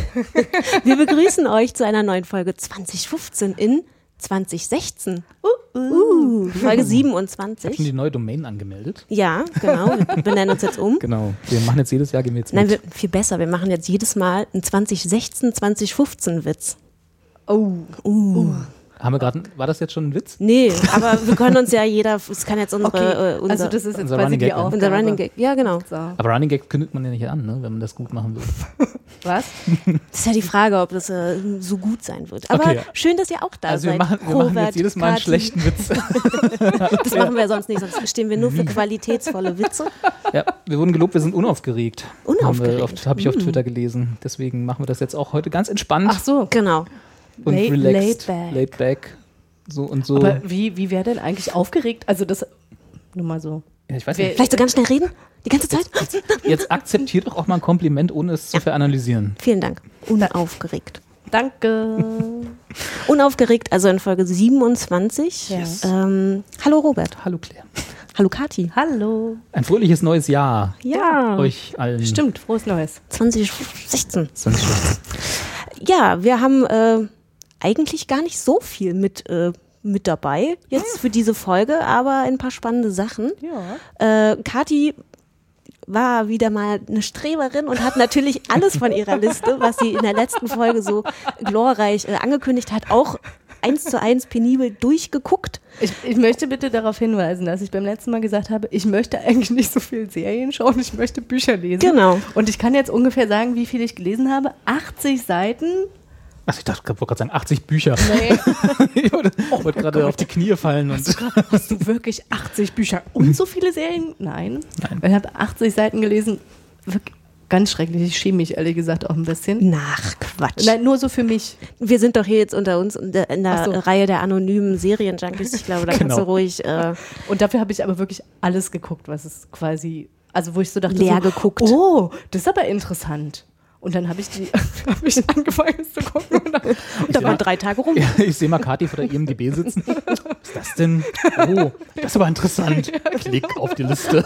Wir begrüßen euch zu einer neuen Folge 2015 in 2016. Uh, uh, Folge 27. Hast du die neue Domain angemeldet? Ja, genau. Wir nennen uns jetzt um. Genau. Wir machen jetzt jedes Jahr, gehen wir jetzt Nein, wir, viel besser. Wir machen jetzt jedes Mal einen 2016, 2015 Witz. Oh. Uh. Haben wir gerade, war das jetzt schon ein Witz? Nee, aber wir können uns ja jeder, es kann jetzt unsere, Okay, äh, unser, also das ist jetzt unser quasi Running die Gag, ne? Aufgabe. unser Running Gag. Ja, genau. So. Aber Running Gag kündigt man ja nicht an, ne, wenn man das gut machen will. Was? Das ist ja die Frage, ob das äh, so gut sein wird. Aber Okay. schön, dass ihr auch da Also wir seid. machen, wir machen Robert, jetzt jedes Mal einen schlechten Witz. Das machen wir sonst nicht, sonst stehen wir nur für qualitätsvolle Witze. ja, wir wurden gelobt, wir sind unaufgeregt. Unaufgeregt. Habe hab ich auf Twitter gelesen. Deswegen machen wir das jetzt auch heute ganz entspannt Ach so. Genau. Und late- relaxed. laid back. Laid back. So und so. Aber wie, wie wäre denn eigentlich aufgeregt? Also das, nur mal so. ja, ich weiß nicht. Vielleicht so ganz schnell reden? Die ganze Zeit? Jetzt akzeptiert doch auch mal ein Kompliment, ohne es zu veranalysieren. Vielen Dank. Unaufgeregt. Danke. Unaufgeregt, also in Folge 27. Yes. Ähm, hallo Robert. Hallo Claire. Hallo Kati. Hallo. Ein fröhliches neues Jahr Ja. euch allen. Stimmt, frohes Neues. 2016. 2016. Ja, wir haben äh, eigentlich gar nicht so viel mit, äh, mit dabei jetzt für diese Folge, aber ein paar spannende Sachen. Ja. Äh, Kati war wieder mal eine Streberin und hat natürlich alles von ihrer Liste, was sie in der letzten Folge so glorreich äh, angekündigt hat, auch eins zu eins penibel durchgeguckt. Ich, ich möchte bitte darauf hinweisen, dass ich beim letzten Mal gesagt habe, ich möchte eigentlich nicht so viel Serien schauen, ich möchte Bücher lesen. Genau. Und ich kann jetzt ungefähr sagen, wie viel ich gelesen habe. 80 Seiten. Also ich dachte, ich wollte gerade sagen, 80 Bücher. Nee. ich wollte, wollte gerade auf die Knie fallen. Und Hast du wirklich 80 Bücher und so viele Serien? Nein. Nein. Ich habe 80 Seiten gelesen. Wirklich ganz schrecklich. Ich schäme mich ehrlich gesagt auch ein bisschen. Nach Quatsch. Nein, nur so für mich. Wir sind doch hier jetzt unter uns in der, in der so. Reihe der anonymen Serienjunkies. Ich glaube, da kannst Genau. du ruhig äh, Und dafür habe ich aber wirklich alles geguckt, was es quasi, also wo ich so dachte, Leer so, geguckt. Oh, das ist aber interessant. Und dann habe ich die, habe ich angefangen es zu gucken. Und dann, und da waren drei Tage rum. Ja, ich sehe mal Kathi vor der IMDB sitzen. Was ist das denn? Oh, das ist aber interessant. Klick auf die Liste.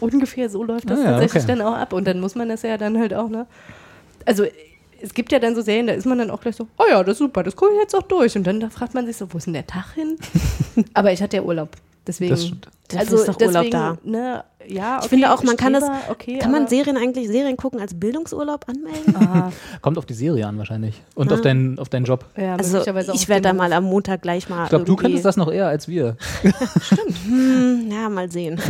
ungefähr so läuft das Ah ja, tatsächlich okay. dann auch ab. Und dann muss man das ja dann halt auch, ne? Also es gibt ja dann so Serien, da ist man dann auch gleich so, oh ja, das ist super, das gucke ich jetzt auch durch. Und dann da fragt man sich so, wo ist denn der Tag hin? aber ich hatte ja Urlaub. Deswegen. Das stimmt. Also ist doch Urlaub deswegen, da. Ne, ja, okay, Ich finde auch, man kann das, okay, kann man Serien eigentlich, Serien gucken als Bildungsurlaub anmelden? Ah, Kommt auf die Serie an wahrscheinlich. Und auf, deinen, auf deinen Job. ja, Also ich werde da den mal am Montag gleich mal Ich glaube, du könntest das noch eher als wir. Hm, ja, mal sehen.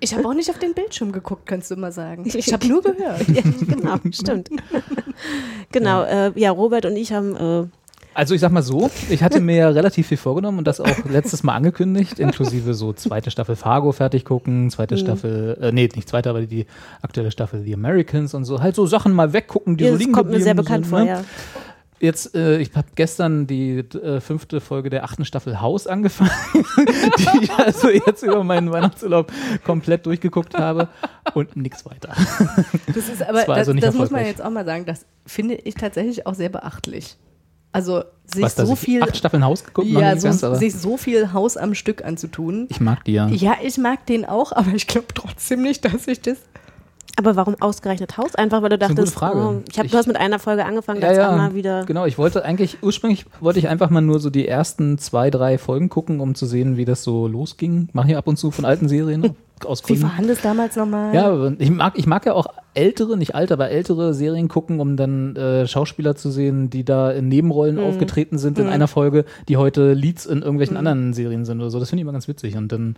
Ich habe auch nicht auf den Bildschirm geguckt, kannst du immer sagen. Ich habe nur gehört. ja, genau, stimmt. genau, äh, ja, Robert und ich haben äh, Also ich sag mal so, ich hatte mir ja relativ viel vorgenommen und das auch letztes Mal angekündigt, inklusive so zweite Staffel Fargo fertig gucken, zweite Staffel, äh, nee, nicht zweite, aber die aktuelle Staffel The Americans und so. Halt so Sachen mal weggucken, die so das liegen kommt mir sehr bekannt sind, vor, ne? ja. Jetzt, äh, ich habe gestern die äh, fünfte Folge der achten Staffel Haus angefangen, die ich also jetzt über meinen Weihnachtsurlaub komplett durchgeguckt habe und nichts weiter. Das ist aber, Das war das, also nicht das muss man jetzt auch mal sagen, das finde ich tatsächlich auch sehr beachtlich. Also sich Was, so ich viel, acht Staffeln Haus geguckt ja, ganz, so, aber sich so viel Haus am Stück anzutun. ich mag die ja. Ja, ich mag den auch, aber ich glaube trotzdem nicht, dass ich das. Aber warum ausgerechnet Haus? Einfach, weil du ist eine dachtest, gute Frage. oh, ich hab, Ich- du hast mit einer Folge angefangen, Ja, ja, einmal wieder. genau. Ich wollte eigentlich, ursprünglich wollte ich einfach mal nur so die ersten zwei, drei Folgen gucken, um zu sehen, wie das so losging. Mache ich ab und zu von alten Serien aus Wie Gründen. war das damals nochmal? Ja, ich mag, ich mag ja auch ältere, nicht alte, aber ältere Serien gucken, um dann äh, Schauspieler zu sehen, die da in Nebenrollen Mhm. aufgetreten sind in einer Folge, die heute Leads in irgendwelchen anderen Serien sind oder so. Das finde ich immer ganz witzig. Und dann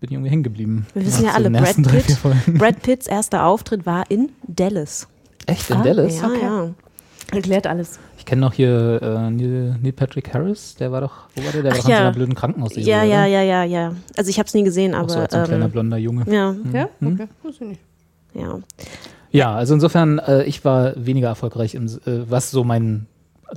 bin ich irgendwie hängen geblieben. Wir wissen ja alle, Brad Pitt. Brad Pitts erster Auftritt war in Dallas. Echt, in Ah, Dallas? Ja, ja. Erklärt alles. Ich kenne noch hier äh, Neil, Neil Patrick Harris, der war doch, wo war der? Der Ach war doch in ja. so einer blöden Krankenhausserie. Ja, ja, oder? ja, ja, ja. Also ich habe es nie gesehen, Auch aber so als so ein kleiner ähm, blonder Junge. ja, Ja? Hm? Okay. Weiß ich nicht. ja. Ja, also insofern, äh, ich war weniger erfolgreich, im, äh, was so mein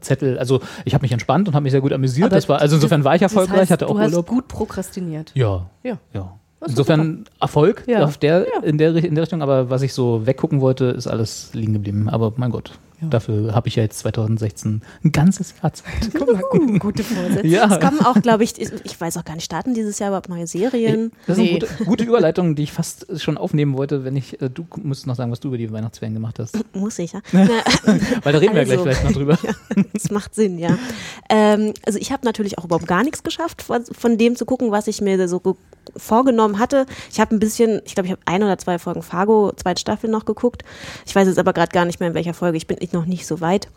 Zettel, also ich habe mich entspannt und habe mich sehr gut amüsiert. Aber das war, also insofern war ich Das erfolgreich, heißt, hatte auch du hast Urlaub. gut prokrastiniert. Ja, Ja. ja. Das Insofern Erfolg Ja. auf der, Ja. in, der, in der Richtung, aber was ich so weggucken wollte, ist alles liegen geblieben. Aber mein Gott, dafür habe ich ja jetzt 2016 ein ganzes Jahr Zeit. Guck mal, gut, gute Vorsätze. Ja. Es kommen auch, glaube ich, ich weiß auch gar nicht, starten dieses Jahr überhaupt neue Serien? Das Nee. gute, gute Überleitung, die ich fast schon aufnehmen wollte, wenn ich, äh, du musst noch sagen, was du über die Weihnachtsferien gemacht hast. Muss ich, ja. Weil da reden wir Also. gleich vielleicht noch drüber. Das macht Sinn, ja. Ähm, also ich habe natürlich auch überhaupt gar nichts geschafft, von, von dem zu gucken, was ich mir so ge- vorgenommen hatte. Ich habe ein bisschen, ich glaube, ich habe ein oder zwei Folgen Fargo, zweite Staffel noch geguckt. Ich weiß jetzt aber gerade gar nicht mehr, in welcher Folge. Ich bin ich noch nicht so weit.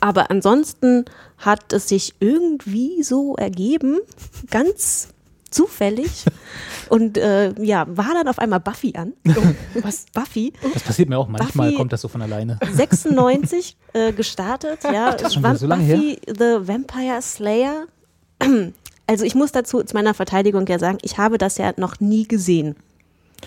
Aber ansonsten hat es sich irgendwie so ergeben, ganz zufällig. Und äh, ja, war dann auf einmal Buffy an. Was? Buffy? Das passiert mir auch manchmal, Buffy- kommt das so von alleine. 96 äh, gestartet, ja. das ist schon so lange Buffy the Vampire Slayer. Also ich muss dazu zu meiner Verteidigung ja sagen, ich habe das ja noch nie gesehen.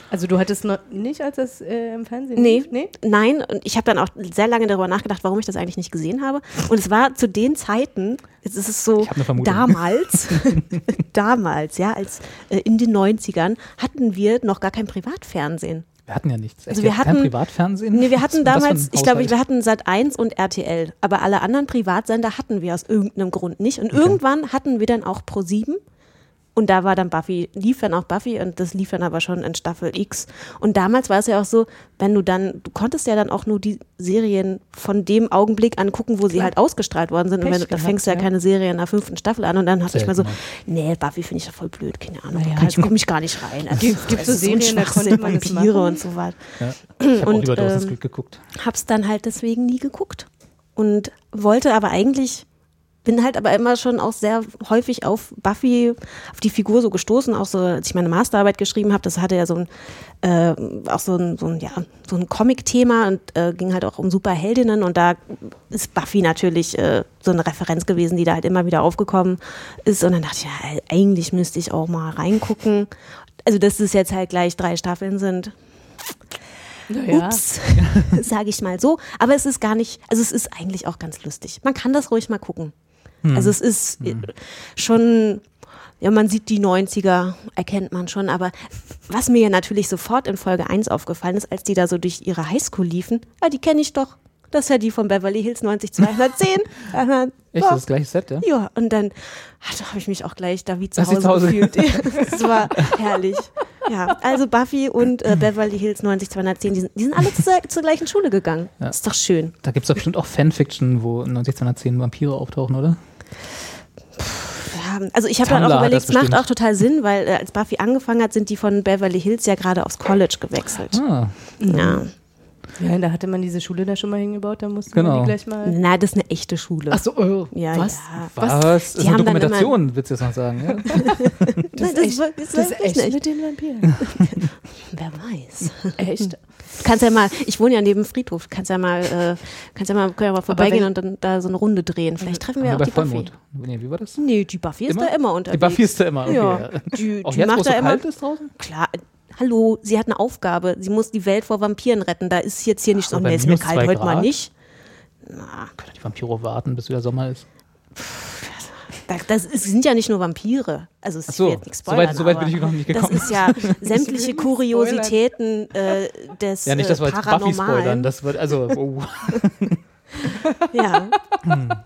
Also du hattest noch nicht, als das äh, im Fernsehen Nee, lief? Nee? nein, und ich habe dann auch sehr lange darüber nachgedacht, warum ich das eigentlich nicht gesehen habe. Und es war zu den Zeiten, jetzt ist es so, damals, damals, ja, als äh, in den 90ern hatten wir noch gar kein Privatfernsehen. Wir hatten ja nichts. Also wir hatten- Privatfernsehen? Nee, wir hatten damals, ich glaube, wir hatten Sat 1 und RTL, aber alle anderen Privatsender hatten wir aus irgendeinem Grund nicht. Und irgendwann hatten wir dann auch Pro 7 und da war dann Buffy, lief dann auch Buffy und das lief dann aber schon in Staffel X. Und damals war es ja auch so, wenn du dann, du konntest ja dann auch nur die Serien von dem Augenblick angucken, wo sie halt ausgestrahlt worden sind. und Pech wenn du, da fängst du ja ja. keine Serie in der fünften Staffel an und dann hatte ich mal so, nee, Buffy finde ich ja voll blöd, keine Ahnung. Kann ich komme mich gar nicht rein. Also, Gibt- gibt's so ein Serien, da konnte man Vampire und so weiter. Ja. Ich habe auch Und, lieber ähm, geguckt. hab's dann halt deswegen nie geguckt und wollte aber eigentlich bin halt aber immer schon auch sehr häufig auf Buffy, auf die Figur so gestoßen, auch so, als ich meine Masterarbeit geschrieben habe, das hatte ja so ein, äh, auch so ein, so ein, ja, so ein Comic-Thema und äh, ging halt auch um Superheldinnen und da ist Buffy natürlich äh, so eine Referenz gewesen, die da halt immer wieder aufgekommen ist und dann dachte ich, ja, eigentlich müsste ich auch mal reingucken. Also, dass es jetzt halt gleich drei Staffeln sind, Naja. Ups, sage ich mal so. Aber es ist gar nicht, also es ist eigentlich auch ganz lustig. Man kann das ruhig mal gucken. Also es ist äh, schon, ja, man sieht die 90er, erkennt man schon, aber was mir ja natürlich sofort in Folge 1 aufgefallen ist, als die da so durch ihre Highschool liefen, ja, die kenne ich doch. Das ist ja die von Beverly Hills 90210. Aha, Echt, das ist das gleiche Set, ja? Ja, und dann ah, da habe ich mich auch glelich da wie zu Hause, zu Hause? gefühlt. das war herrlich. Ja, also Buffy und äh, Beverly Hills 90210, die sind, die sind alle zur, zur gleichen Schule gegangen. Ja. Ist doch schön. Da gibt es doch bestimmt auch Fanfiction, wo 90210 Vampire auftauchen, oder? Also ich habe dann auch überlegt, das es macht bestimmt. auch total Sinn, weil äh, als Buffy angefangen hat, sind die von Beverly Hills ja gerade aufs College gewechselt. Ah, Ja. Ja, da hatte man diese Schule da schon mal hingebaut, da musste Genau. man die gleich mal. Na, das ist eine echte Schule. Ach so, oh, ja, was? ja. was? Das Die ist eine Dokumentation, willst du jetzt noch sagen? Ja? Nein, das, echt- war- Das ist wirklich echt nicht. mit den Vampiren. Wer weiß. echt? Du kannst ja mal, ich wohne ja neben dem Friedhof, kannst ja mal, äh, kannst ja mal, können ja mal vorbeigehen wenn- und dann da so eine Runde drehen. Vielleicht treffen wir auch die Buffy. Vollmond. Nee, wie war das? Nee, die Buffy ist Immer? da immer Die unterwegs. Buffy ist da immer, okay. Ja, die, Auch die jetzt, wo macht so da immer. kalt ist draußen? Klar, hallo, sie hat eine Aufgabe. Sie muss die Welt vor Vampiren retten. Da ist jetzt hier nicht so, nee, ist mir kalt heute mal nicht. Können die Vampire warten, bis wieder Sommer ist? Da- Das ist, sind ja nicht nur Vampire. Also es so, wird jetzt nichts spoilern, so weit bin ich noch nicht gekommen. Das ist ja sämtliche Kuriositäten äh, des Ja, nicht, dass wir äh, jetzt Buffy spoilern. Das wird, also, oh. ja.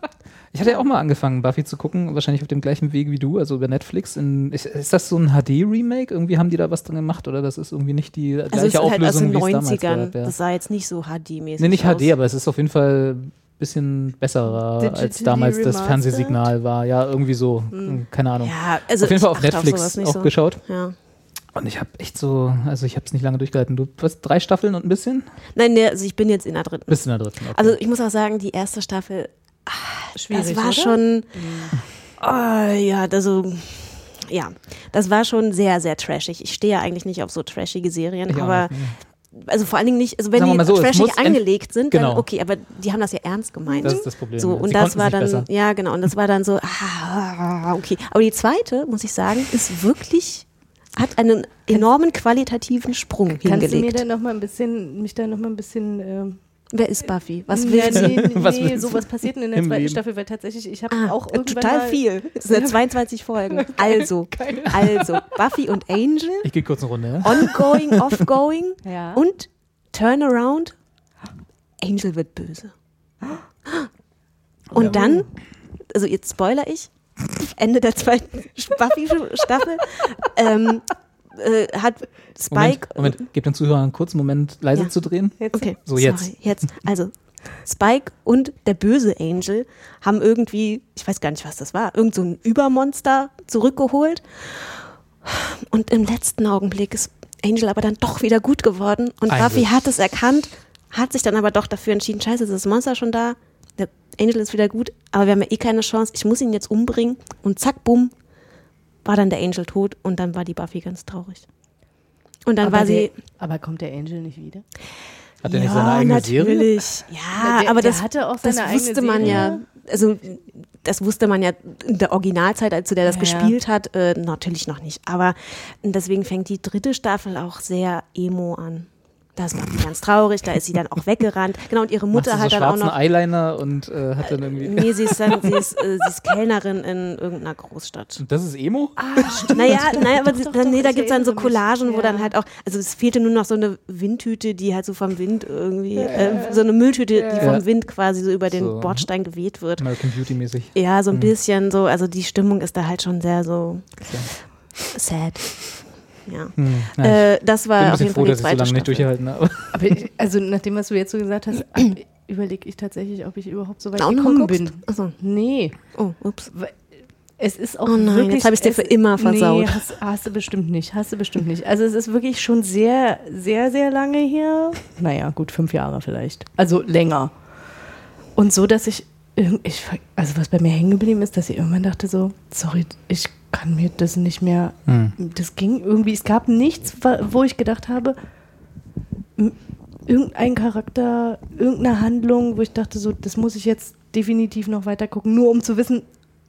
Ich hatte ja auch mal angefangen, Buffy zu gucken, wahrscheinlich auf dem gleichen Weg wie du, also über Netflix. In, ist, ist das so ein HD-Remake? Irgendwie haben die da was drin gemacht oder das ist irgendwie nicht die Also es gleiche ist halt aus Auflösung, den wie es damals 90ern. gab? Ja. Das sah jetzt nicht so HD-mäßig Nee, nicht aus. HD, aber es ist auf jeden Fall bisschen besserer, als Digitally damals das remastered? Fernsehsignal war. Ja, irgendwie so. Keine Ahnung. Ja, also auf jeden Fall auf Netflix auch so. geschaut. Ja. Und ich habe echt so, also ich habe es nicht lange durchgehalten. Du hast drei Staffeln und ein bisschen? Nein, nee, also ich bin jetzt in der dritten. Bist in der dritten. Okay. Also ich muss auch sagen, die erste Staffel, Schwierig, das war oder? schon, oh, ja, also, ja, das war schon sehr, sehr trashig. Ich stehe ja eigentlich nicht auf so trashige Serien, Ich aber also vor allen Dingen nicht, also wenn die so, trashig angelegt sind, Genau. dann okay, aber die haben das ja ernst gemeint. Das ist das Problem. So, ja. und Sie das war dann, besser. ja genau, und das war dann so, ah, okay. Aber die zweite, muss ich sagen, ist wirklich hat einen enormen qualitativen Sprung Kannst du mir hingelegt. dann noch mal ein bisschen, mich da noch mal ein bisschen ähm, Wer ist Buffy? Was ja, will sie? nee, nee, Was nee, will so sie was passiert denn in der zweiten Leben? Staffel, weil tatsächlich, ich habe Ah, auch irgendwann total viel. Es sind ja 22 Folgen. Also, also Buffy und Angel, Ich gehe kurz eine Runde, ja? Ongoing, Offgoing Ja. und Turnaround. Angel wird böse. Und dann, also jetzt spoiler ich, Ende der zweiten Buffy-Staffel ähm, äh, hat Spike. Moment, Moment, gebt den Zuhörern einen kurzen Moment leise Ja. zu drehen. Jetzt, Okay, So, jetzt. Sorry, jetzt. Also, Spike und der böse Angel haben irgendwie, ich weiß gar nicht, was das war, irgend so ein Übermonster zurückgeholt. Und im letzten Augenblick ist Angel aber dann doch wieder gut geworden. Und Buffy hat es erkannt, hat sich dann aber doch dafür entschieden, scheiße, ist das Monster schon da. Der Angel ist wieder gut, aber wir haben ja eh keine Chance. Ich muss ihn jetzt umbringen. Und zack, bumm, war dann der Angel tot. Und dann war die Buffy ganz traurig. Und dann aber, war sie. der, aber kommt der Angel nicht wieder? Hat er nicht seine eigene Serie? natürlich. Ja, Der- aber das, hatte auch das wusste man Serie. ja. Also das wusste man ja in der Originalzeit, als zu der das Ja, ja. gespielt hat, äh, natürlich noch nicht. Aber deswegen fängt die dritte Staffel auch sehr emo an. Da ist Buffy ganz traurig, da ist sie dann auch weggerannt. Genau, und ihre Macht Mutter sie so hat dann auch schwarzen noch. Eyeliner und äh, hat dann irgendwie. Nee, sie ist, dann, sie, ist, äh, sie ist Kellnerin in irgendeiner Großstadt. Und das ist Emo? Naja, naja aber Doch, sie, doch, dann, nee, da gibt es dann so. Collagen, wo Ja. dann halt auch, also es fehlte nur noch so eine Windtüte, die halt so vom Wind irgendwie, äh, so eine Mülltüte, die vom Ja. Wind quasi so über den So. Bordstein geweht wird. American Beauty mäßig. Ja, so ein bisschen so, also die Stimmung ist da halt schon sehr so sad. Ja. Hm. Äh, das ich war auf jeden froh, Fall die dass ich so zweite lange nicht Staffel. durchgehalten habe. Aber ich, also nachdem, was du jetzt so gesagt hast, überlege ich tatsächlich, ob ich überhaupt so weit Auch gekommen bin. Achso. Nee. Oh, ups. Es ist auch Oh nein, wirklich, jetzt hab ich's dir für immer versaut. Nee, hast, hast du bestimmt nicht. Hast du bestimmt nicht. Also es ist wirklich schon sehr, sehr, sehr lange her. Naja, gut, fünf Jahre vielleicht. Also länger. Und so, dass ich, ich also was bei mir hängen geblieben ist, dass ich irgendwann dachte so, sorry, ich kann mir das nicht mehr, Hm. das ging irgendwie, es gab nichts, wo ich gedacht habe, irgendein Charakter, irgendeine Handlung, wo ich dachte so, das muss ich jetzt definitiv noch weiter gucken, nur um zu wissen,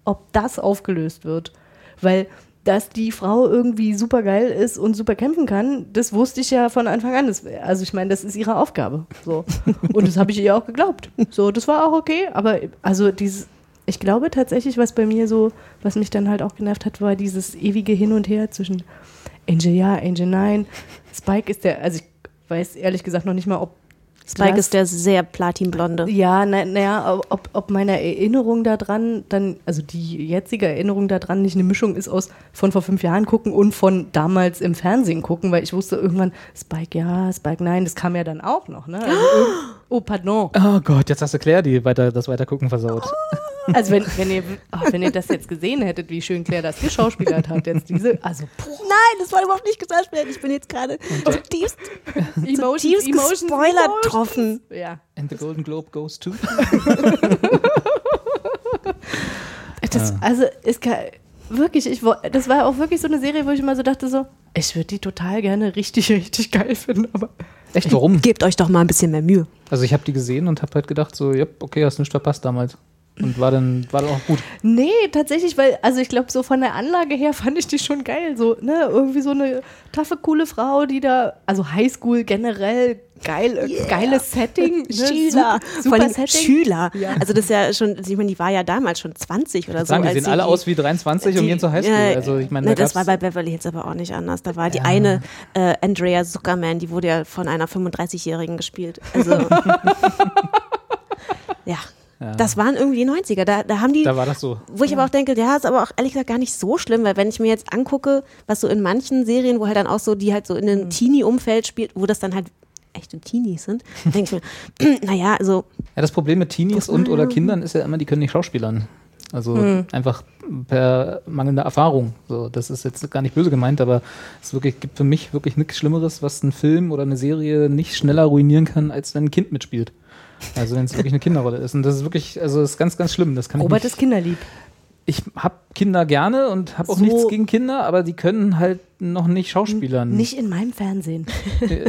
ob das aufgelöst wird. Weil, dass die Frau irgendwie super geil ist und super kämpfen kann, das wusste ich ja von Anfang an. Das, also ich meine, das ist ihre Aufgabe. So. Und das habe ich ihr auch geglaubt. So, das war auch okay, aber also dieses, ich glaube tatsächlich, was bei mir so, was mich dann halt auch genervt hat, war dieses ewige Hin und Her zwischen Angel ja, Angel nein. Spike ist der, also ich weiß ehrlich gesagt noch nicht mal, ob Spike das- ist der sehr platinblonde. ja, naja, na, ob, ob meine Erinnerung daran dann, also die jetzige Erinnerung daran nicht eine Mischung ist aus von vor fünf Jahren gucken und von damals im Fernsehen gucken, weil ich wusste irgendwann, Spike ja, Spike nein, das kam ja dann auch noch, ne? Also, oh, pardon. Oh Gott, jetzt hast du Claire die weiter, das Weitergucken versaut. Also wenn, wenn, ihr, oh, wenn ihr das jetzt gesehen hättet, wie schön Claire das geschauspielert hat, jetzt diese, also puh, Nein, das war überhaupt nicht gesagt. Ich bin jetzt gerade zutiefst, Emotions, zutiefst Emotions, gespoilert Emotions. getroffen. Ja. And the Golden Globe goes to. Das, Also, es kann, wirklich, ich, das war auch wirklich so eine Serie, wo ich immer so dachte, so, ich würde die total gerne richtig, richtig geil finden, aber Echt, warum? Gebt euch doch mal ein bisschen mehr Mühe. Also ich habe die gesehen und habe halt gedacht, so, ja, okay, hast nichts verpasst damals. Und war dann, war dann auch gut. nee, tatsächlich, weil, also ich glaube, so von der Anlage her fand ich die schon geil, so, ne, irgendwie so eine taffe, coole Frau, die da, also Highschool generell, geil, äh, geiles Setting, ne, Schüler. super, super Setting. Schüler. Ja. Also das ist ja schon, ich meine, die war ja damals schon 20 oder so. Sagen, die als sehen alle die- aus wie 23 und die- gehen zur Highschool. ja, also ich meine, ne, da das war bei Beverly Hills aber auch nicht anders. Da war die eine äh, Andrea Zuckerman, die wurde ja von einer 35-Jährigen gespielt. Also ja. Das waren irgendwie die 90er. Da, da haben die, da war das so. wo ich aber auch denke, ja, ist aber auch ehrlich gesagt gar nicht so schlimm, weil wenn ich mir jetzt angucke, was so in manchen Serien, wo halt dann auch so, die halt so in Mhm. einem Teenie-Umfeld spielt, wo das dann halt echte Teenies sind, denke ich mir, naja, also Ja, das Problem mit Teenies und oder Kindern ist ja immer, die können nicht schauspielern. Also einfach per mangelnder Erfahrung. So, das ist jetzt gar nicht böse gemeint, aber es wirklich, gibt für mich wirklich nichts Schlimmeres, was ein Film oder eine Serie nicht schneller ruinieren kann, als wenn ein Kind mitspielt. Also wenn es wirklich eine Kinderrolle ist. Und das ist wirklich, also das ist ganz, ganz schlimm. Das kann Robert ist kinderlieb. ich habe Kinder gerne und habe auch So- nichts gegen Kinder, aber die können halt noch nicht Schauspielern. Nicht in meinem Fernsehen.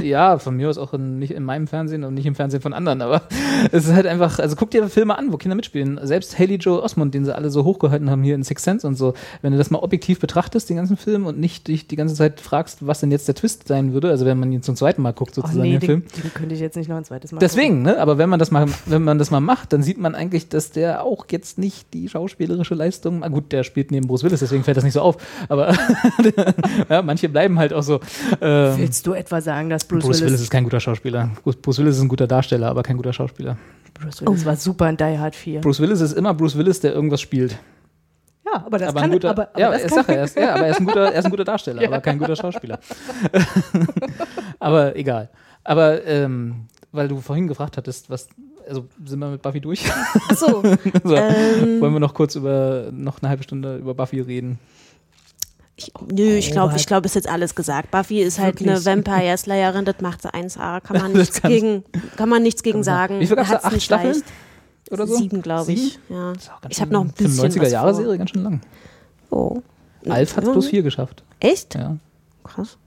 Ja, von mir aus auch in, nicht in meinem Fernsehen und nicht im Fernsehen von anderen, aber es ist halt einfach, also guck dir Filme an, wo Kinder mitspielen. Selbst Haley Joel Osmond, den sie alle so hochgehalten haben hier in Six Sense und so, wenn du das mal objektiv betrachtest, den ganzen Film, und nicht dich die ganze Zeit fragst, was denn jetzt der Twist sein würde, also wenn man ihn zum zweiten Mal guckt, Oh sozusagen nee, den Film. den, den könnte ich jetzt nicht noch ein zweites Mal Deswegen, ne? Aber wenn man das mal, wenn man das mal macht, dann sieht man eigentlich, dass der auch jetzt nicht die schauspielerische Leistung. Ah, gut, der spielt neben Bruce Willis, deswegen fällt das nicht so auf. Aber ja, manche bleiben halt auch so. Ähm. Willst du etwa sagen, dass Bruce, Bruce, Willis, Willis ist kein guter Schauspieler. Bruce, Bruce Willis ist ein guter Darsteller, aber kein guter Schauspieler. Bruce Willis war super in Die Hard 4. Bruce Willis ist immer Bruce Willis, der irgendwas spielt. ja, aber das aber kann guter, aber, aber ja, das kann, ja, er ist, ja, aber er ist ein guter, er ist ein guter Darsteller, aber kein guter Schauspieler. aber egal. Aber ähm, weil du vorhin gefragt hattest, was, also sind wir mit Buffy durch? Achso, so, Ähm. Wollen wir noch kurz über noch eine halbe Stunde über Buffy reden? Ich, nö, ich glaube, ich glaube, ist jetzt alles gesagt. Buffy ist halt eine Wirklich? Vampire Slayerin, das macht sie 1A, kann man nichts gegen, kann man nichts gegen sagen. Wie viel gab's da? Hat's Acht Staffeln? leicht. Oder so? Sieben, glaube ich. Ja. Ich habe noch ein bisschen 90er was Jahre vor. Serie ganz schön lang. Oh. Alf hat Ja. plus vier geschafft. Echt? Ja. Krass.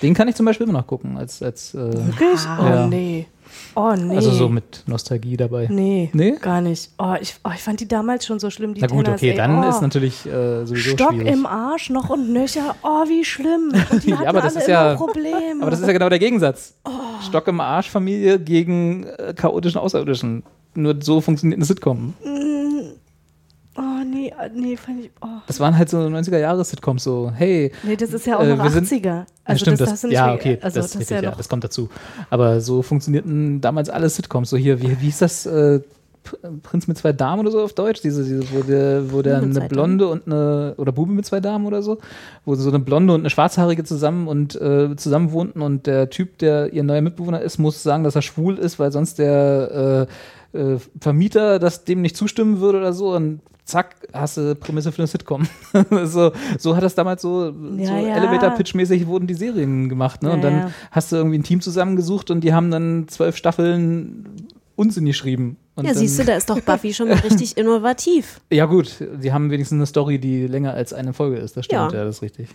Den kann ich zum Beispiel immer noch gucken, als, als äh, Wirklich? Oh Ja. nee. Oh nee. also so mit Nostalgie dabei. Nee, Nee? gar nicht. Oh ich, oh, ich fand die damals schon so schlimm, die Na gut, Tenners, okay, ey. dann oh. ist natürlich äh, sowieso Stock schwierig. im Arsch, noch und nöcher. Oh, wie schlimm. Und die Ja, hatten aber das alle ist ja- immer Probleme. Aber das ist ja genau der Gegensatz. Oh. Stock im Arsch Familie gegen äh, chaotischen Außerirdischen. Nur so funktioniert eine Sitcom. oh nee, ah, nee, fand ich. Oh. Das waren halt so 90er Jahre Sitcoms so, hey, Nee, das ist ja auch Äh, noch wir sind- 80er. Ja, Also stimmt, das, das, ja, okay, also das, das, ja richtig, ja, noch. das kommt dazu. Aber so funktionierten damals alle Sitcoms. So hier, wie, wie hieß das? Äh, P- Prinz mit zwei Damen oder so auf Deutsch? Diese, diese wo der, wo der eine Blonde und eine, oder Bube mit zwei Damen oder so, wo so eine Blonde und eine Schwarzhaarige zusammen und äh, zusammen wohnten und der Typ, der ihr neuer Mitbewohner ist, muss sagen, dass er schwul ist, weil sonst der äh, äh, Vermieter das dem nicht zustimmen würde oder so und zack, hast du Prämisse für eine Sitcom. so, so hat das damals so, Ja, so ja. Elevator-Pitch-mäßig wurden die Serien gemacht. Ne? und Ja, dann ja. hast du irgendwie ein Team zusammengesucht und die haben dann zwölf Staffeln Unsinn geschrieben. Und Ja, dann, siehst du, da ist doch Buffy schon mal richtig innovativ. Ja, gut, die haben wenigstens eine Story, die länger als eine Folge ist. Das stimmt, ja, Ja. das ist richtig.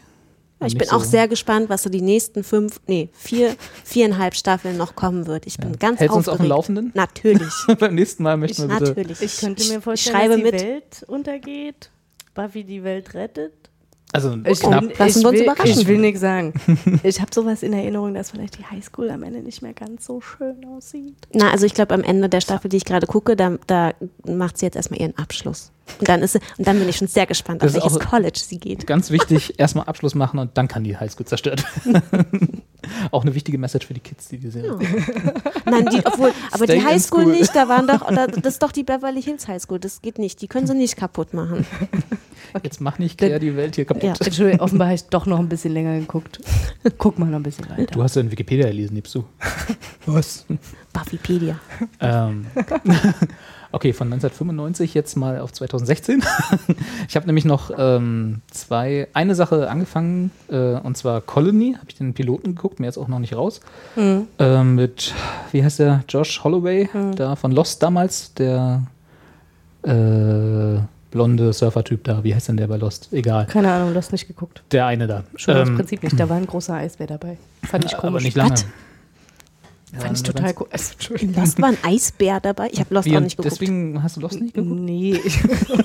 Ja, ich bin auch so- sehr gespannt, was so die nächsten fünf, nee, vier, viereinhalb Staffeln noch kommen wird. Ich bin ganz Hältst du uns aufgeregt. auf dem Laufenden? Natürlich. Beim nächsten Mal möchten wir bitte. Natürlich. Ich könnte mir ich vorstellen, schreibe dass die mit. Welt untergeht, Buffy die Welt rettet. Also Ich, knapp. Lassen ich, wir uns will, überraschen. ich will nichts sagen. Ich habe sowas in Erinnerung, dass vielleicht die Highschool am Ende nicht mehr ganz so schön aussieht. Na, also ich glaube, am Ende der Staffel, die ich gerade gucke, da, da macht sie jetzt erstmal ihren Abschluss. Und dann ist sie, und dann bin ich schon sehr gespannt, auf Das ist welches College sie geht. Ganz wichtig, erstmal Abschluss machen und dann kann die Highschool zerstört werden. Auch eine wichtige Message für die Kids, die die Serie. Nein, die, obwohl, aber Stay die Highschool school. nicht, da waren doch, da, das ist doch die Beverly Hills Highschool, das geht nicht, die können sie nicht kaputt machen. Jetzt mach nicht quer die Welt hier kaputt. Ja. Entschuldigung, offenbar habe ich doch noch ein bisschen länger geguckt. Guck mal noch ein bisschen weiter. Du hast ja in Wikipedia gelesen, gibst du. Was? Buffypedia. Ähm, okay, von 1995 jetzt mal auf 2016. ich habe nämlich noch ähm, zwei, eine Sache angefangen, äh, und zwar Colony, habe ich den Piloten geguckt, mehr ist auch noch nicht raus. Ähm, mit, wie heißt der, Josh Holloway, da von Lost damals, der äh, blonde Surfer-Typ da, wie heißt denn der bei Lost? Egal, Keine Ahnung, du hast nicht geguckt. der eine da. Schon Ähm, Prinzip nicht. Da war ein großer Eisbär dabei. Fand ich komisch. aber nicht lange. Was? Ja, Fand ich total cool. Also. In Lost war ein Eisbär dabei. Ich habe Lost Wie, auch nicht geguckt. Deswegen hast du Lost nicht geguckt? Nee, ich,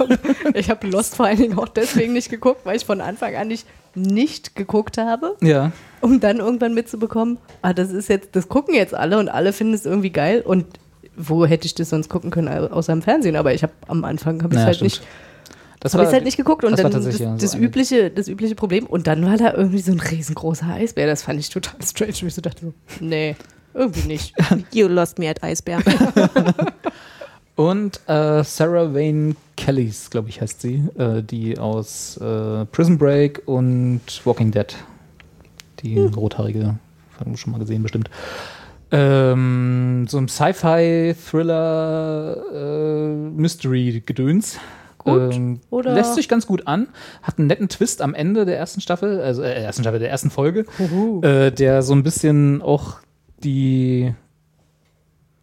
ich habe Lost vor allen Dingen auch deswegen nicht geguckt, weil ich von Anfang an nicht, nicht geguckt habe, Ja. um dann irgendwann mitzubekommen, ah, das ist jetzt, das gucken jetzt alle und alle finden es irgendwie geil und wo hätte ich das sonst gucken können, au- außer im Fernsehen, aber ich habe am Anfang habe ich Ja, halt stimmt. nicht, Das habe ich halt nicht geguckt und das dann das, ja so das übliche, das übliche Problem und dann war da irgendwie so ein riesengroßer Eisbär, das fand ich total strange, und ich so dachte so, nee, irgendwie nicht. You lost me at Eisbär. Und äh, Sarah Wayne Kellys, glaube ich, heißt sie, äh, die aus äh, Prison Break und Walking Dead. Die Hm. rothaarige, haben wir schon mal gesehen, bestimmt. Ähm, so ein Sci-Fi-Thriller äh. Gut, Ähm, oder? Lässt sich ganz gut an. Hat einen netten Twist am Ende der ersten Staffel, also äh, ersten Staffel, der ersten Folge, äh, der so ein bisschen auch die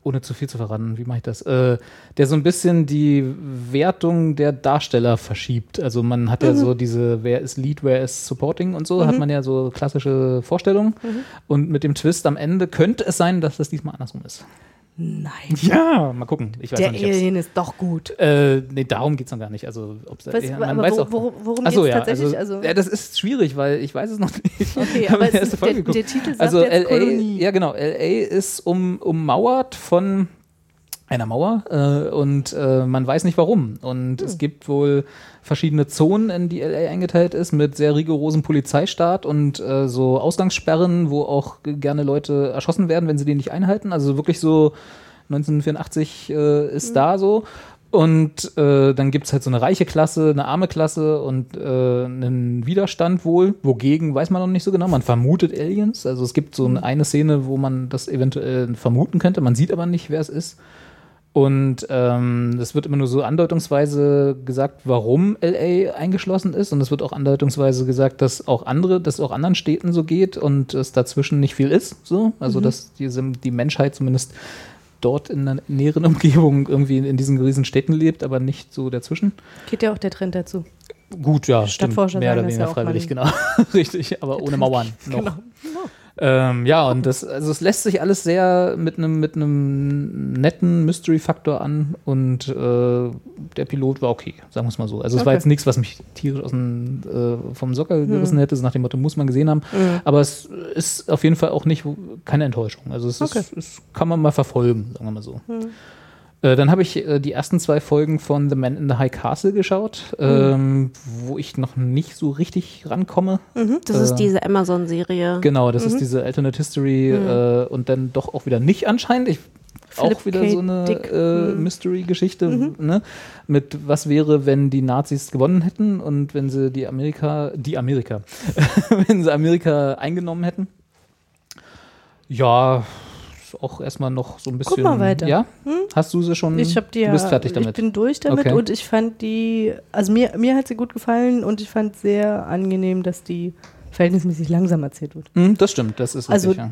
ohne zu viel zu verraten, wie mache ich das? Äh, der so ein bisschen die Wertung der Darsteller verschiebt. Also man hat ja so diese, wer ist Lead, wer ist Supporting und so, hat man ja so klassische Vorstellungen. Und mit dem Twist am Ende könnte es sein, dass das diesmal andersrum ist. Nein. Ja, mal gucken. Ich weiß Der nicht, Alien ist doch gut. Äh, nee, darum geht es noch gar nicht. Also, ob's, Was- ja, aber man weiß wo- auch, worum- worum so, geht's ja, tatsächlich? Also, Also- ja, das ist schwierig, weil ich weiß es noch nicht. Okay, aber es ist- der- der Titel sagt also jetzt LA, Kolonie. ja genau, LA ist um, ummauert von einer Mauer äh, und äh, man weiß nicht warum. Und Hm. es gibt wohl verschiedene Zonen, in die LA eingeteilt ist, mit sehr rigorosem Polizeistaat und äh, so Ausgangssperren, wo auch gerne Leute erschossen werden, wenn sie die nicht einhalten. Also wirklich so 1984 äh, ist da so. Und äh, dann gibt's halt so eine reiche Klasse, eine arme Klasse und äh, einen Widerstand wohl. Wogegen weiß man noch nicht so genau. Man vermutet Aliens. Also es gibt so eine, eine Szene, wo man das eventuell vermuten könnte. Man sieht aber nicht, wer es ist. Und ähm, es wird immer nur so andeutungsweise gesagt, warum LA eingeschlossen ist. Und es wird auch andeutungsweise gesagt, dass auch andere, dass auch anderen Städten so geht und es dazwischen nicht viel ist. So, also dass diese, die Menschheit zumindest dort in einer näheren Umgebung irgendwie in, in diesen riesen Städten lebt, aber nicht so dazwischen. Geht ja auch der Trend dazu. Gut, ja, stimmt. Mehr oder weniger freiwillig, genau. Richtig, aber ohne Mauern noch. Genau. Ähm, ja, und das, also es lässt sich alles sehr mit einem mit einem netten Mystery-Faktor an und äh, der Pilot war okay, sagen wir es mal so. Also es war Okay. jetzt nichts, was mich tierisch aus dem, äh, vom Sockel gerissen hätte, so nach dem Motto, muss man gesehen haben. Mhm. Aber es ist auf jeden Fall auch nicht keine Enttäuschung. Also es, Okay. ist, es kann man mal verfolgen, sagen wir mal so. Äh, dann habe ich äh, die ersten zwei Folgen von The Man in the High Castle geschaut, ähm, wo ich noch nicht so richtig rankomme. Das Äh, ist diese Amazon-Serie. Genau, das ist diese Alternate History äh, und dann doch auch wieder nicht anscheinend. Ich, auch wieder K. so eine äh, Mystery-Geschichte, ne? Mit was wäre, wenn die Nazis gewonnen hätten und wenn sie die Amerika, die Amerika, wenn sie Amerika eingenommen hätten. Ja, auch erstmal noch so ein bisschen. mal weiter. Ja? Hast du sie schon? Ich habe die du bist fertig ich damit. bin durch damit Okay. und ich fand die, also mir, mir hat sie gut gefallen und ich fand sehr angenehm, dass die verhältnismäßig langsam erzählt wird. Hm, das stimmt, das ist Also, richtig. ja.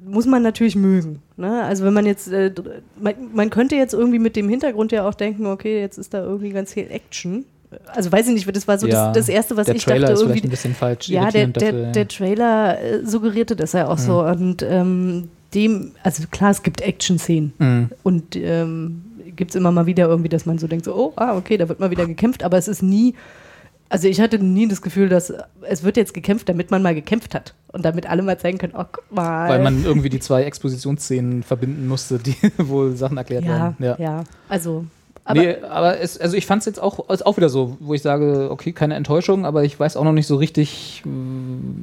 Muss man natürlich mögen. Ne? Also wenn man jetzt, äh, man, man könnte jetzt irgendwie mit dem Hintergrund ja auch denken, okay, jetzt ist da irgendwie ganz viel Action. Also weiß ich nicht, das war so Ja, das, das Erste, was der ich Trailer dachte, ist vielleicht irgendwie ein bisschen falsch. Ja, der, der, dafür, ja. der Trailer äh, suggerierte das ja auch so. Und ähm, dem, also klar, es gibt Action-Szenen. Mhm. Und ähm, gibt es immer mal wieder irgendwie, dass man so denkt, so, oh, ah, okay, da wird mal wieder gekämpft, aber es ist nie, also ich hatte nie das Gefühl, dass es wird jetzt gekämpft, damit man mal gekämpft hat. Und damit alle mal zeigen können, oh, guck mal. Weil man irgendwie die zwei Expositionsszenen verbinden musste, die wohl Sachen erklärt ja, werden. ja, also, aber nee, aber es, also ich fand es jetzt auch, ist auch wieder so, wo ich sage, okay, keine Enttäuschung, aber ich weiß auch noch nicht so richtig, mh,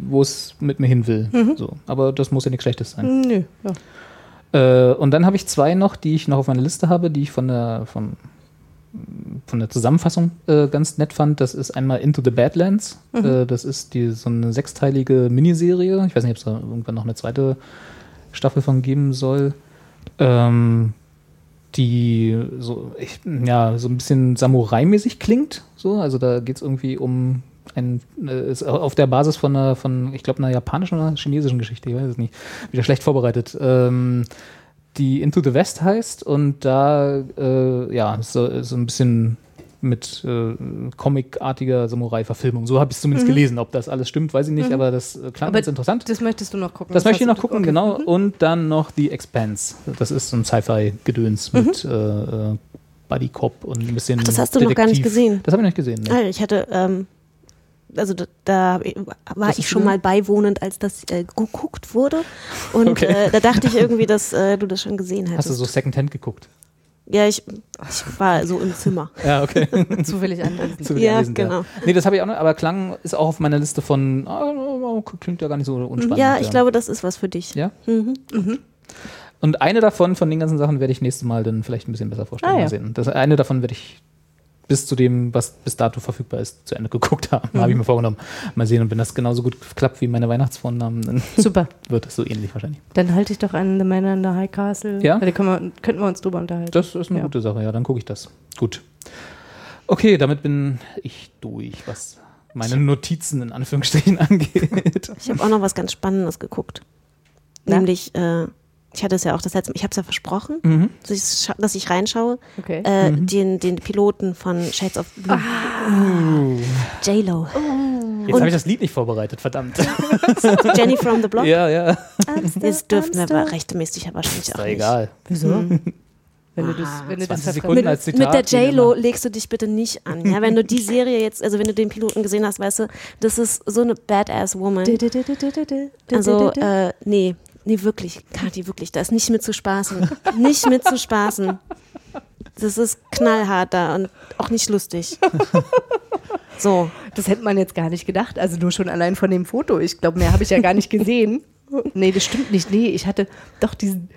wo es mit mir hin will. Mhm. So. Aber das muss ja nichts Schlechtes sein. nö, ja. Äh, und dann habe ich zwei noch, die ich noch auf meiner Liste habe, die ich von der, von, von der Zusammenfassung äh, ganz nett fand. Das ist einmal Into the Badlands. Mhm. Äh, das ist die, so eine sechsteilige Miniserie. Ich weiß nicht, ob es da irgendwann noch eine zweite Staffel von geben soll. Ähm, die so, ich, ja, so ein bisschen Samurai-mäßig klingt. So. Also da geht es irgendwie um ein, äh, ist auf der Basis von einer, von, ich glaube, einer japanischen oder chinesischen Geschichte, ich weiß es nicht. Wieder schlecht vorbereitet. Ähm, die Into the West heißt und da, äh, ja, so, so ein bisschen mit äh, comicartiger Samurai-Verfilmung. So habe ich es zumindest gelesen. Ob das alles stimmt, weiß ich nicht, aber das äh, klang Aber ganz interessant. Das möchtest du noch gucken. Das Was möchte ich hast noch gucken, okay. genau. Und dann noch The Expanse. Das ist so ein Sci-Fi-Gedöns mit äh, äh, Buddy Cop und ein bisschen. Ach, das hast du noch gar nicht Detektiv. gesehen. Das habe ich noch nicht gesehen. Ne? Ah, ich hatte, ähm, also da, da war hast ich schon mal beiwohnend, als das äh, geguckt wurde. Und Okay. äh, da dachte ich irgendwie, dass äh, du das schon gesehen Hast hättest. du so Secondhand geguckt? Ja, ich, ich war so im Zimmer. Ja, okay. Zufällig anwesend. Zu Ja, anwesend, genau. Nee, das habe ich auch noch, aber Klang ist auch auf meiner Liste von, ah, klingt ja gar nicht so unspannend. ja, ich glaube, das ist was für dich. Ja? Mhm. Und eine davon, von den ganzen Sachen, werde ich nächstes Mal dann vielleicht ein bisschen besser vorstellen. Ah, ja. Mal sehen. Das eine davon werde ich bis zu dem, was bis dato verfügbar ist, zu Ende geguckt haben. Mhm. Habe ich mir vorgenommen. Mal sehen, und wenn das genauso gut klappt wie meine Weihnachtsvornamen, dann Super. wird es so ähnlich wahrscheinlich. Dann halte ich doch an The Man in the High Castle. Ja? Da können wir, könnten wir uns drüber unterhalten. Das ist eine Ja. gute Sache, ja, dann gucke ich das. Gut. Okay, damit bin ich durch, was meine Notizen in Anführungsstrichen angeht. Ich habe auch noch was ganz Spannendes geguckt. Na? Nämlich äh, ich hatte es ja auch das letzte Mal, ich habe es ja versprochen, dass, ich, dass ich reinschaue, Okay. äh, den, den Piloten von Shades of Blue. J-Lo. Jetzt habe ich das Lied nicht vorbereitet, verdammt. Jenny from the Block. ja, ja. Das dürften wir aber rechtmäßig aber wahrscheinlich Ist auch doch nicht. egal. Wieso? Wenn du das, wenn du das 20 verfremdest. Sekunden als Zitat. Mit der J-Lo legst du dich bitte nicht an. Ja, wenn du die Serie jetzt, also wenn du den Piloten gesehen hast, weißt du, das ist so eine badass Woman. Also, äh, nee, nee, wirklich, Kathi, wirklich, da ist nicht mit zu spaßen. nicht mit zu spaßen. Das ist knallhart da und auch nicht lustig. So, Das hätte man jetzt gar nicht gedacht. Also nur schon allein von dem Foto. Ich glaube, mehr habe ich ja gar nicht gesehen. Nee, das stimmt nicht. Nee, ich hatte doch diesen,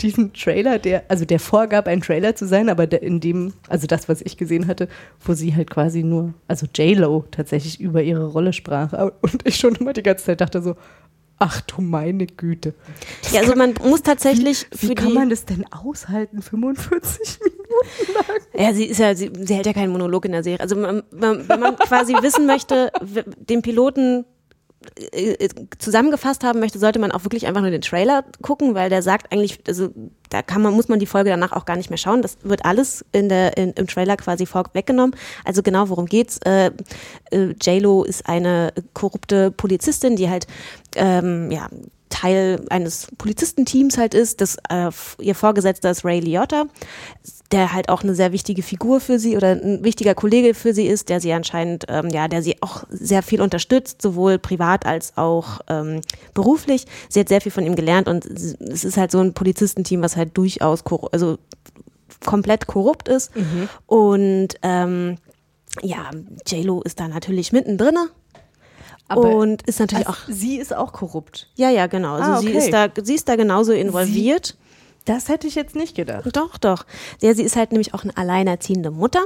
diesen Trailer, der, also der vorgab, ein Trailer zu sein, aber in dem, also das, was ich gesehen hatte, wo sie halt quasi nur, also J-Lo tatsächlich über ihre Rolle sprach. Und ich schon immer die ganze Zeit dachte so, ach du meine Güte. ja, also man muss tatsächlich Wie für kann die, man das denn aushalten, 45 Minuten? Ja, sie ist ja, sie, sie hält ja keinen Monolog in der Serie. Also man, man, wenn man quasi wissen möchte, den Piloten zusammengefasst haben möchte, sollte man auch wirklich einfach nur den Trailer gucken, weil der sagt eigentlich, also da kann man, muss man die Folge danach auch gar nicht mehr schauen. Das wird alles in der, in, im Trailer quasi vorweggenommen. Also genau, worum geht's? Äh, äh, J-Lo ist eine korrupte Polizistin, die halt, ähm, ja, Teil eines Polizistenteams halt ist. Das, äh, ihr Vorgesetzter ist Ray Liotta, der halt auch eine sehr wichtige Figur für sie oder ein wichtiger Kollege für sie ist, der sie anscheinend, ähm, ja, der sie auch sehr viel unterstützt, sowohl privat als auch ähm, beruflich. Sie hat sehr viel von ihm gelernt und es ist halt so ein Polizistenteam, was halt durchaus, also komplett korrupt ist. Und ähm, ja, JLo ist da natürlich mittendrin. Aber und ist natürlich Also, auch sie ist auch korrupt. ja, ja, genau. Also Ah, sie okay. ist da, sie ist da genauso involviert. Das hätte ich jetzt nicht gedacht. Doch, doch. Ja, sie ist halt nämlich auch eine alleinerziehende Mutter.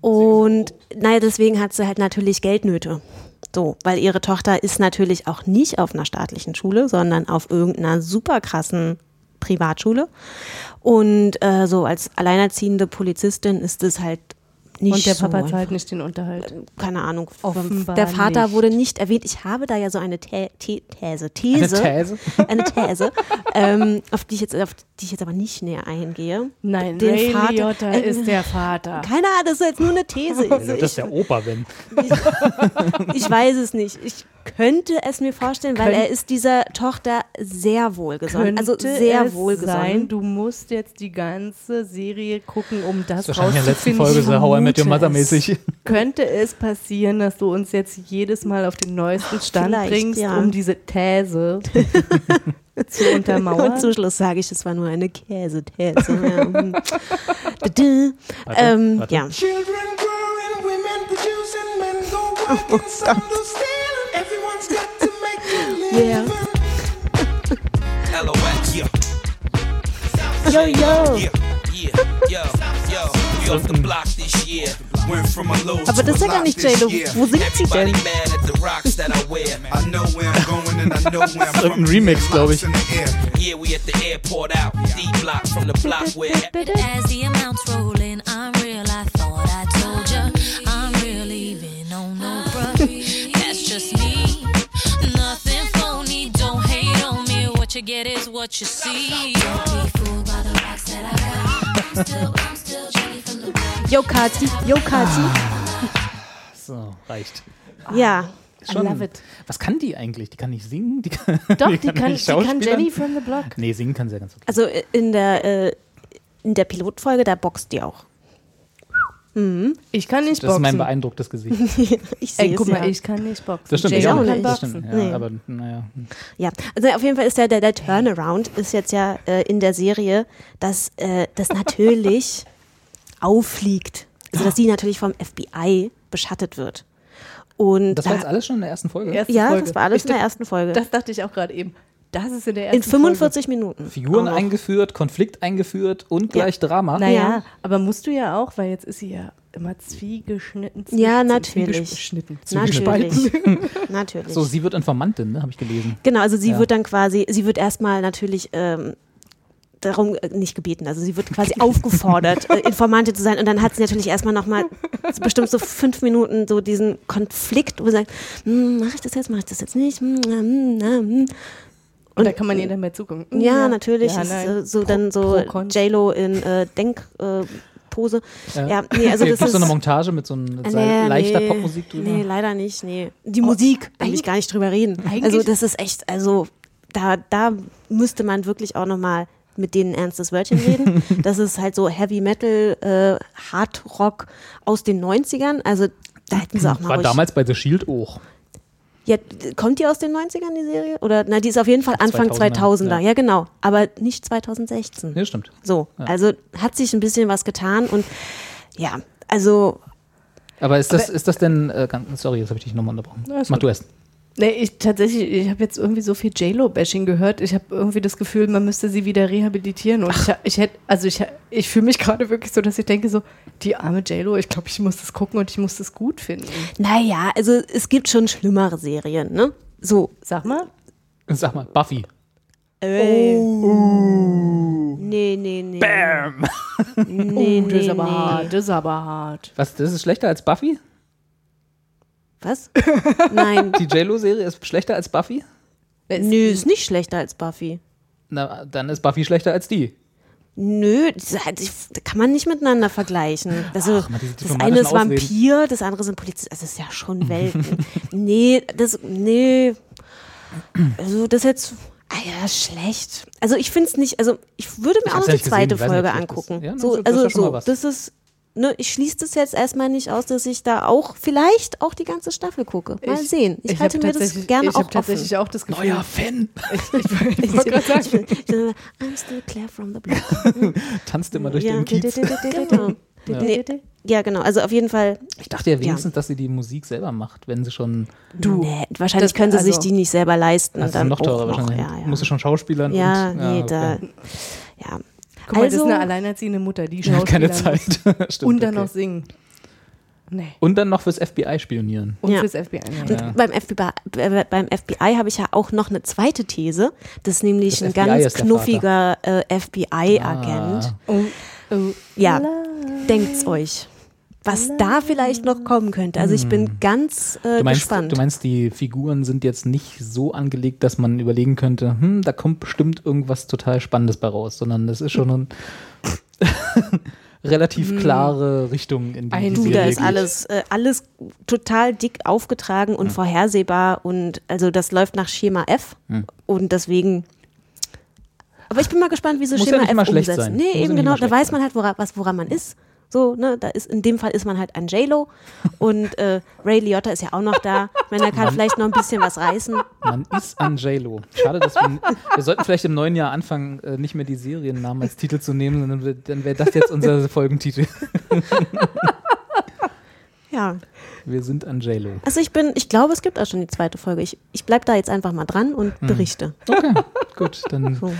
Und naja, deswegen hat sie halt natürlich Geldnöte. So, weil ihre Tochter ist natürlich auch nicht auf einer staatlichen Schule, sondern auf irgendeiner super krassen Privatschule. Und äh, so als alleinerziehende Polizistin ist es halt nicht Und der so Papa einfach. zahlt nicht den Unterhalt. keine Ahnung. Offenbar der Vater nicht. wurde nicht erwähnt. Ich habe da ja so eine Tä Tä These, These, These? eine These, ähm, auf die ich jetzt, auf die ich jetzt aber nicht näher eingehe. Nein, Den Ray Vater- Liotta äh, ist der Vater. Keine Ahnung, das ist jetzt nur eine These. Also, das ist der Opa, wenn. ich, ich weiß es nicht. Ich könnte es mir vorstellen, weil Könnt- er ist dieser Tochter sehr wohlgesonnen. Also Könnte sehr es wohlgesonnen. sein, du musst jetzt die ganze Serie gucken, um das Das wahrscheinlich in der letzten rauszufinden. Folge so How I Met Your Mother mäßig. Könnte es passieren, dass du uns jetzt jedes Mal auf den neuesten Stand Vielleicht, bringst, ja. um diese These zu untermauern? Und zum Schluss sage ich, es war nur eine Käsethese. hm. Warte, ähm, warte. Ja. Children growing, women Yo, yo. Yeah, yeah, yo, yo. We off the block this year. Went from a low ah, Aber to das ist a ja gar nicht J-Lo. Wo singt sie denn? mad at the rocks I know where I'm going and I know where I'm from. Irgendein Remix, glaub ich. In the air. Yeah, we at the airport out. D block from the block where As the amounts roll in, I'm real. I thought I told ya. I'm real, even on no bruh. That's just me. Nothing phony. Don't hate on me. What you get is what you see. Don't be Yo, Kati. Yo, Kati. So, reicht. Ja. I love it. Was kann die eigentlich? Die kann nicht singen? Die kann, Doch, die kann, nicht die kann? Jenny from the Block. Nee, singen kann sie ja ganz okay. Also äh, in der, äh, in der Pilotfolge, da boxt die auch. Ich kann nicht Das ist mein boxen. beeindrucktes Gesicht. Ich sehe Ey, es guck ja. mal, ich kann nicht boxen. Das stimmt, J.Lo ich auch nicht. Das boxen. stimmt, ja, Nee. aber naja. Ja, also auf jeden Fall ist der, der, der Turnaround ist jetzt ja äh, in der Serie, dass äh, das natürlich auffliegt. Also dass sie natürlich vom FBI beschattet wird. Und Das war da- jetzt alles schon in der ersten Folge? Erste ja, Folge. das war alles Ich in der ersten Folge. Das dachte ich auch gerade eben. Das ist in der ersten in 45 Minuten. Figuren Auch eingeführt, Konflikt eingeführt und gleich Drama. Folge. Naja, Ja. aber musst du ja auch, weil jetzt ist sie ja immer zwiegeschnitten. Ja, zwie- natürlich. Zwiegeschnitten. Natürlich. Natürlich. So, sie wird Informantin, ne? habe ich gelesen. Genau, also sie Ja. wird dann quasi, sie wird erstmal natürlich ähm, darum äh, nicht gebeten, also sie wird quasi aufgefordert, äh, Informantin zu sein und dann hat sie natürlich erstmal nochmal so bestimmt so fünf Minuten so diesen Konflikt, wo sie sagt, hm, mache ich das jetzt, mache ich das jetzt nicht, hm, na, hm, na, hm. Und da kann man ihr dann mehr zugucken. Hm, Ja, natürlich. Ja, ist, nein. äh, so Pro- dann so. J-Lo in äh, Denkpose. Äh, Pose. ja. nee, also gibt's ist so eine Montage mit so ein, Äh, sei- leichter nee, Popmusik drüber. Nee, leider nicht. Nee. Die Musik, will ich gar nicht drüber reden. eigentlich- Also das ist echt, also da, da müsste man wirklich auch nochmal mit denen ein ernstes Wörtchen reden. das ist halt so Heavy Metal, äh, Hard Rock aus den 90ern. Also da hätten sie auch mal War ruhig- damals bei The Shield auch. Ja, kommt die aus den 90ern, die Serie? Oder, na, die ist auf jeden Fall Anfang 2000er, 2000er. ja. Ja. genau. Aber nicht 2016. Ja, stimmt. So, also hat sich ein bisschen was getan und ja, also Aber ist das, ist das denn, äh, ganz, sorry, jetzt habe ich dich nochmal unterbrochen. Ja, ist Mach gut. du erst. Nee, ich tatsächlich, ich habe jetzt irgendwie so viel J-Lo-Bashing gehört. Ich habe irgendwie das Gefühl, man müsste sie wieder rehabilitieren. Und ich, ha- ich hätte, also ich, ich fühle mich gerade wirklich so, dass ich denke so, die arme J-Lo, ich glaube, ich muss das gucken und ich muss das gut finden. naja, also es gibt schon schlimmere Serien, ne? So, Sag mal. Sag mal, Buffy. äh, nee, nee, nee. Bam! Nee, oh, das ist aber nee. hart, das ist aber hart. Was, das ist schlechter als Buffy? Was? Nein. Die JLo-Serie ist schlechter als Buffy? Nö, ist nicht schlechter als Buffy. Na, dann ist Buffy schlechter als die. Nö, das, kann man nicht miteinander vergleichen. Also, Ach, das eine ist Ausreden. Vampir, das andere sind Polizisten. Also, das ist ja schon Welten. nee, das, nee. Also, das jetzt, ah ja, schlecht. Also, ich finde es nicht, also, ich würde mir Ich auch noch die zweite Folge angucken. ja, so, also, so, das ist, ne, ich schließe das jetzt erstmal nicht aus, dass ich da auch vielleicht auch die ganze Staffel gucke. Mal Ich- sehen. Ich, ich halte mir das gerne ich auch hab tatsächlich offen. auch das Gefühl. Neuer Fan! Ich, ich, ich wollte gerade sagen, Ich bin immer, I'm still Claire from the block. Tanzt immer durch ja. den Kiez. Genau. Nee, ja, genau. Also auf jeden Fall, Ich dachte ja wenigstens, dass sie die Musik selber macht, wenn sie schon. du. Nee, wahrscheinlich Das- können sie sich also- die nicht selber leisten. Das ist dann noch teurer noch, wahrscheinlich. Ja, ja. Musst du schon Schauspielern ja, und. nee, okay. da. Ja. Guck mal, das ist Also- eine alleinerziehende Mutter, die schaut keine Zeit. Stimmt, und dann okay. noch singen. Nee. Und dann noch fürs FBI spionieren. Und Ja. fürs FBI. Und Ja. Ja. beim FBI, äh, beim FBI habe ich ja auch noch eine zweite These. Das ist nämlich Das ein FBI ganz knuffiger äh, FBI-Agent. Ah. Oh, oh. Ja, denkt's euch. Was da vielleicht noch kommen könnte. Also ich bin ganz äh, Du meinst, gespannt. du meinst, die Figuren sind jetzt nicht so angelegt, dass man überlegen könnte, hm, da kommt bestimmt irgendwas total Spannendes bei raus, sondern das ist schon eine relativ klare Richtung, in die Ein Du, da ist alles, äh, alles total dick aufgetragen und vorhersehbar und also das läuft nach Schema F Hm. und deswegen. Aber ich bin mal gespannt, wie sie Muss ja Schema nicht F immer schlecht umsetzen. sein. Nee, Muss ja eben genau, da weiß man halt, wora, was, woran man ist. So, ne, da ist, in dem Fall ist man halt ein J-Lo und äh, Ray Liotta ist ja auch noch da. Er kann vielleicht noch ein bisschen was reißen. Man ist an J-Lo. Schade, dass wir, wir sollten vielleicht im neuen Jahr anfangen, äh, nicht mehr die Seriennamen als Titel zu nehmen, sondern dann wäre das jetzt unser Folgentitel. Ja, Wir sind an J-Lo. also ich bin, ich glaube, es gibt auch schon die zweite Folge. Ich, ich bleib da jetzt einfach mal dran und Hm. berichte. Okay, gut, dann So.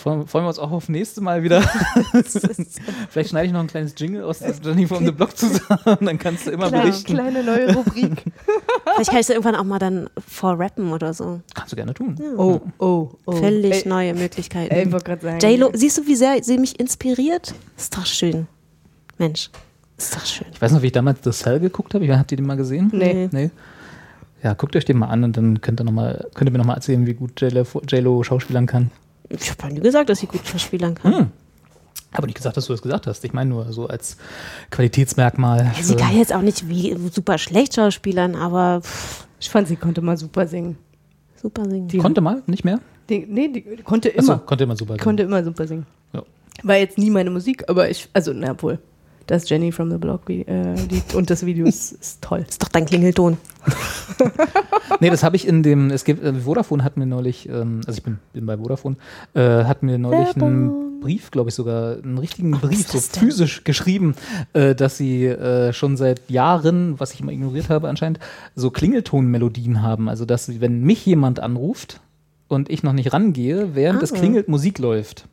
Freuen, freuen wir uns auch auf nächste Mal wieder. Vielleicht schneide ich noch ein kleines Jingle aus der Jenny from the Block zusammen, dann kannst du immer Klar, berichten. kleine neue Rubrik. Vielleicht kann ich da irgendwann auch mal dann vorrappen oder so. Kannst du gerne tun. Oh, oh, oh. Völlig Ey, neue Möglichkeiten. Ey, ich wollte gerade sagen. J-Lo, siehst du, wie sehr sie mich inspiriert? Ist doch schön. Mensch, ist doch schön. Ich weiß noch, wie ich damals The Cell geguckt habe. Ich weiß, Habt ihr den mal gesehen? Nee. Nee. Ja, guckt euch den mal an und dann könnt ihr, noch mal, könnt ihr mir nochmal erzählen, wie gut J-Lo J-Lo schauspielern kann. Ich habe nie gesagt, dass sie gut schauspielern kann. Hm. Aber nicht gesagt, dass du das gesagt hast. Ich meine nur so als Qualitätsmerkmal. Ja, sie kann jetzt auch nicht wie super schlecht schauspielern, aber pff, Ich fand, sie konnte mal super singen. super singen. Die, Konnte mal, nicht mehr? Die, nee, die konnte Achso, immer. konnte immer super. Die konnte immer super singen. Ja. War jetzt nie meine Musik, aber ich, also, na wohl. Das Jenny from the Block äh, Lied und das Video ist, ist toll. ist doch dein Klingelton. Nee, das habe ich in dem, es gibt, äh, Vodafone hat mir neulich, ähm, also ich bin, bin bei Vodafone, äh, hat mir neulich einen Brief, glaube ich sogar, einen richtigen Brief, so denn? physisch geschrieben, äh, dass sie äh, schon seit Jahren, was ich immer ignoriert habe anscheinend, so Klingeltonmelodien haben. Also, dass sie, wenn mich jemand anruft und ich noch nicht rangehe, während es Ah. klingelt, Musik läuft.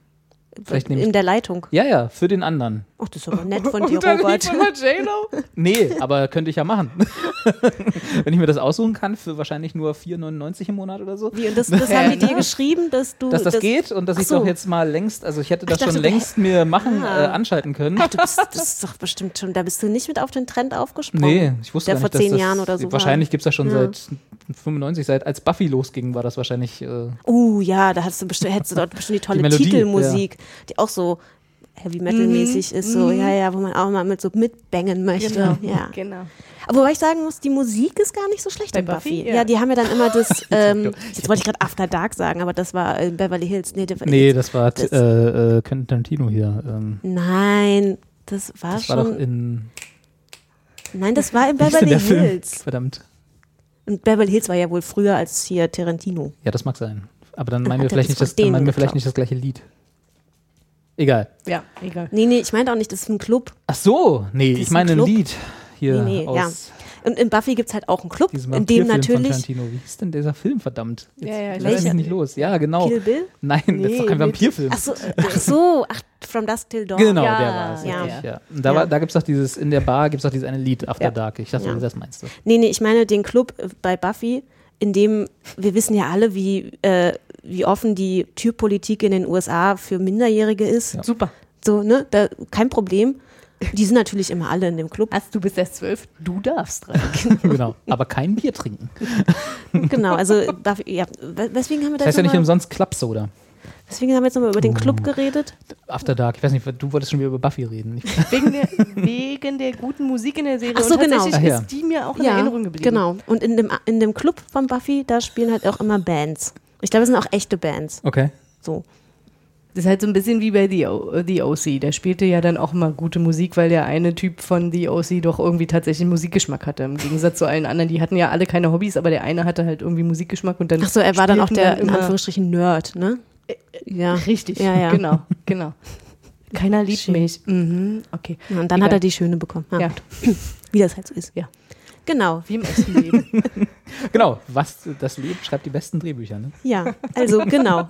Vielleicht In der Leitung. ja, ja, für den anderen. Ach, das ist aber nett von dir, Robert. Nee, aber könnte ich ja machen. wenn ich mir das aussuchen kann, für wahrscheinlich nur 4,99 im Monat oder so. Wie, und das, das haben die dir geschrieben, dass du. dass das, geht und dass ich so. doch jetzt mal längst, also ich hätte das Ich dachte, schon längst mir machen, Ah. äh, anschalten können. Ach, du bist, das ist doch bestimmt schon, da bist du nicht mit auf den Trend aufgesprungen. Nee, ich wusste Der gar nicht, vor zehn das, Jahren oder so. Wahrscheinlich gibt es das schon Ja. seit 95, seit als Buffy losging, war das wahrscheinlich. Äh, Uh, ja, da hast du bestimmt, hättest du dort bestimmt die tolle Melodie, Titelmusik, die auch so Heavy Metal mäßig ist, so, ja, ja, wo man auch mal mit so mitbangen möchte. Genau. Ja. genau. Aber wobei ich sagen muss, die Musik ist gar nicht so schlecht Bei in Buffy. Buffy? Ja. Ja. die haben ja dann immer das, ähm, jetzt wollte ich gerade After Dark sagen, aber das war äh, Beverly Hills. Nee, der- nee, das war das- äh, äh, Quentin Tarantino hier. Ähm, Nein, das war das war schon. doch in. nein, das war in Beverly der Film? Hills. Verdammt. Und Beverly Hills war ja wohl früher als hier Tarantino. Ja, das mag sein. Aber dann meinen wir vielleicht das nicht das, dann meinen wir vielleicht nicht das gleiche Lied. Egal. Ja, egal. Nee, nee, ich meinte auch nicht, das ist ein Club. Ach so, nee, ich ist ein meine ein Club. Lied hier Nee, nee, aus ja. Und in Buffy gibt es halt auch einen Club, in dem natürlich. Wie hieß denn dieser Film, verdammt? Jetzt Ja, ja, ich lass mich nicht los. Ja, genau. Kill Bill? Nein, das ist doch kein Nee, Vampirfilm. Ach so, ach so, ach, From Dusk Till Dawn. Genau, Ja, der war es. ja. richtig, Ja. Und da, Ja. da gibt es doch dieses, in der Bar gibt es doch dieses eine Lied, After. Dark. Ich dachte, das meinst du. Nee, nee, ich meine den Club bei Buffy, in dem wir wissen ja alle, wie, äh, wie offen die Türpolitik in den USA für Minderjährige ist. Super. So, ne? Da, kein Problem. Die sind natürlich immer alle in dem Club. Hast du bis erst zwölf? Du darfst rein. genau. Aber kein Bier trinken. genau, also Buffy, ja, we- weswegen haben wir Das da heißt ja nicht umsonst Club Soda. Deswegen haben wir jetzt nochmal über den Club geredet. After Dark. Ich weiß nicht, du wolltest schon wieder über Buffy reden. Wegen der, wegen der guten Musik in der Serie. Ach so, Und genau. tatsächlich ja. ist die mir auch in ja, Erinnerung geblieben. genau. Und in dem, in dem Club von Buffy, da spielen halt auch immer Bands. Ich glaube, es sind auch echte Bands. okay. So. Das ist halt so ein bisschen wie bei The, o The OC. Der spielte ja dann auch immer gute Musik, weil der eine Typ von The OC doch irgendwie tatsächlich einen Musikgeschmack hatte. Im Gegensatz zu allen anderen. Die hatten ja alle keine Hobbys, aber der eine hatte halt irgendwie Musikgeschmack und dann. Ach so, er war dann auch der, in immer- Anführungsstrichen, Nerd, ne? Ja. Richtig, Ja, ja. genau, genau. Keiner liebt Schön. mich. Mhm, okay. Ja, Und dann Egal. hat er die Schöne bekommen. Ja. Ja. Wie das halt so ist. Ja. Genau. Wie im echten Leben. Genau. Was das Leben schreibt die besten Drehbücher, ne? Ja, also genau.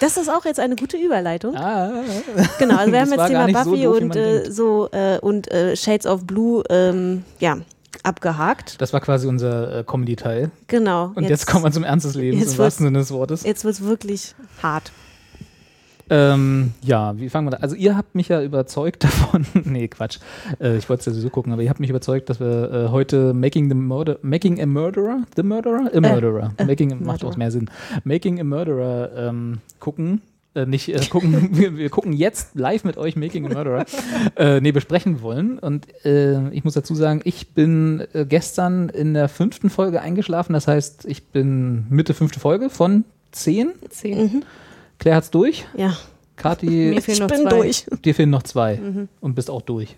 Das ist auch jetzt eine gute Überleitung. Ah, Genau, also wir haben jetzt Thema so Buffy doof, wie und äh, so äh, und äh, Shades of Blue ähm, ja, abgehakt. das war quasi unser äh, Comedy-Teil. Genau. Und jetzt, kommen wir zum Ernst des Lebens, jetzt im wahrsten Sinne des Wortes. Jetzt wird es wirklich hart. Ähm, ja, wie fangen wir da? Also ihr habt mich ja überzeugt davon. nee, Quatsch. Äh, ich wollte es ja sowieso gucken, aber ihr habt mich überzeugt, dass wir äh, heute Making the Murder, Making a Murderer, The Murderer, a Murderer, Making a, macht Murderer. auch mehr Sinn. Making a Murderer ähm, gucken. Äh, nicht äh, gucken, wir, wir gucken jetzt live mit euch Making a Murderer. äh, nee, besprechen wollen. Und äh, ich muss dazu sagen, ich bin äh, gestern in der fünften Folge eingeschlafen. Das heißt, ich bin Mitte fünfte Folge von zehn. Zehn. Claire hat's durch. Ja, fehlen ich noch bin zwei. durch. dir fehlen noch zwei und bist auch durch.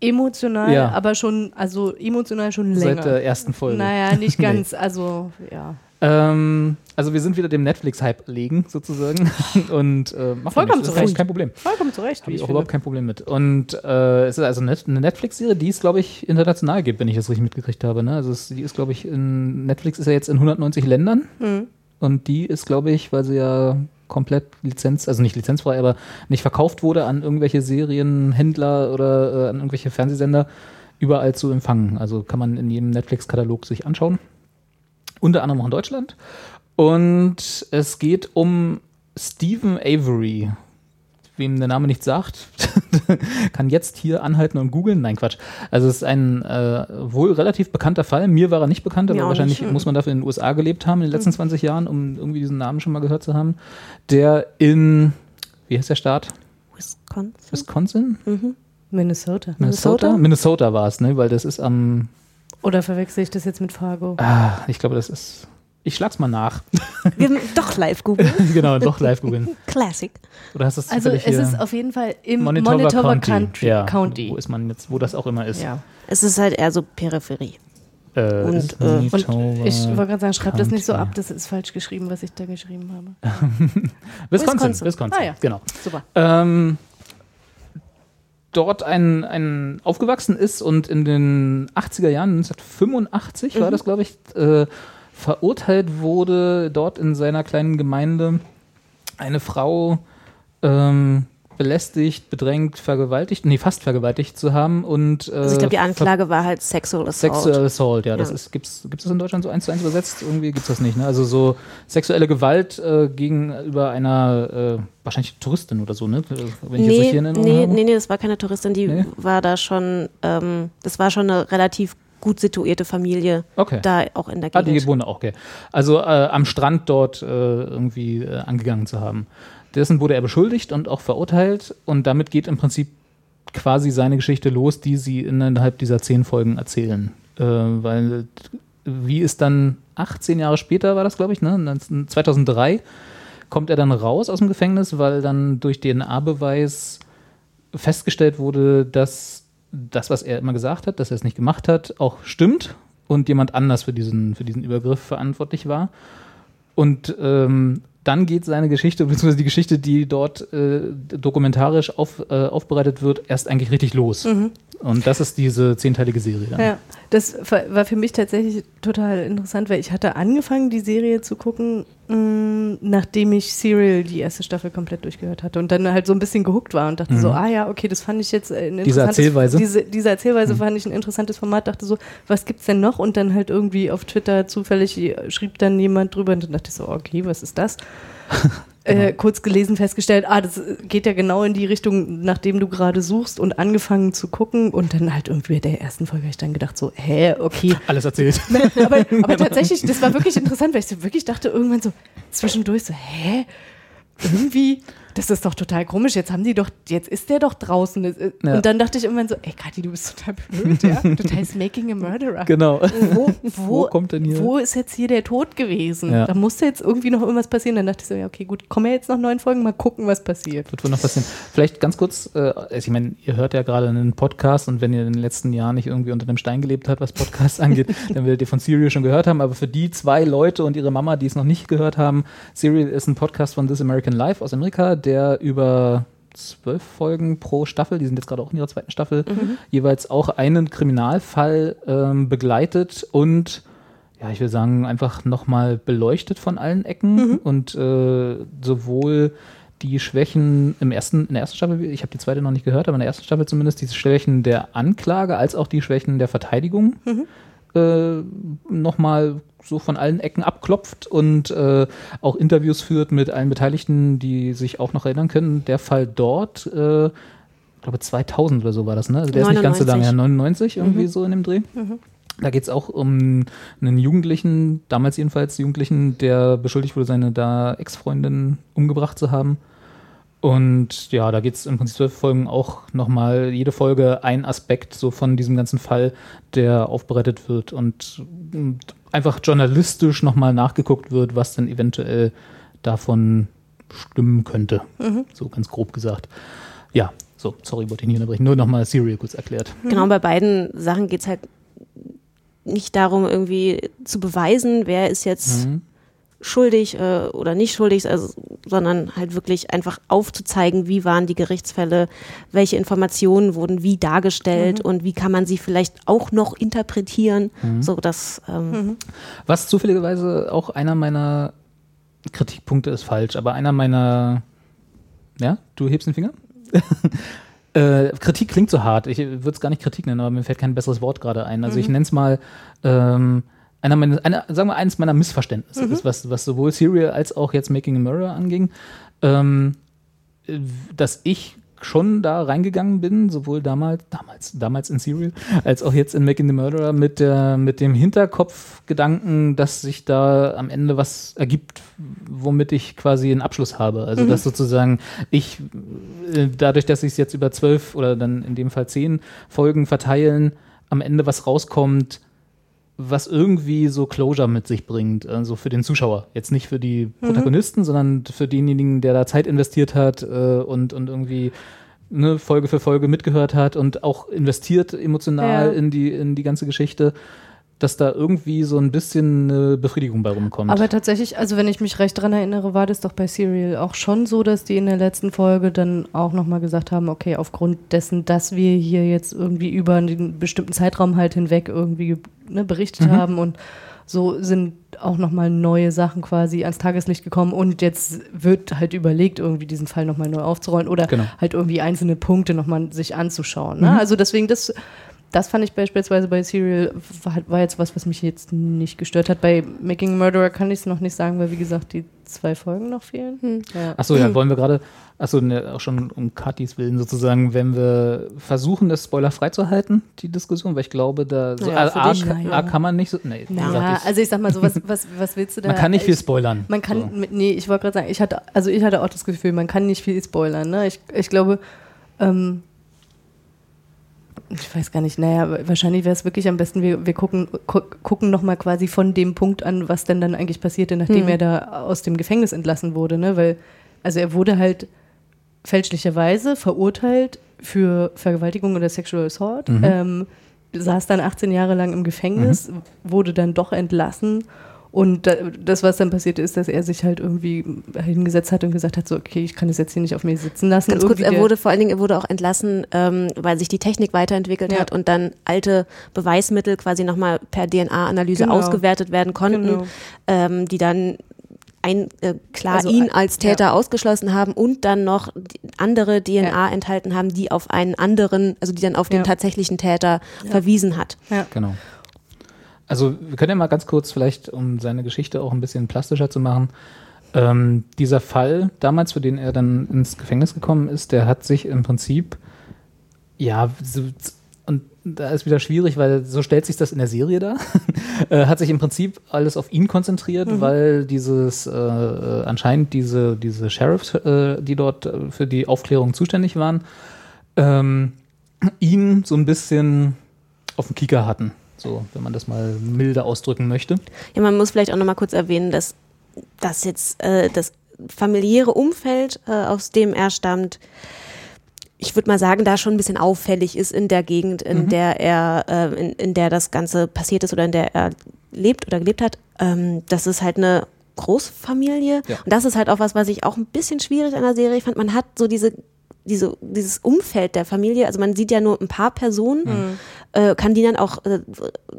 Emotional, Ja. aber schon, also emotional schon länger. Seit der ersten Folge. Naja, nicht ganz. Also, ja. Ähm, also wir sind wieder dem Netflix-Hype legen, sozusagen. Und äh, machen Vollkommen nichts. zu Das ist Recht. kein Problem. Vollkommen zu Recht, Habe wie ich ich auch überhaupt kein Problem mit. Und äh, es ist also eine Netflix-Serie, die es, glaube ich, international gibt, wenn ich das richtig mitgekriegt habe. Ne? Also es, die ist, glaube ich, in Netflix ist ja jetzt in 190 Ländern. Mhm. Und die ist, glaube ich, weil sie ja komplett Lizenz, also nicht lizenzfrei, aber nicht verkauft wurde an irgendwelche Serienhändler oder äh, an irgendwelche Fernsehsender, überall zu empfangen. Also kann man in jedem Netflix-Katalog sich anschauen. Unter anderem auch in Deutschland. Und es geht um Stephen Avery. Wem der Name nichts sagt, kann jetzt hier anhalten und googeln. Nein, Quatsch. Also es ist ein äh, wohl relativ bekannter Fall. Mir war er nicht bekannt, aber wahrscheinlich nicht. muss man dafür in den USA gelebt haben in den letzten 20 Jahren, um irgendwie diesen Namen schon mal gehört zu haben. Der in, wie heißt der Staat? Wisconsin. Wisconsin? Minnesota. Minnesota? Minnesota war es, ne? Weil das ist am, Oder verwechsel ich das jetzt mit Fargo? ah, ich glaube, das ist, ich schlag's mal nach. Doch live googeln. genau, doch live googeln. Classic. Oder hast du es Also, es hier? ist auf jeden Fall im Manitoba, Manitoba, County. Country. Ja, County. Wo ist man jetzt, wo das auch immer ist. Ja. Es ist halt eher so Peripherie. Äh, Und, äh, Und ich wollte gerade sagen, schreib das nicht so ab, das ist falsch geschrieben, was ich da geschrieben habe. Wisconsin, Wisconsin. Wisconsin, Ah, ja. genau. Super. Ähm, dort ein, ein aufgewachsen ist und in den 80er Jahren, 1985 Mhm. war das, glaube ich, äh, verurteilt wurde, dort in seiner kleinen Gemeinde eine Frau ähm, belästigt, bedrängt, vergewaltigt, nee, fast vergewaltigt zu haben und äh, Also ich glaube, die Anklage war halt Sexual Assault. Sexual Assault, ja, das Ja. ist, gibt's, gibt's das in Deutschland so eins zu eins übersetzt? Irgendwie gibt's das nicht, ne? Also so sexuelle Gewalt äh, gegenüber einer, äh, wahrscheinlich Touristin oder so, ne? Wenn ich jetzt nee, richtig in Erinnerung nee, habe. nee, nee, das war keine Touristin, die Nee? war da schon, ähm, das war schon eine relativ gut situierte Familie Okay. da auch in der Ah, Gegend. die wohnen auch, okay. Also äh, am Strand dort äh, irgendwie äh, angegangen zu haben. Dessen wurde er beschuldigt und auch verurteilt und damit geht im Prinzip quasi seine Geschichte los, die sie innerhalb dieser zehn Folgen erzählen. Äh, weil wie ist dann 18 Jahre später war das, glaube ich, ne? 19- 2003 kommt er dann raus aus dem Gefängnis, weil dann durch DNA-Beweis festgestellt wurde, dass das, was er immer gesagt hat, dass er es nicht gemacht hat, auch stimmt und jemand anders für diesen, für diesen Übergriff verantwortlich war. Und ähm, dann geht seine Geschichte, beziehungsweise die Geschichte, die dort äh, dokumentarisch auf, äh, aufbereitet wird, erst eigentlich richtig los. Und das ist diese zehnteilige Serie. Dann. Ja, das war für mich tatsächlich total interessant, weil ich hatte angefangen, die Serie zu gucken, mh, nachdem ich Serial die erste Staffel komplett durchgehört hatte und dann halt so ein bisschen gehuckt war und dachte so, ah ja, okay, das fand ich jetzt äh, ein Diese interessantes- Erzählweise? Diese, diese Erzählweise fand ich ein interessantes Format, dachte so, was gibt's denn noch? Und dann halt irgendwie auf Twitter zufällig schrieb dann jemand drüber und dann dachte ich so, okay, was ist das? Äh, kurz gelesen, festgestellt, ah, das geht ja genau in die Richtung, nachdem du gerade suchst und angefangen zu gucken und dann halt irgendwie der ersten Folge habe ich dann gedacht so, hä, okay. Alles erzählt. aber, aber tatsächlich, das war wirklich interessant, weil ich so wirklich dachte irgendwann so zwischendurch so, hä, irgendwie, das ist doch total komisch, jetzt haben die doch, jetzt ist der doch draußen. Ja. Und dann dachte ich irgendwann so, ey Kathi, du bist total blöd, ja. Du heißt Making a Murderer. Genau. Wo, wo, Wo kommt denn hier- Wo ist jetzt hier der Tod gewesen? Ja. Da musste jetzt irgendwie noch irgendwas passieren. Dann dachte ich so, ja, okay, gut, kommen ja jetzt noch neun Folgen, mal gucken, was passiert. Wird wohl noch passieren. Vielleicht ganz kurz, äh, also ich meine, ihr hört ja gerade einen Podcast und wenn ihr in den letzten Jahren nicht irgendwie unter einem Stein gelebt habt, was Podcasts angeht, dann werdet ihr von Serial schon gehört haben. Aber für die zwei Leute und ihre Mama, die es noch nicht gehört haben, Serial ist ein Podcast von This American Life aus Amerika, der über zwölf Folgen pro Staffel, die sind jetzt gerade auch in ihrer zweiten Staffel, jeweils auch einen Kriminalfall ähm, begleitet und ja, ich will sagen, einfach nochmal beleuchtet von allen Ecken und äh, sowohl die Schwächen im ersten, in der ersten Staffel, ich habe die zweite noch nicht gehört, aber in der ersten Staffel zumindest die Schwächen der Anklage als auch die Schwächen der Verteidigung äh, nochmal so von allen Ecken abklopft und äh, auch Interviews führt mit allen Beteiligten, die sich auch noch erinnern können. Der Fall dort, äh, ich glaube 2000 oder so war das, ne? Also der ist nicht ganz so lange her, 99 irgendwie so in dem Dreh. Da geht es auch um einen Jugendlichen, damals jedenfalls Jugendlichen, der beschuldigt wurde, seine da Ex-Freundin umgebracht zu haben. Und ja, da geht es im Prinzip zwölf Folgen auch nochmal, jede Folge ein Aspekt so von diesem ganzen Fall, der aufbereitet wird und, und einfach journalistisch nochmal nachgeguckt wird, was denn eventuell davon stimmen könnte. So ganz grob gesagt. Ja, so, sorry, wollte ich nicht unterbrechen. Nur nochmal Serial kurz erklärt. Genau, bei beiden Sachen geht es halt nicht darum, irgendwie zu beweisen, wer ist jetzt schuldig äh, oder nicht schuldig, also, sondern halt wirklich einfach aufzuzeigen, wie waren die Gerichtsfälle, welche Informationen wurden wie dargestellt und wie kann man sie vielleicht auch noch interpretieren. So, dass ähm, Was zufälligerweise auch einer meiner Kritikpunkte ist falsch, aber einer meiner, ja, du hebst den Finger? äh, Kritik klingt so hart. Ich würde es gar nicht Kritik nennen, aber mir fällt kein besseres Wort gerade ein. Also ich nenne es mal ähm, einer meiner, einer, sagen wir eines meiner Missverständnisse ist, was, was sowohl Serial als auch jetzt Making a Mirror anging, ähm, äh, dass ich schon da reingegangen bin, sowohl damals, damals, damals in Serial, als auch jetzt in Making the Murderer mit der, mit dem Hinterkopfgedanken, dass sich da am Ende was ergibt, womit ich quasi einen Abschluss habe. Also, dass sozusagen ich, äh, dadurch, dass ich es jetzt über zwölf oder dann in dem Fall zehn Folgen verteilen, am Ende was rauskommt, was irgendwie so Closure mit sich bringt, also für den Zuschauer. Jetzt nicht für die Protagonisten, sondern für denjenigen, der da Zeit investiert hat äh, und, und irgendwie ne, Folge für Folge mitgehört hat und auch investiert emotional Ja. in, die, in die ganze Geschichte, dass da irgendwie so ein bisschen eine Befriedigung bei rumkommt. Aber tatsächlich, also wenn ich mich recht dran erinnere, war das doch bei Serial auch schon so, dass die in der letzten Folge dann auch nochmal gesagt haben, okay, aufgrund dessen, dass wir hier jetzt irgendwie über einen bestimmten Zeitraum halt hinweg irgendwie ne, berichtet haben und so sind auch nochmal neue Sachen quasi ans Tageslicht gekommen und jetzt wird halt überlegt, irgendwie diesen Fall nochmal neu aufzurollen oder Genau. halt irgendwie einzelne Punkte nochmal sich anzuschauen. Ne? Also deswegen, das das fand ich beispielsweise bei Serial, war, war jetzt was, was mich jetzt nicht gestört hat. Bei Making a Murderer kann ich es noch nicht sagen, weil wie gesagt, die zwei Folgen noch fehlen. Hm. Ja. Achso, ja, wollen wir gerade, achso, ne, auch schon um Katis Willen sozusagen, wenn wir versuchen, das spoilerfrei zu halten, die Diskussion, weil ich glaube, da so, für A, dich, A, naja. A kann man nicht so, nee, Ja, gesagt, ich, also ich sag mal so, was, was, was willst du da? man kann nicht viel ich, spoilern. Man kann, so. nee, ich wollte gerade sagen, ich hatte, also ich hatte auch das Gefühl, man kann nicht viel spoilern. Ne? Ich, ich glaube, ähm, ich weiß gar nicht, naja, wahrscheinlich wäre es wirklich am besten, wir, wir gucken, gu gucken nochmal quasi von dem Punkt an, was denn dann eigentlich passierte, nachdem Hm. er da aus dem Gefängnis entlassen wurde, ne? Weil, also er wurde halt fälschlicherweise verurteilt für Vergewaltigung oder Sexual Assault, Mhm. ähm, saß dann 18 Jahre lang im Gefängnis, wurde dann doch entlassen und da, das, was dann passiert ist, dass er sich halt irgendwie hingesetzt hat und gesagt hat, so, okay, ich kann das jetzt hier nicht auf mir sitzen lassen. Ganz kurz, Irgendwie er der- wurde vor allen Dingen, er wurde auch entlassen, ähm, weil sich die Technik weiterentwickelt Ja. hat und dann alte Beweismittel quasi nochmal per DNA-Analyse Genau. ausgewertet werden konnten, Genau. ähm, die dann ein, äh, klar Also, ihn äh, als Täter ausgeschlossen haben und dann noch andere DNA Ja. enthalten haben, die auf einen anderen, also die dann auf den Ja. tatsächlichen Täter verwiesen hat. Ja. Genau. Also wir können ja mal ganz kurz vielleicht, um seine Geschichte auch ein bisschen plastischer zu machen, ähm, dieser Fall damals, für den er dann ins Gefängnis gekommen ist, der hat sich im Prinzip, ja, so, und da ist wieder schwierig, weil so stellt sich das in der Serie dar, äh, hat sich im Prinzip alles auf ihn konzentriert, weil dieses, äh, anscheinend diese, diese Sheriffs, äh, die dort für die Aufklärung zuständig waren, ähm, ihn so ein bisschen auf den Kieker hatten. So, wenn man das mal milde ausdrücken möchte. Ja, man muss vielleicht auch nochmal kurz erwähnen, dass das jetzt äh, das familiäre Umfeld, äh, aus dem er stammt, ich würde mal sagen, da schon ein bisschen auffällig ist in der Gegend, in der er, äh, in, in der das Ganze passiert ist oder in der er lebt oder gelebt hat. Ähm, das ist halt eine Großfamilie. Ja. Und das ist halt auch was, was ich auch ein bisschen schwierig an der Serie fand. Man hat so diese diese, dieses Umfeld der Familie, also man sieht ja nur ein paar Personen, äh, kann die dann auch äh,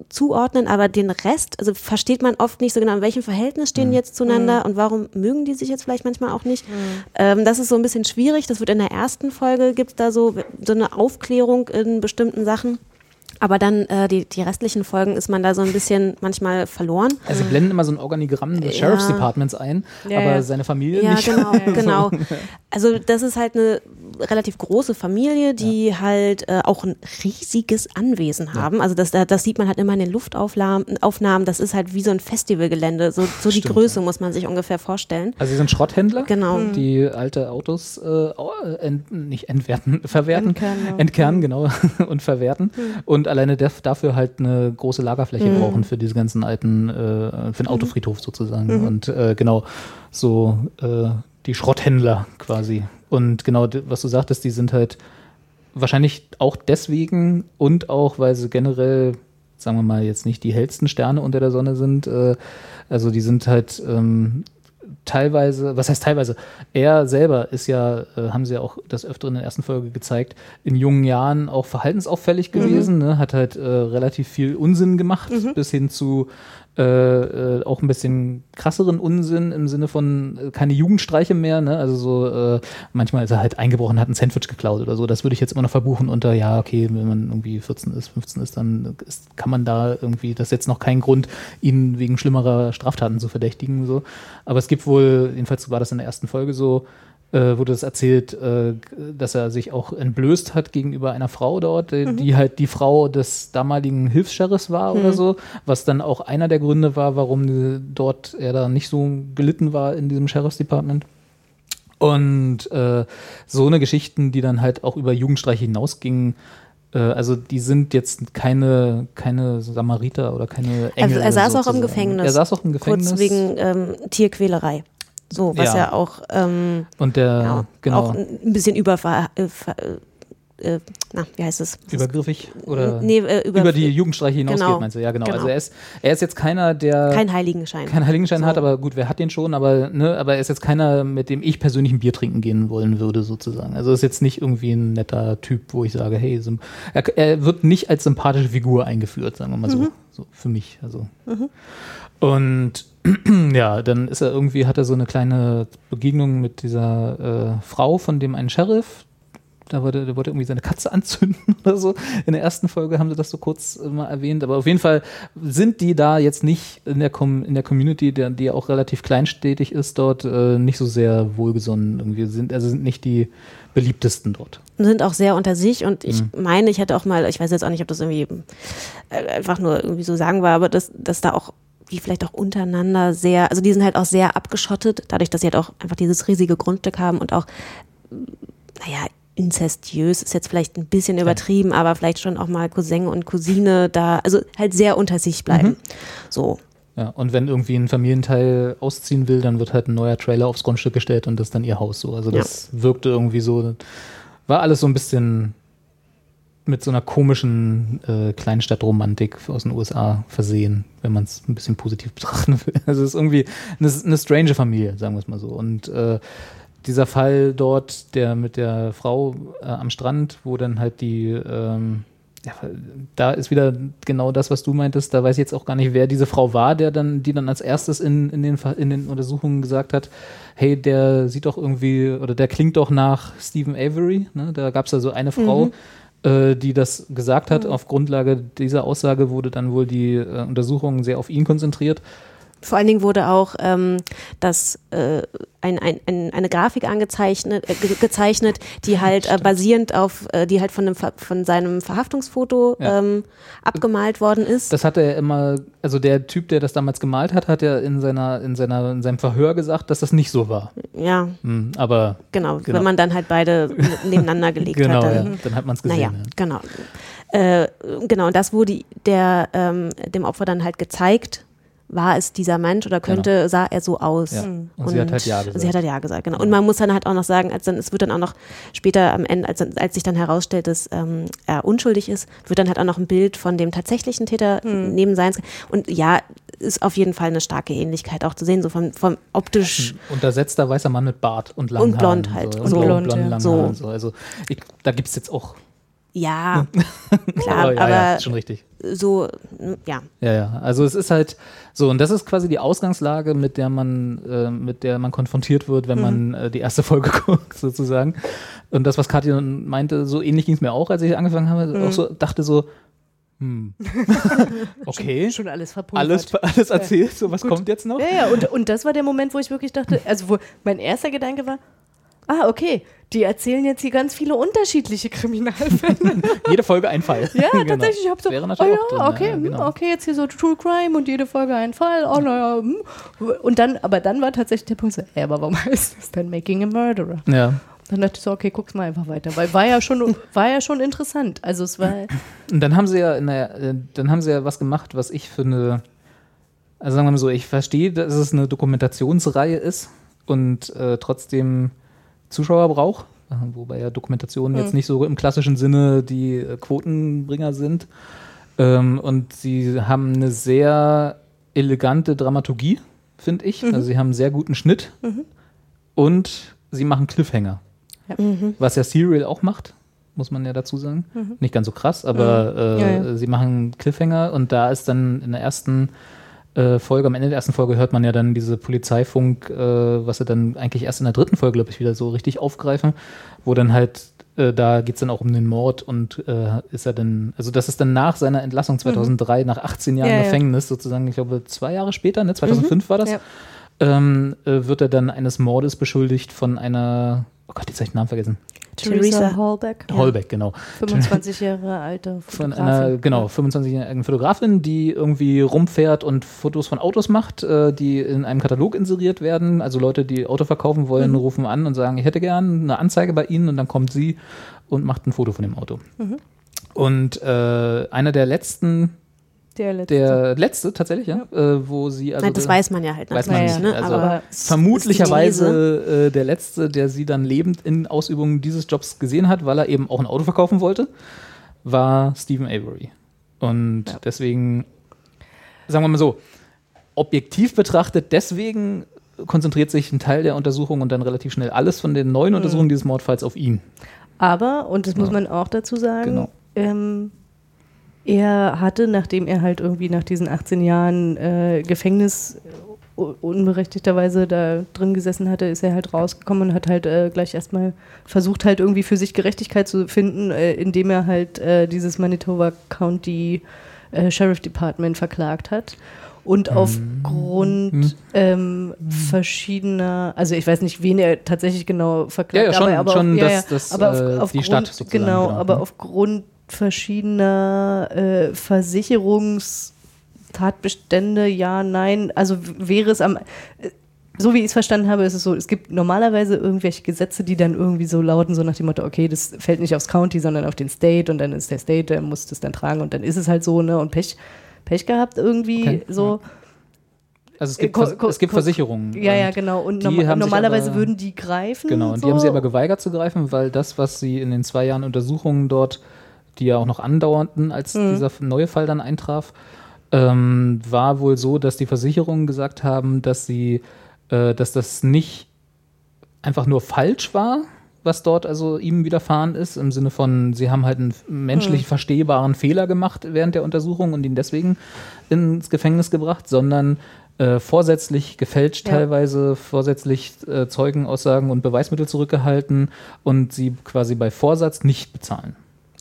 zuordnen, aber den Rest, also versteht man oft nicht so genau, in welchem Verhältnis stehen die jetzt zueinander und warum mögen die sich jetzt vielleicht manchmal auch nicht. Ähm, das ist so ein bisschen schwierig. Das wird in der ersten Folge, gibt's da so, so eine Aufklärung in bestimmten Sachen. Aber dann äh, die, die restlichen Folgen ist man da so ein bisschen manchmal verloren. Also sie blenden immer so ein Organigramm des Ja. Sheriff's Departments ein, Ja, aber ja. seine Familie Ja, nicht. genau, genau. Also das ist halt eine relativ große Familie, die halt äh, auch ein riesiges Anwesen haben. Also das, das sieht man halt immer in den Luftaufnahmen. Aufnahmen. Das ist halt wie so ein Festivalgelände. So, so die Stimmt, Größe muss man sich ungefähr vorstellen. Also sie sind Schrotthändler, Genau. die alte Autos äh, au- ent, nicht entwerten, verwerten, Entkernen, entkernen, genau, und verwerten. Und alleine dafür halt eine große Lagerfläche Mhm. brauchen für diese ganzen alten, äh, für den Autofriedhof sozusagen. Und äh, genau, so äh, die Schrotthändler quasi. Und genau, was du sagtest, die sind halt wahrscheinlich auch deswegen und auch, weil sie generell, sagen wir mal, jetzt nicht die hellsten Sterne unter der Sonne sind. Äh, also die sind halt ähm, teilweise, was heißt teilweise? Er selber ist ja, äh, haben sie ja auch das öfteren in der ersten Folge gezeigt, in jungen Jahren auch verhaltensauffällig gewesen, ne? hat halt äh, relativ viel Unsinn gemacht, bis hin zu äh, äh, auch ein bisschen krasseren Unsinn im Sinne von äh, keine Jugendstreiche mehr, ne? Also so äh, manchmal ist er halt eingebrochen, hat ein Sandwich geklaut oder so. Das würde ich jetzt immer noch verbuchen unter, ja, okay, wenn man irgendwie 14 ist, 15 ist, dann ist, kann man da irgendwie, das ist jetzt noch kein Grund, ihn wegen schlimmerer Straftaten zu verdächtigen. So. Aber es gibt wohl, jedenfalls war das in der ersten Folge so, äh, wurde das erzählt, äh, dass er sich auch entblößt hat gegenüber einer Frau dort, die, die halt die Frau des damaligen Hilfs-Sheriffs war oder so, was dann auch einer der Gründe war, warum die, dort er da nicht so gelitten war in diesem Sheriff's Department. Und äh, so eine Geschichten, die dann halt auch über Jugendstreiche hinausgingen, äh, also die sind jetzt keine, keine Samariter oder keine Engel. Also er saß auch im sozusagen. Er Gefängnis. saß auch im Gefängnis. Kurz wegen ähm, Tierquälerei. So, was Ja. ja, auch, ähm, und der, ja, genau, auch ein bisschen überver äh, ver- äh, na, wie heißt es? übergriffig oder nee, äh, über, über die Jugendstreiche hinausgeht, Genau. meinst du? Ja, genau. Genau. Also er ist, er ist jetzt keiner, der kein Heiligenschein. keinen Heiligenschein So. hat, aber gut, wer hat den schon, aber, ne, aber er ist jetzt keiner, mit dem ich persönlich ein Bier trinken gehen wollen würde, sozusagen. Also ist jetzt nicht irgendwie ein netter Typ, wo ich sage, hey, er, er wird nicht als sympathische Figur eingeführt, sagen wir mal so. So für mich. Also. Und ja, dann ist er irgendwie, hat er so eine kleine Begegnung mit dieser äh, Frau von dem einen Sheriff, da wollte, der wollte irgendwie seine Katze anzünden oder so. In der ersten Folge haben sie das so kurz äh, mal erwähnt. Aber auf jeden Fall sind die da jetzt nicht in der, Com in der Community, der, die ja auch relativ kleinstädtig ist dort, äh, nicht so sehr wohlgesonnen. Irgendwie sind, also sind nicht die beliebtesten dort. sind auch sehr unter sich und ich meine, ich hätte auch mal, ich weiß jetzt auch nicht, ob das irgendwie äh, einfach nur irgendwie so sagen war, aber dass, dass da auch die vielleicht auch untereinander sehr, also die sind halt auch sehr abgeschottet, dadurch, dass sie halt auch einfach dieses riesige Grundstück haben und auch, naja, inzestiös ist jetzt vielleicht ein bisschen übertrieben, aber vielleicht schon auch mal Cousin und Cousine da, also halt sehr unter sich bleiben. So. Ja, und wenn irgendwie ein Familienteil ausziehen will, dann wird halt ein neuer Trailer aufs Grundstück gestellt und das ist dann ihr Haus so. Also das wirkte irgendwie so, war alles so ein bisschen mit so einer komischen äh, Kleinstadtromantik aus den USA versehen, wenn man es ein bisschen positiv betrachten will. Also es ist irgendwie eine, eine strange Familie, sagen wir es mal so. Und äh, dieser Fall dort, der mit der Frau äh, am Strand, wo dann halt die ähm, ja, da ist wieder genau das, was du meintest. Da weiß ich jetzt auch gar nicht, wer diese Frau war, der dann, die dann als erstes in, in, den, in den Untersuchungen gesagt hat, hey, der sieht doch irgendwie, oder der klingt doch nach Stephen Avery. Ne? Da gab es da so eine Frau, äh, die das gesagt hat. Auf Grundlage dieser Aussage wurde dann wohl die äh, Untersuchung sehr auf ihn konzentriert. Vor allen Dingen wurde auch ähm, das, äh, ein, ein, ein, eine Grafik angezeichnet, äh, ge gezeichnet, die halt äh, basierend auf, äh, die halt von, Ver- von seinem Verhaftungsfoto Ja. ähm, abgemalt worden ist. Das hat er immer, also der Typ, der das damals gemalt hat, hat ja in seiner, in seiner, in seinem Verhör gesagt, dass das nicht so war. ja, Hm, aber genau, Genau. Wenn man dann halt beide nebeneinander gelegt genau, hat. ja, Dann, dann hat man es gesehen. naja, ja. genau. Äh, genau, und das wurde der, ähm, dem Opfer dann halt gezeigt. War es dieser Mensch oder könnte, sah er so aus? Genau. Ja. Und sie hat halt Ja gesagt. Sie hat halt Ja gesagt, genau. Und man muss dann halt auch noch sagen, als dann, es wird dann auch noch später am Ende, als, als sich dann herausstellt, dass ähm, er unschuldig ist, wird dann halt auch noch ein Bild von dem tatsächlichen Täter neben seins. Und ja, ist auf jeden Fall eine starke Ähnlichkeit auch zu sehen, so vom, vom optisch. Untersetzter weißer Mann mit Bart und langen Und blond Haaren. halt. So, Und also blond, blond, ja. langen So. Haaren, so. Also ich, da gibt es jetzt auch. Ja, klar, ja, aber ja, ist schon richtig. so, ja. Ja, ja. Also es ist halt so, und das ist quasi die Ausgangslage, mit der man, äh, mit der man konfrontiert wird, wenn man äh, die erste Folge guckt, sozusagen. Und das, was Katja meinte, so ähnlich ging es mir auch, als ich angefangen habe, auch so dachte so, hm, okay, Schon alles verpulvert. alles, alles erzählt, so was kommt jetzt noch? Ja, ja, und, und das war der Moment, wo ich wirklich dachte, also wo mein erster Gedanke war, ah, okay, die erzählen jetzt hier ganz viele unterschiedliche Kriminalfälle. Jede Folge ein Fall. Ja, Genau. tatsächlich, ich habe so, Wäre oh natürlich ja, auch drin, okay, ja, hm, genau. okay, jetzt hier so True Crime und jede Folge ein Fall, oh naja, hm. und dann, aber dann war tatsächlich der Punkt so, ey, aber warum heißt das denn Making a Murderer? Ja. Dann dachte ich so, okay, guck's mal einfach weiter, weil war ja schon, war ja schon interessant, also es war, Und dann haben sie ja, in der, äh, dann haben sie ja was gemacht, was ich eine, also sagen wir mal so, ich verstehe, dass es eine Dokumentationsreihe ist und äh, trotzdem Zuschauer braucht, äh, wobei ja Dokumentationen jetzt nicht so im klassischen Sinne die äh, Quotenbringer sind. Ähm, und sie haben eine sehr elegante Dramaturgie, finde ich. Also sie haben einen sehr guten Schnitt und sie machen Cliffhanger. Was ja Serial auch macht, muss man ja dazu sagen. Nicht ganz so krass, aber äh, Ja, ja. sie machen Cliffhanger und da ist dann in der ersten äh, Folge, am Ende der ersten Folge hört man ja dann diese Polizeifunk, äh, was sie dann eigentlich erst in der dritten Folge, glaube ich, wieder so richtig aufgreifen, wo dann halt, äh, da geht es dann auch um den Mord und äh, ist er dann, also das ist dann nach seiner Entlassung 2003, nach 18 Jahren Ja, ja. Gefängnis sozusagen, ich glaube zwei Jahre später, ne, 2005 war das, Ja. ähm, äh, wird er dann eines Mordes beschuldigt von einer, oh Gott, jetzt habe ich den Namen vergessen, Theresa Hallbeck, Holbeck, genau. 25 Jahre alte Von Fotografin. einer, genau, 25-jährigen Fotografin, die irgendwie rumfährt und Fotos von Autos macht, äh, die in einem Katalog inseriert werden. Also Leute, die Auto verkaufen wollen, Mhm. rufen an und sagen, ich hätte gern eine Anzeige bei Ihnen und dann kommt sie und macht ein Foto von dem Auto. Mhm. Und äh, einer der letzten, Der letzte. der letzte tatsächlich, ja, äh, wo sie also Nein, das weiß man ja halt weiß man Ja, nicht, ja. ne? Also Aber vermutlicherweise äh, der letzte, der sie dann lebend in Ausübung dieses Jobs gesehen hat, weil er eben auch ein Auto verkaufen wollte, war Stephen Avery. Und deswegen, sagen wir mal so, objektiv betrachtet, deswegen konzentriert sich ein Teil der Untersuchung und dann relativ schnell alles von den Mhm. neuen Untersuchungen dieses Mordfalls auf ihn. Aber, und das muss man auch dazu sagen, Genau. ähm, er hatte, nachdem er halt irgendwie nach diesen 18 Jahren äh, Gefängnis u- unberechtigterweise da drin gesessen hatte, ist er halt rausgekommen und hat halt äh, gleich erstmal versucht halt irgendwie für sich Gerechtigkeit zu finden, äh, indem er halt äh, dieses Manitoba County äh, Sheriff Department verklagt hat. Und aufgrund ähm, verschiedener, also ich weiß nicht, wen er tatsächlich genau verklagt Ja, ja, schon- aber, aber schon auf, ja, das- ja, das, aber auf, äh, die aufgrund, Stadt sozusagen, Genau, genau. aber Mhm. aufgrund verschiedener äh, Versicherungstatbestände, ja, nein, also wäre es am, äh, so wie ich es verstanden habe, ist es so, es gibt normalerweise irgendwelche Gesetze, die dann irgendwie so lauten, so nach dem Motto, okay, das fällt nicht aufs County, sondern auf den State und dann ist der State, der muss das dann tragen und dann ist es halt so, ne, und Pech, Pech gehabt irgendwie, Okay, so. Also es gibt, Ko- Vers es gibt ko- Versicherungen. Ja, ja, und genau. Und sich normalerweise aber- würden die greifen. Genau, und so. die haben sie aber geweigert zu greifen, weil das, was sie in den zwei Jahren Untersuchungen dort, die ja auch noch andauerten, als Mhm. dieser neue Fall dann eintraf, ähm, war wohl so, dass die Versicherungen gesagt haben, dass sie, äh, dass das nicht einfach nur falsch war, was dort also ihm widerfahren ist, im Sinne von, sie haben halt einen menschlich Mhm. verstehbaren Fehler gemacht während der Untersuchung und ihn deswegen ins Gefängnis gebracht, sondern äh, vorsätzlich gefälscht Ja. teilweise, vorsätzlich äh, Zeugenaussagen und Beweismittel zurückgehalten und sie quasi bei Vorsatz nicht bezahlen.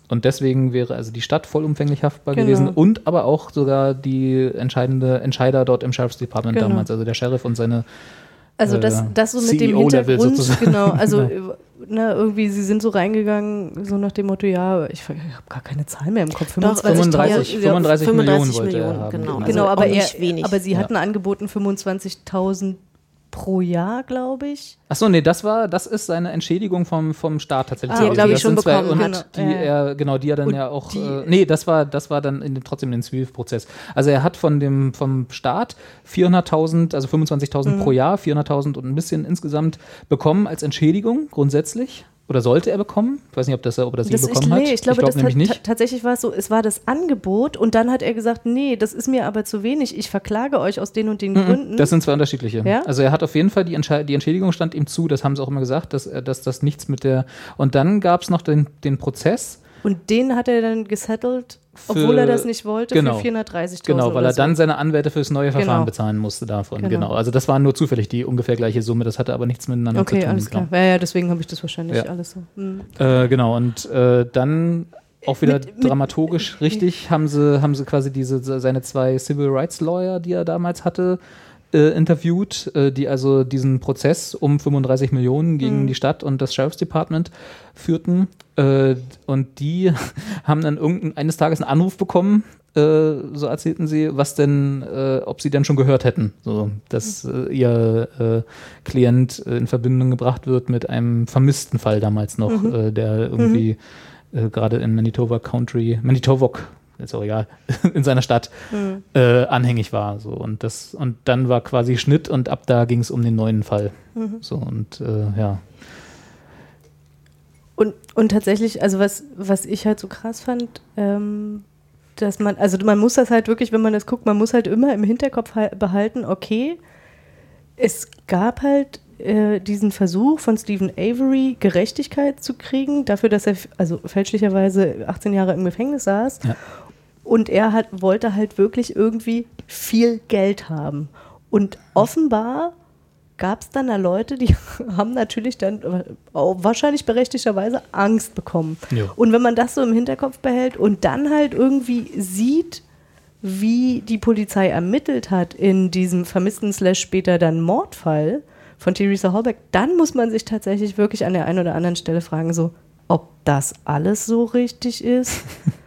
Und deswegen wäre also die Stadt vollumfänglich haftbar Genau. gewesen und aber auch sogar die entscheidende Entscheider dort im Sheriff's Department Genau. damals, also der Sheriff und seine Also das, äh, das so mit dem CEO-Level Hintergrund, sozusagen. genau, also Genau. ne, irgendwie, sie sind so reingegangen, so nach dem Motto, ja, ich, habe gar keine Zahl mehr im Kopf. Doch, 35, ja, 35 Millionen wollte er Millionen, haben. genau. Genau. Genau, Also aber, er, wenig. aber sie Ja. hatten angeboten 25.000 pro Jahr, glaube ich. Achso, nee, das war, das ist seine Entschädigung vom, vom Staat tatsächlich. Ah, Die er, gewesen. glaub ich, schon bekommen und hat. Die Genau, ja. er, genau, die er dann Und ja auch. die- äh, nee, das war, das war dann in, dem- trotzdem in den Swift-Prozess. Also er hat von dem, vom Staat 400.000, also 25.000 Mhm. pro Jahr, 400.000 und ein bisschen insgesamt bekommen als Entschädigung grundsätzlich. Oder sollte er bekommen? Ich weiß nicht, ob, das, er- ob das, Das, ich, bekommen hat. nee, ich glaube, glaub das nämlich nicht. ta- tatsächlich war es so, es war das Angebot und dann hat er gesagt, nee, das ist mir aber zu wenig, ich verklage euch aus den und den Gründen. Mhm. Das sind zwei unterschiedliche. Ja? Also er hat auf jeden Fall die, Entschei die Entschädigung stand ihm zu, das haben sie auch immer gesagt, dass, dass das nichts mit der. Und dann gab es noch den, den Prozess. Und den hat er dann gesettelt, obwohl er das nicht wollte, genau. für 430.000 Genau, weil er so. dann seine Anwälte fürs neue Verfahren Genau. bezahlen musste davon. Genau. Genau. Also das war nur zufällig die ungefähr gleiche Summe, das hatte aber nichts miteinander zu Okay, tun. alles genau. klar. Ja, ja, deswegen habe ich das wahrscheinlich Ja. alles so. Hm. Äh, genau, und äh, dann auch wieder Mit- mit- dramaturgisch richtig haben sie, haben sie quasi diese seine zwei Civil Rights Lawyer, die er damals hatte, äh, interviewt, äh, die also diesen Prozess um 35 Millionen gegen Mhm. die Stadt und das Sheriff's Department führten. Äh, und die haben dann irgendein, eines Tages einen Anruf bekommen, äh, so erzählten sie, was denn, äh, ob sie denn schon gehört hätten, so, dass äh, ihr Klient in Verbindung gebracht wird mit einem vermissten Fall damals noch, Mhm. der irgendwie äh, gerade in Manitoba Country, Manitowok, ist auch egal, in seiner Stadt Mhm. äh, anhängig war. So. Und, das, und dann war quasi Schnitt und ab da ging es um den neuen Fall. Mhm. So und äh, ja. Und, und tatsächlich, also was, was ich halt so krass fand, ähm, dass man, also man muss das halt wirklich, wenn man das guckt, man muss halt immer im Hinterkopf hal- behalten, okay, es gab halt äh, diesen Versuch von Stephen Avery, Gerechtigkeit zu kriegen, dafür, dass er also fälschlicherweise 18 Jahre im Gefängnis saß. Ja. Und er hat, wollte halt wirklich irgendwie viel Geld haben. Und offenbar gab es dann da Leute, die haben natürlich dann äh, wahrscheinlich berechtigterweise Angst bekommen. Ja. Und wenn man das so im Hinterkopf behält und dann halt irgendwie sieht, wie die Polizei ermittelt hat in diesem vermissten slash später dann Mordfall von Theresa Holbeck, dann muss man sich tatsächlich wirklich an der einen oder anderen Stelle fragen, so, ob das alles so richtig ist.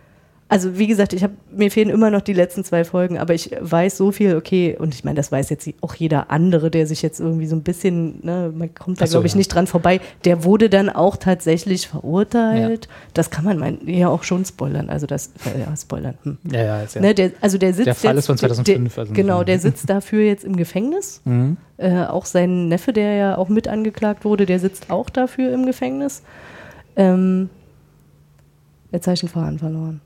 Also wie gesagt, ich habe mir fehlen immer noch die letzten zwei Folgen, aber ich weiß so viel, okay, und ich meine, das weiß jetzt auch jeder andere, der sich jetzt irgendwie so ein bisschen, ne, man kommt da so, glaube ich ja. nicht dran vorbei, der wurde dann auch tatsächlich verurteilt. Das kann man mein, ja auch schon spoilern, also das, äh, ja, spoilern. Hm. Ja, ja, ist ja. Ne, der, also der sitzt Der Fall jetzt, ist von 2005, Der, also genau, der sitzt dafür jetzt im Gefängnis. Mhm. Äh, auch sein Neffe, der ja auch mit angeklagt wurde, der sitzt auch dafür im Gefängnis. Ähm, jetzt habe ich den Faden verloren.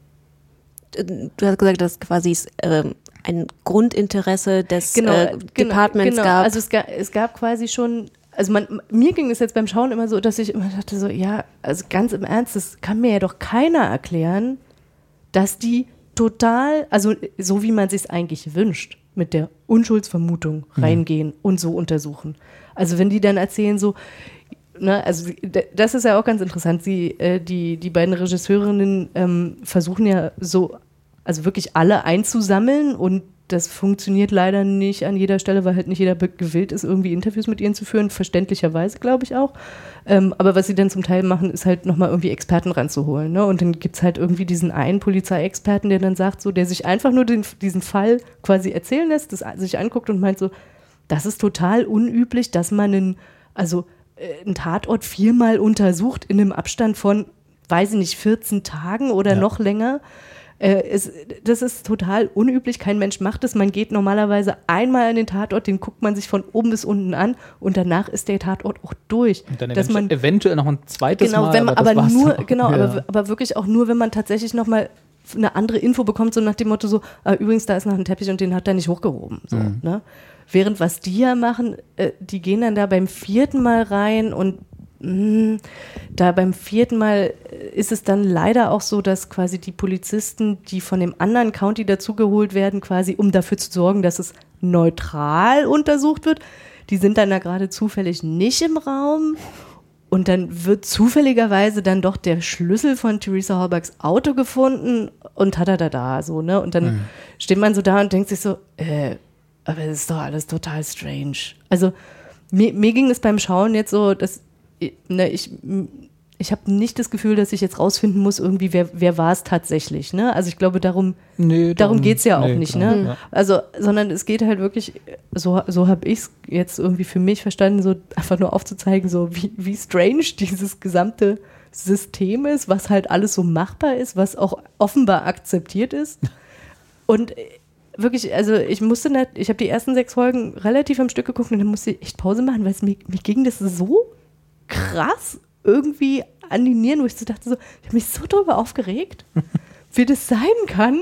Du hast gesagt, dass quasi es, ähm, ein Grundinteresse des äh, Departments genau. gab. Also es gab, es gab quasi schon, also man, mir ging es jetzt beim Schauen immer so, dass ich immer dachte so, ja, also ganz im Ernst, das kann mir ja doch keiner erklären, dass die total, also so wie man sich eigentlich wünscht, mit der Unschuldsvermutung reingehen und so untersuchen. Also wenn die dann erzählen so, ne, also das ist ja auch ganz interessant. Sie, äh, die, die beiden Regisseurinnen ähm, versuchen ja so, also wirklich alle einzusammeln und das funktioniert leider nicht an jeder Stelle, weil halt nicht jeder gewillt ist, irgendwie Interviews mit ihnen zu führen, verständlicherweise, glaube ich auch. Ähm, aber was sie dann zum Teil machen, ist halt nochmal irgendwie Experten ranzuholen. Ne? Und dann gibt es halt irgendwie diesen einen Polizeiexperten, der dann sagt, so, der sich einfach nur den, diesen Fall quasi erzählen lässt, das sich anguckt und meint so, das ist total unüblich, dass man einen, also einen Tatort viermal untersucht in einem Abstand von, weiß ich nicht, 14 Tagen oder noch länger. Äh, es, das ist total unüblich, kein Mensch macht es. Man geht normalerweise einmal an den Tatort, den guckt man sich von oben bis unten an und danach ist der Tatort auch durch. Und dann dass eventu man eventuell noch ein zweites genau, Mal. wenn man, aber, war's nur, dann auch. genau, Ja. aber, aber wirklich auch nur, wenn man tatsächlich nochmal eine andere Info bekommt, so nach dem Motto so, ah, übrigens, da ist noch ein Teppich und den hat er nicht hochgehoben. So, Mhm. ne? Während was die ja machen, äh, die gehen dann da beim vierten Mal rein und mh, da beim vierten Mal äh, ist es dann leider auch so, dass quasi die Polizisten, die von dem anderen County dazugeholt werden, quasi um dafür zu sorgen, dass es neutral untersucht wird, die sind dann da gerade zufällig nicht im Raum und dann wird zufälligerweise dann doch der Schlüssel von Theresa Hallbergs Auto gefunden und hat er da da so, ne? Und dann steht man so da und denkt sich so, äh, aber das ist doch alles total strange. Also mir, mir ging es beim Schauen jetzt so, dass ich- ne, ich, ich habe nicht das Gefühl, dass ich jetzt rausfinden muss, irgendwie, wer, wer war es tatsächlich. Ne? Also ich glaube, darum, Nee, darum geht es ja auch nee, nicht. genau, Ne? ja. Also, sondern es geht halt wirklich, so, so habe ich es jetzt irgendwie für mich verstanden, so einfach nur aufzuzeigen, so wie, wie strange dieses gesamte System ist, was halt alles so machbar ist, was auch offenbar akzeptiert ist. Und wirklich, also ich musste nicht, ich habe die ersten sechs Folgen relativ am Stück geguckt und dann musste ich echt Pause machen, weil es mir, mir ging das so krass irgendwie an die Nieren, wo ich so dachte, so, ich habe mich so darüber aufgeregt, wie das sein kann.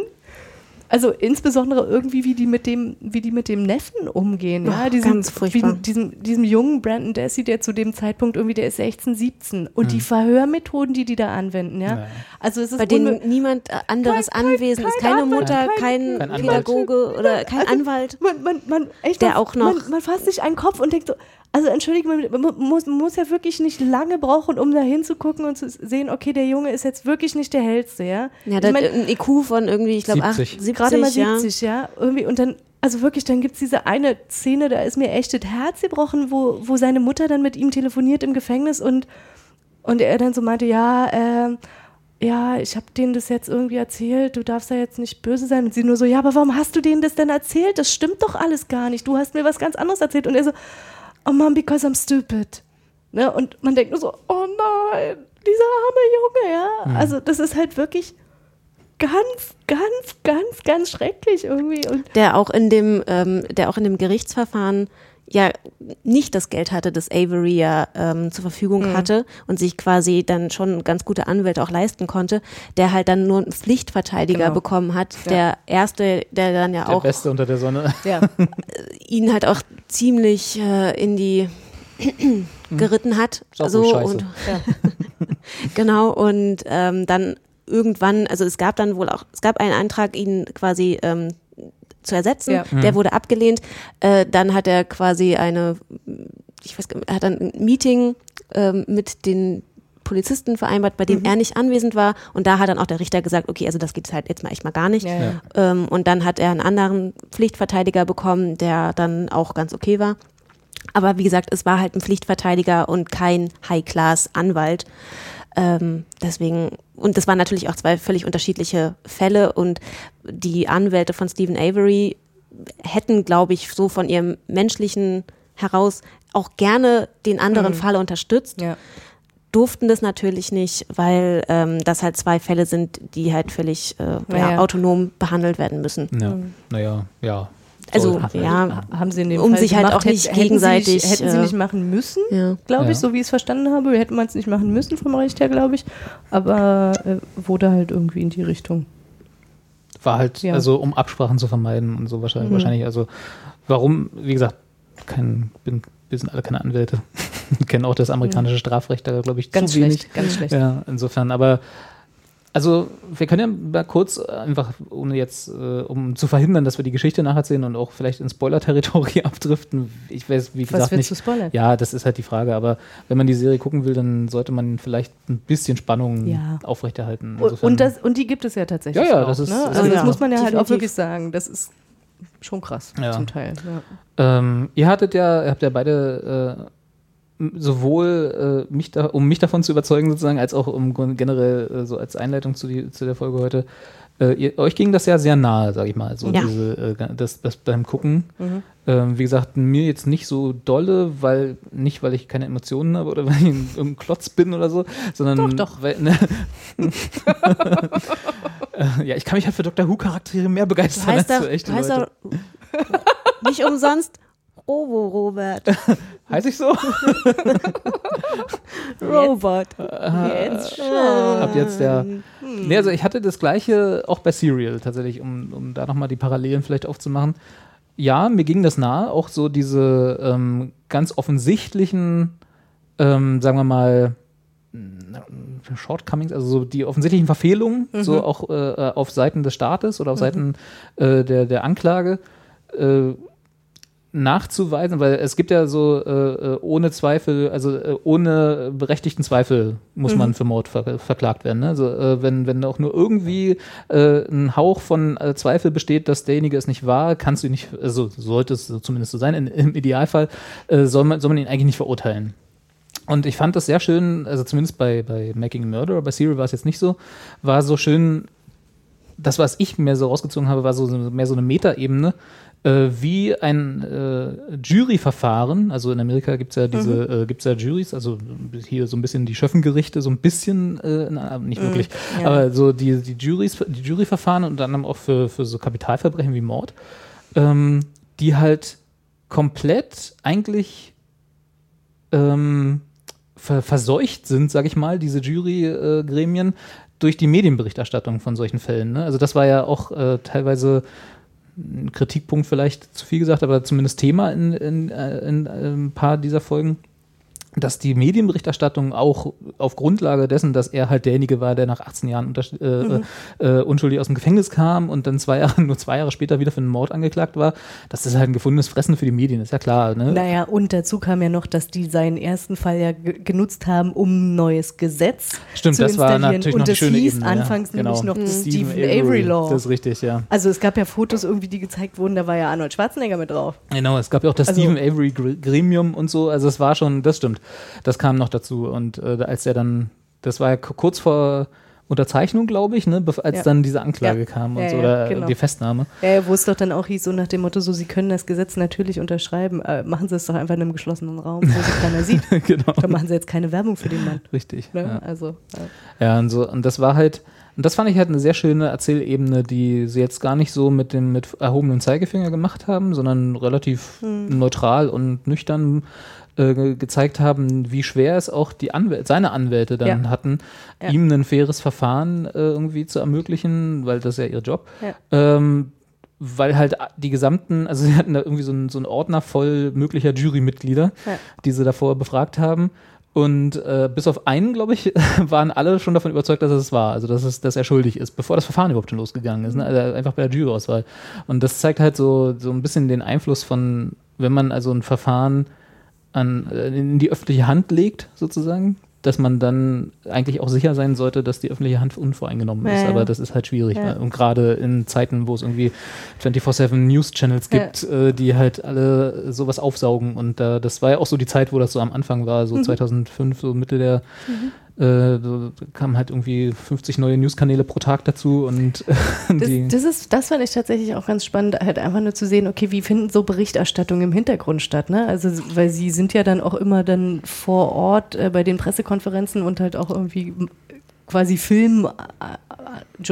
Also insbesondere irgendwie, wie die mit dem, wie die mit dem Neffen umgehen. Ja, Oh, diesen, ganz furchtbar. Wie, diesem, diesem jungen Brandon Dassey, der zu dem Zeitpunkt irgendwie, der ist 16, 17. Und die Verhörmethoden, die die da anwenden, ja. Ja. Also es ist bei denen niemand äh, anderes Kein- kein- anwesend ist, kein keine Anwalt, Mutter, kein- kein. Pädagoge oder kein Also, Anwalt. Man, man, man, echt, Der man, auch noch- Man, man fasst sich einen Kopf und denkt so, also entschuldige, man, man muss, man muss ja wirklich nicht lange brauchen, um da hinzugucken und zu sehen, okay, der Junge ist jetzt wirklich nicht der hellste, ja. Ja, Ich der mein, hat ein IQ von irgendwie, ich glaube, 70. 70, gerade mal ja. 70, ja. Irgendwie, und dann, also wirklich, dann gibt es diese eine Szene, da ist mir echt das Herz gebrochen, wo, wo seine Mutter dann mit ihm telefoniert im Gefängnis und, und er dann so meinte, ja, ähm, ja, ich habe denen das jetzt irgendwie erzählt, du darfst da jetzt nicht böse sein. Und sie nur so, ja, aber warum hast du denen das denn erzählt? Das stimmt doch alles gar nicht. Du hast mir was ganz anderes erzählt. Und er so, oh Mom, because I'm stupid. Ne? Und man denkt nur so, oh nein, dieser arme Junge, ja. Also das ist halt wirklich ganz, ganz, ganz, ganz schrecklich irgendwie. Und der auch in dem, ähm, der auch in dem Gerichtsverfahren ja nicht das Geld hatte, das Avery ja ähm, zur Verfügung Mhm. hatte und sich quasi dann schon ganz gute Anwälte auch leisten konnte, der halt dann nur einen Pflichtverteidiger Genau. bekommen hat. Der erste, der dann ja Der auch Beste unter der Sonne. ja, ihn halt auch ziemlich äh, in die geritten hat. Ist auch so und genau und ähm, dann irgendwann, also es gab dann wohl auch, es gab einen Antrag, ihn quasi ähm, zu ersetzen. Ja. Der wurde abgelehnt. Äh, dann hat er quasi eine, ich weiß, gar nicht, hat dann ein Meeting ähm, mit den Polizisten vereinbart, bei Mhm. dem er nicht anwesend war. Und da hat dann auch der Richter gesagt, okay, also das geht halt jetzt mal echt mal gar nicht. Ja, ja. Ähm, und dann hat er einen anderen Pflichtverteidiger bekommen, der dann auch ganz okay war. Aber wie gesagt, es war halt ein Pflichtverteidiger und kein High-Class-Anwalt. Ähm, deswegen, und das waren natürlich auch zwei völlig unterschiedliche Fälle und die Anwälte von Stephen Avery hätten, glaube ich, so von ihrem menschlichen heraus auch gerne den anderen Fall unterstützt, ja. durften das natürlich nicht, weil ähm, das halt zwei Fälle sind, die halt völlig äh, ja, Naja. autonom behandelt werden müssen. Ja, naja, ja. Also, ja, haben sie in dem Um Fall sich halt gemacht. auch nicht Hätten- hätten gegenseitig, Sie nicht, hätten sie äh, nicht machen müssen, ja. glaube ich, Ja. so wie ich es verstanden habe. Hätte man es nicht machen müssen vom Recht her, glaube ich. Aber äh, wurde halt irgendwie in die Richtung. War halt, Ja. also um Absprachen zu vermeiden und so wahrscheinlich. Mhm. wahrscheinlich also warum, wie gesagt, kein, bin, wir sind alle keine Anwälte. Kennen auch das amerikanische Strafrecht da, glaube ich, Ganz zu wenig. schlecht, ganz schlecht. Ja, insofern, aber Also, wir können ja mal kurz äh, einfach, ohne jetzt, äh, um zu verhindern, dass wir die Geschichte nacherzählen und auch vielleicht in Spoiler-Territory abdriften. Ich weiß, wie Was gesagt, willst nicht. du spoilern? Ja, das ist halt die Frage. Aber wenn man die Serie gucken will, dann sollte man vielleicht ein bisschen Spannung Ja. aufrechterhalten. Und, Insofern- und, das, und die gibt es ja tatsächlich. Ja, ja, auch, das ist- Ne? Also, das muss man ja halt auch wirklich sagen. Das ist schon krass Ja. zum Teil. Ja. Ähm, ihr hattet ja, ihr habt ja beide äh, sowohl äh, mich da, um mich davon zu überzeugen sozusagen, als auch um generell äh, so als Einleitung zu, die, zu der Folge heute. Äh, ihr, euch ging das ja sehr nahe, sag ich mal, so Ja. diese, äh, das, das beim Gucken. Ähm, wie gesagt, mir jetzt nicht so dolle, weil nicht, weil ich keine Emotionen habe oder weil ich ein, irgendein Klotz bin oder so, sondern Doch, doch. Weil, ne, ja, ich kann mich halt für Doctor Who Charaktere mehr Du begeistern heißt als für echte du heißt Leute. nicht umsonst Robo Robert. Heiß ich so? Robot. Jetzt schon. Ab jetzt der. Nee, also ich hatte das gleiche auch bei Serial tatsächlich, um, um da nochmal die Parallelen vielleicht aufzumachen. Ja, mir ging das nahe, auch so diese ähm, ganz offensichtlichen, ähm, sagen wir mal, na, Shortcomings, also so die offensichtlichen Verfehlungen, so auch äh, auf Seiten des Staates oder auf Seiten äh, der, der Anklage. Äh, nachzuweisen, weil es gibt ja so äh, äh, ohne Zweifel, also äh, ohne berechtigten Zweifel muss man für Mord ver verklagt werden. Ne? Also äh, wenn, wenn auch nur irgendwie äh, ein Hauch von äh, Zweifel besteht, dass derjenige es nicht war, kannst du ihn nicht, also sollte es zumindest so sein, in, im Idealfall soll, man, soll man ihn eigentlich nicht verurteilen. Und ich fand das sehr schön, also zumindest bei, bei Making a Murderer, bei Serial war es jetzt nicht so, war so schön, das, was ich mir so rausgezogen habe, war so, so mehr so eine Metaebene, äh, wie ein äh, Juryverfahren, also in Amerika gibt es ja diese, äh, gibt's ja Juries, also hier so ein bisschen die Schöffengerichte, so ein bisschen, äh, na, nicht wirklich, ja. aber so die, die Juries, die Juryverfahren und dann auch für, für so Kapitalverbrechen wie Mord, ähm, die halt komplett eigentlich ähm, ver verseucht sind, sag ich mal, diese Jurygremien, durch die Medienberichterstattung von solchen Fällen. Ne? Also das war ja auch äh, teilweise Kritikpunkt vielleicht zu viel gesagt, aber zumindest Thema in, in, äh, in, äh, ein paar dieser Folgen, dass die Medienberichterstattung auch auf Grundlage dessen, dass er halt derjenige war, der nach 18 Jahren unter, äh, äh, unschuldig aus dem Gefängnis kam und dann zwei Jahre, nur zwei Jahre später wieder für einen Mord angeklagt war, dass das halt ein gefundenes Fressen für die Medien ist, ja klar. Ne? Naja, und dazu kam ja noch, dass die seinen ersten Fall ja ge- genutzt haben, um ein neues Gesetz Stimmt, zu das war installieren. natürlich und noch das schöne hieß Ebene. anfangs ja. genau. nämlich noch das Stephen Stephen Avery Law. Das ist richtig, ja. Also es gab ja Fotos irgendwie, die gezeigt wurden, da war ja Arnold Schwarzenegger mit drauf. Genau, es gab ja auch das Also- Stephen Avery Gr- Gremium und so, also es war schon, das stimmt, das kam noch dazu und äh, als er dann, das war ja kurz vor Unterzeichnung, glaube ich, ne, als Ja. dann diese Anklage Ja. kam und Ja, so, oder genau. die Festnahme. Ja, wo es doch dann auch hieß, so nach dem Motto, so, Sie können das Gesetz natürlich unterschreiben, äh, machen Sie es doch einfach in einem geschlossenen Raum, wo sich keiner sieht. genau, Dann machen Sie jetzt keine Werbung für den Mann. richtig. Ne? Ja. Also, ja. Und so, und das war halt, und das fand ich halt eine sehr schöne Erzählebene, die sie jetzt gar nicht so mit dem mit erhobenem Zeigefinger gemacht haben, sondern relativ neutral und nüchtern äh, ge gezeigt haben, wie schwer es auch die Anwälte, seine Anwälte dann Ja. hatten, Ja. ihm ein faires Verfahren äh, irgendwie zu ermöglichen, weil das ist ja ihr Job. Ja. Ähm, weil halt die gesamten, also sie hatten da irgendwie so einen, so einen Ordner voll möglicher Jurymitglieder, die sie davor befragt haben. Und äh, bis auf einen, glaube ich, waren alle schon davon überzeugt, dass es war, also dass, es, dass er schuldig ist, bevor das Verfahren überhaupt schon losgegangen ist. Ne? Also einfach bei der Juryauswahl. Und das zeigt halt so, so ein bisschen den Einfluss von, wenn man also ein Verfahren an, äh, in die öffentliche Hand legt, sozusagen, dass man dann eigentlich auch sicher sein sollte, dass die öffentliche Hand unvoreingenommen ist. Ja, ja. Aber das ist halt schwierig. Ja. weil- Und gerade in Zeiten, wo es irgendwie 24-7 News-Channels Ja. gibt, äh, die halt alle sowas aufsaugen. Und das war ja auch so die Zeit, wo das so am Anfang war, Mhm. so 2005, so Mitte der, äh, kamen halt irgendwie 50 neue Newskanäle pro Tag dazu und Das, die. das, ist, das fand ich tatsächlich auch ganz spannend, halt einfach nur zu sehen, okay, wie finden so Berichterstattungen im Hintergrund statt, ne? Also, weil sie sind ja dann auch immer dann vor Ort äh, bei den Pressekonferenzen und halt auch irgendwie quasi filmen äh, äh,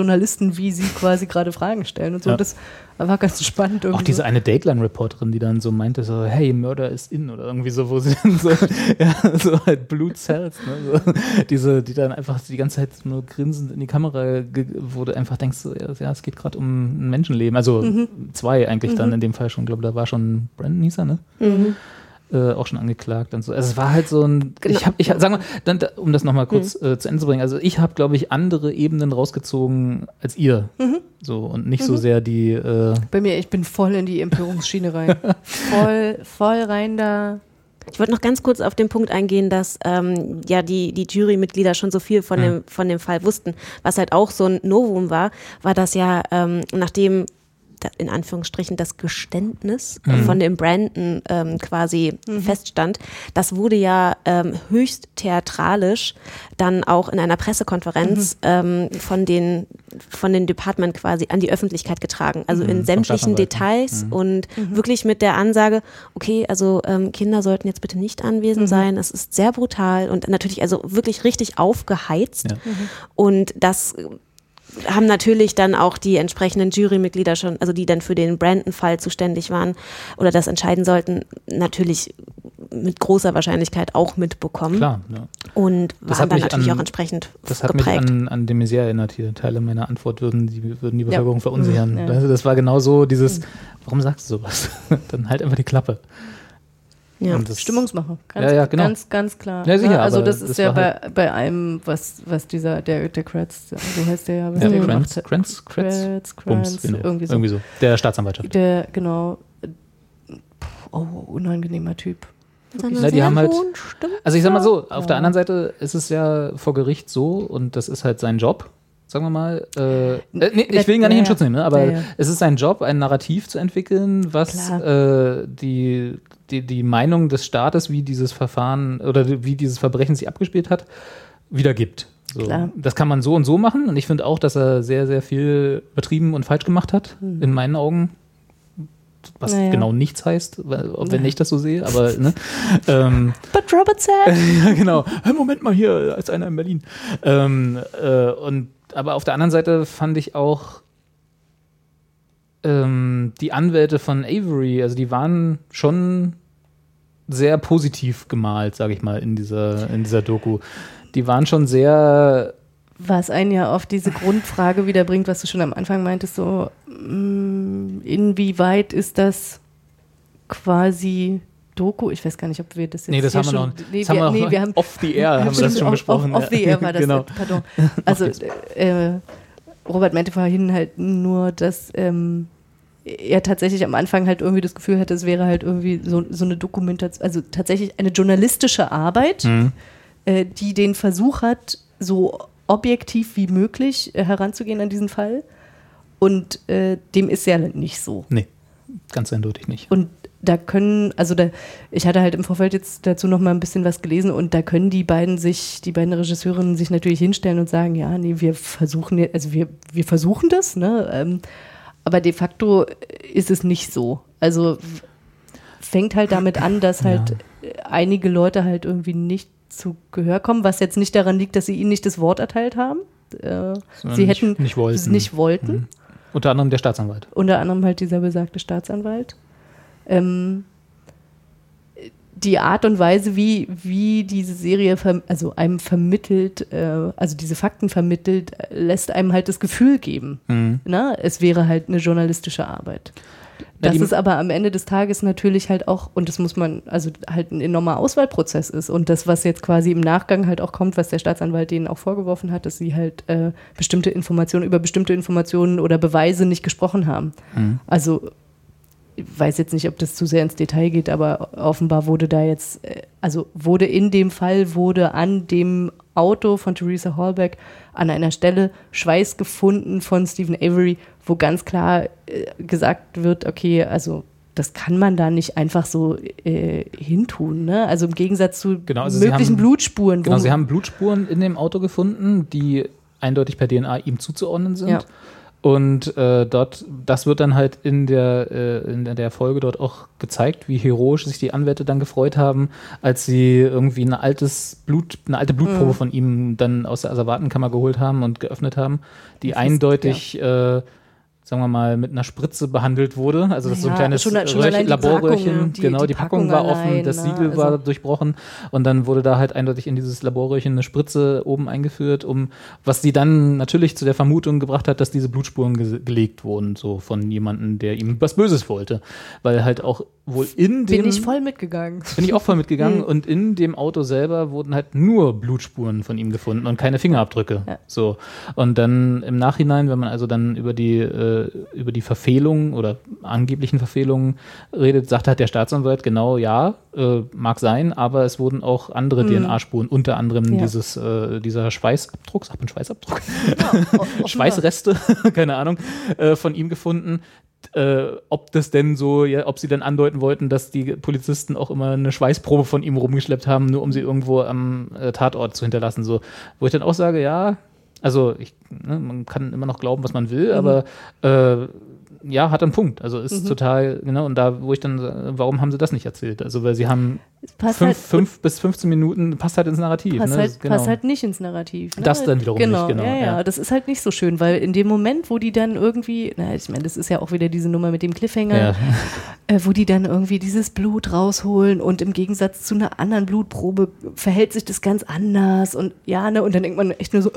wie sie quasi gerade Fragen stellen und so. Ja. Das war ganz spannend irgendwie. Auch diese eine Dateline-Reporterin, die dann so meinte, so, hey, Murder is in oder irgendwie so, wo sie dann so, ja, so halt Blue Cells, ne? so, diese, die dann einfach die ganze Zeit nur grinsend in die Kamera, du einfach denkst, so, ja, es geht gerade um ein Menschenleben, also Mhm. zwei eigentlich dann in dem Fall schon, glaube da war schon Brandon hieß er, ne? Äh, auch schon angeklagt und so. Also es war halt so ein, Genau. ich habe, ich, sagen wir, dann, da- um das nochmal kurz äh, zu Ende zu bringen, also ich habe, glaube ich, andere Ebenen rausgezogen als ihr. So und nicht so sehr die, äh, Bei mir, ich bin voll in die Empörungsschiene rein. voll, voll rein da. Ich wollte noch ganz kurz auf den Punkt eingehen, dass ähm, ja die, die Jurymitglieder schon so viel von, dem, von dem Fall wussten. Was halt auch so ein Novum war, war, dass ja ähm, nachdem in Anführungsstrichen das Geständnis äh, von dem Brandon ähm, quasi feststand, das wurde ja ähm, höchst theatralisch dann auch in einer Pressekonferenz ähm, von den von den Department quasi an die Öffentlichkeit getragen. Also in sämtlichen Staatsanwalt, ne? Details und wirklich mit der Ansage, okay, also ähm, Kinder sollten jetzt bitte nicht anwesend sein. Es ist sehr brutal und natürlich also wirklich richtig aufgeheizt. Ja. Und das haben natürlich dann auch die entsprechenden Jurymitglieder schon, also die dann für den Brandon-Fall zuständig waren oder das entscheiden sollten, natürlich mit großer Wahrscheinlichkeit auch mitbekommen klar, ja. und Das waren hat dann natürlich an- auch entsprechend Das hat geprägt. mich an, an de Maizière erinnert hier. Teile meiner Antwort würden die, würden die Bevölkerung verunsichern. Ja. Also das war genau so dieses, warum sagst du sowas? Dann halt einfach die Klappe. Ja. Und das- Stimmungsmacher. Ganz, Ja, ja, genau. ganz, ganz klar. Ja, sicher, Ne? also das das ist ja war halt bei, bei allem, was, was dieser, der, der Kratz, so heißt der ja, was Ja, der Kranz, gemacht hat. Kranz, Kratz, Kratz, Bums, Kranz, genau. irgendwie so. Irgendwie so. Der Staatsanwaltschaft. Der, genau, oh, unangenehmer Typ. Na, die haben halt-. Also ich sag mal so, auf der anderen Seite ist es ja vor Gericht so und das ist halt sein Job, sagen wir mal. Äh, äh, nee, ich will ihn gar nicht in Schutz nehmen, ne? aber ja, ja. es ist sein Job, ein Narrativ zu entwickeln, was äh, die, die, die Meinung des Staates, wie dieses Verfahren oder wie dieses Verbrechen sich abgespielt hat, wiedergibt. So. Klar. Das kann man so und so machen und ich finde auch, dass er sehr, sehr viel übertrieben und falsch gemacht hat, in meinen Augen. Was Naja. genau nichts heißt, wenn ich das so sehe, aber ne? ähm, But Robert said. ja, genau. Hey, Moment mal hier, ist einer in Berlin. Ähm, äh, und, aber auf der anderen Seite fand ich auch ähm, die Anwälte von Avery, also die waren schon sehr positiv gemalt, sage ich mal, in dieser, in dieser Doku. Die waren schon sehr, Was einen ja auf diese Grundfrage wieder bringt, was du schon am Anfang meintest, so, mm, inwieweit ist das quasi Doku? Ich weiß gar nicht, ob wir das jetzt nee, das haben wir schon, noch, nee, das haben wir, wir nee, wir haben off the air, haben wir das schon Off- besprochen. Off, off the air war das, genau. pardon. Also, äh, Robert meinte vorhin halt nur, dass ähm, er tatsächlich am Anfang halt irgendwie das Gefühl hatte, es wäre halt irgendwie so, so eine Dokumentation, also tatsächlich eine journalistische Arbeit, Mhm. äh, die den Versuch hat, so objektiv wie möglich äh, heranzugehen an diesen Fall. Und äh, dem ist ja nicht so. Nee, ganz eindeutig nicht. Und da können, also da, ich hatte halt im Vorfeld jetzt dazu noch mal ein bisschen was gelesen und da können die beiden sich, die beiden Regisseurinnen sich natürlich hinstellen und sagen, ja, nee, wir versuchen, also wir, wir versuchen das, ne? Ähm, aber de facto ist es nicht so. Also fängt halt damit an, dass halt äh, einige Leute halt irgendwie nicht zu Gehör kommen, was jetzt nicht daran liegt, dass sie ihnen nicht das Wort erteilt haben. Äh, sie nicht- hätten nicht wollten. es nicht wollten Mhm. Unter anderem der Staatsanwalt. unter anderem halt dieser besagte Staatsanwalt. Ähm, die Art und Weise, wie, wie diese Serie also einem vermittelt, äh, also diese Fakten vermittelt, lässt einem halt das Gefühl geben, Mhm. na, es wäre halt eine journalistische Arbeit. Die- es aber am Ende des Tages natürlich halt auch, und das muss man, also halt ein enormer Auswahlprozess ist. Und das, was jetzt quasi im Nachgang halt auch kommt, was der Staatsanwalt denen auch vorgeworfen hat, dass sie halt äh, bestimmte Informationen über bestimmte Informationen oder Beweise nicht gesprochen haben. Also ich weiß jetzt nicht, ob das zu sehr ins Detail geht, aber offenbar wurde da jetzt, äh, also wurde in dem Fall, wurde an dem Auto von Theresa Hallbeck an einer Stelle Schweiß gefunden von Stephen Avery, wo ganz klar äh, gesagt wird, okay, also das kann man da nicht einfach so äh, hintun. Ne? Also im Gegensatz zu Genau, also möglichen haben- Blutspuren. Genau, sie haben Blutspuren in dem Auto gefunden, die eindeutig per DNA ihm zuzuordnen sind. Ja. Und äh, dort, das wird dann halt in der, äh, in der- Folge dort auch gezeigt, wie heroisch sich die Anwälte dann gefreut haben, als sie irgendwie ein altes Blut, eine alte Blutprobe von ihm dann aus der Asservatenkammer geholt haben und geöffnet haben, die eindeutig äh, sagen wir mal, mit einer Spritze behandelt wurde. Also das ist so ein Ja, kleines schon- schon Röhrchen- die Laborröhrchen. Packung, die- genau, die die, Packung, Packung war offen, allein, das ne? Siegel war Also- durchbrochen und dann wurde da halt eindeutig in dieses Laborröhrchen eine Spritze oben eingeführt, um was sie dann natürlich zu der Vermutung gebracht hat, dass diese Blutspuren ge gelegt wurden, so von jemandem, der ihm was Böses wollte. Weil halt auch wohl in dem. Bin ich voll mitgegangen. Bin ich auch voll mitgegangen und in dem Auto selber wurden halt nur Blutspuren von ihm gefunden und keine Fingerabdrücke. Ja. So. Und dann im Nachhinein, wenn man also dann über die, äh, über die Verfehlungen oder angeblichen Verfehlungen redet, sagt halt der Staatsanwalt genau, ja, äh, mag sein, aber es wurden auch andere DNA-Spuren, unter anderem. Ja. dieses, äh, dieser Schweißabdruck, sagt man Schweißabdruck? offenbar. Schweißreste, keine Ahnung, äh, von ihm gefunden. Äh, ob das denn so, ja, ob sie dann andeuten wollten, dass die Polizisten auch immer eine Schweißprobe von ihm rumgeschleppt haben, nur um sie irgendwo am äh, Tatort zu hinterlassen. So, wo ich dann auch sage, ja, also ich, ne, man kann immer noch glauben, was man will, Mhm. aber äh, ja, hat einen Punkt. Also ist total, genau, und da, wo ich dann, sage, warum haben sie das nicht erzählt? Also, weil sie haben fünf, halt- fünf bis 15 Minuten, passt halt ins Narrativ. Passt, ne? halt, genau. passt halt nicht ins Narrativ. Ne? Das dann wiederum genau, nicht, genau, Ja, ja, ja. das ist halt nicht so schön, weil in dem Moment, wo die dann irgendwie, na, ich meine, das ist ja auch wieder diese Nummer mit dem Cliffhanger, Ja. äh, wo die dann irgendwie dieses Blut rausholen und im Gegensatz zu einer anderen Blutprobe verhält sich das ganz anders und ja, ne, und dann denkt man echt nur so,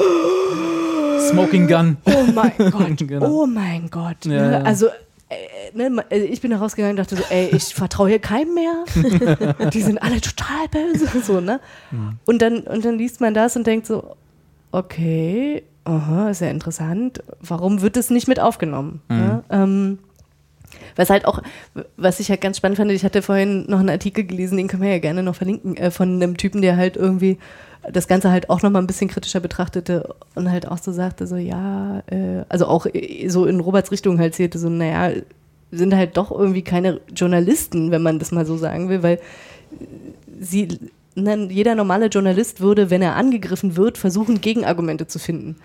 Smoking Gun. oh mein Gott, Genau. oh mein Gott. Ja, ne? ja. Also, äh, ne, äh, ich bin da rausgegangen und dachte so, ey, ich vertraue hier keinem mehr. Die sind alle total böse. So, ne? und, dann, und dann liest man das und denkt so, okay, aha, ist ja interessant. Warum wird das nicht mit aufgenommen? Ne? Ähm, was halt auch, was ich halt ganz spannend fand, ich hatte vorhin noch einen Artikel gelesen, den können wir ja gerne noch verlinken, äh, von einem Typen, der halt irgendwie das Ganze halt auch nochmal ein bisschen kritischer betrachtete und halt auch so sagte, so ja, äh, also auch äh, so in Roberts Richtung halt zählte, so naja, sind halt doch irgendwie keine Journalisten, wenn man das mal so sagen will, weil sie, ne, jeder normale Journalist würde, wenn er angegriffen wird, versuchen, Gegenargumente zu finden.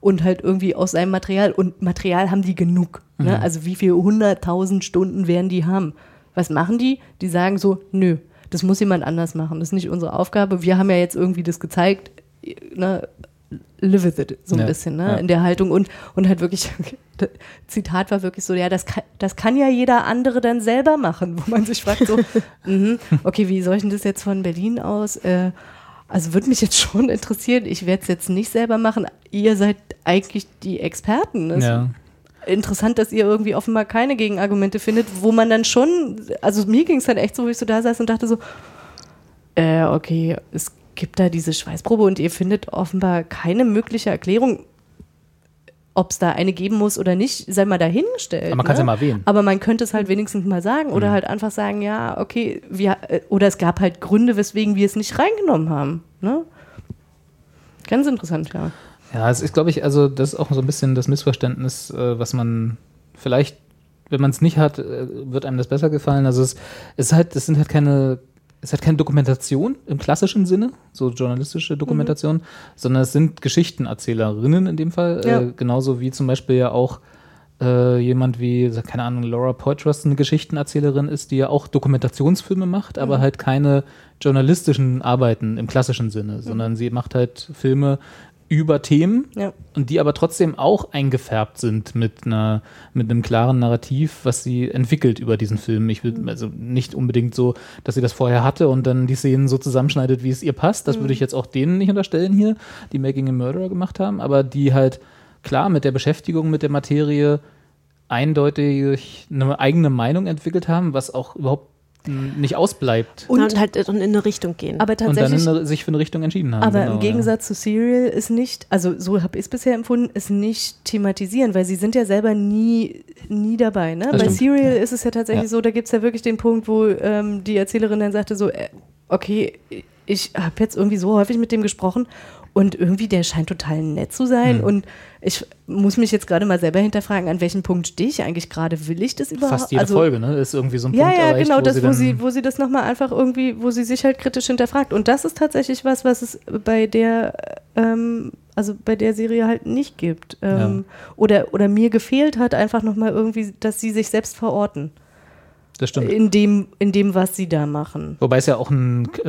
Und halt irgendwie aus seinem Material. Und Material haben die genug. Ne? Also wie viele hunderttausend Stunden werden die haben? Was machen die? Die sagen so, nö, das muss jemand anders machen. Das ist nicht unsere Aufgabe. Wir haben ja jetzt irgendwie das gezeigt. Ne? Live with it, so ein Ja, bisschen, ne? ja. in der Haltung. Und, und halt wirklich, Zitat war wirklich so, ja, das kann, das kann ja jeder andere dann selber machen, wo man sich fragt so, mhm, okay, wie soll ich denn das jetzt von Berlin aus? Äh, also würde mich jetzt schon interessieren, ich werde es jetzt nicht selber machen. Ihr seid eigentlich die Experten. Es Ja. Interessant, dass ihr irgendwie offenbar keine Gegenargumente findet, wo man dann schon, also mir ging es dann echt so, wo ich so da saß und dachte so, äh, okay, es gibt da diese Schweißprobe und ihr findet offenbar keine mögliche Erklärung, ob es da eine geben muss oder nicht, sei mal dahingestellt. Aber man kann's ne? ja mal erwähnen. Aber man könnte es halt wenigstens mal sagen oder halt einfach sagen, ja, okay, wir, äh, oder es gab halt Gründe, weswegen wir es nicht reingenommen haben. Ne? Ganz interessant, ja. Ja, es ist, glaube ich, also das ist auch so ein bisschen das Missverständnis, äh, was man vielleicht, wenn man es nicht hat, äh, wird einem das besser gefallen. Also es, es ist halt, es sind halt keine, es halt keine Dokumentation im klassischen Sinne, so journalistische Dokumentation, sondern es sind Geschichtenerzählerinnen in dem Fall, Ja. äh, genauso wie zum Beispiel ja auch äh, jemand wie, keine Ahnung, Laura Poitras eine Geschichtenerzählerin ist, die ja auch Dokumentationsfilme macht, aber halt keine journalistischen Arbeiten im klassischen Sinne, sondern sie macht halt Filme über Themen Ja. und die aber trotzdem auch eingefärbt sind mit einer mit einem klaren Narrativ, was sie entwickelt über diesen Film. Ich will also nicht unbedingt so, dass sie das vorher hatte und dann die Szenen so zusammenschneidet, wie es ihr passt. Das würde ich jetzt auch denen nicht unterstellen hier, die Making a Murderer gemacht haben, aber die halt klar mit der Beschäftigung mit der Materie eindeutig eine eigene Meinung entwickelt haben, was auch überhaupt nicht ausbleibt. Und, und halt in eine Richtung gehen. Aber Und dann tatsächlich, in eine, sich für eine Richtung entschieden haben. aber genau, im Gegensatz zu Serial ist nicht, also so habe ich es bisher empfunden, ist nicht thematisieren, weil sie sind ja selber nie, nie dabei. Ne? Das Bei stimmt, Serial ja. ist es ja tatsächlich Ja. so, da gibt es ja wirklich den Punkt, wo ähm, die Erzählerin dann sagte so, äh, okay, ich habe jetzt irgendwie so häufig mit dem gesprochen und irgendwie der scheint total nett zu sein Hm. und ich muss mich jetzt gerade mal selber hinterfragen, an welchem Punkt stehe ich eigentlich gerade? Will ich das ja. überhaupt? Fast jede also, Folge, ne? Ist irgendwie so ein ja, Punkt ja, erreicht, genau, wo das, sie wo sie, wo sie das nochmal einfach irgendwie, wo sie sich halt kritisch hinterfragt. Und das ist tatsächlich was, was es bei der, ähm, also bei der Serie halt nicht gibt. Ähm, oder, oder mir gefehlt hat, einfach nochmal irgendwie, dass sie sich selbst verorten. das stimmt. In dem, in dem, was sie da machen. Wobei es ja auch ein äh,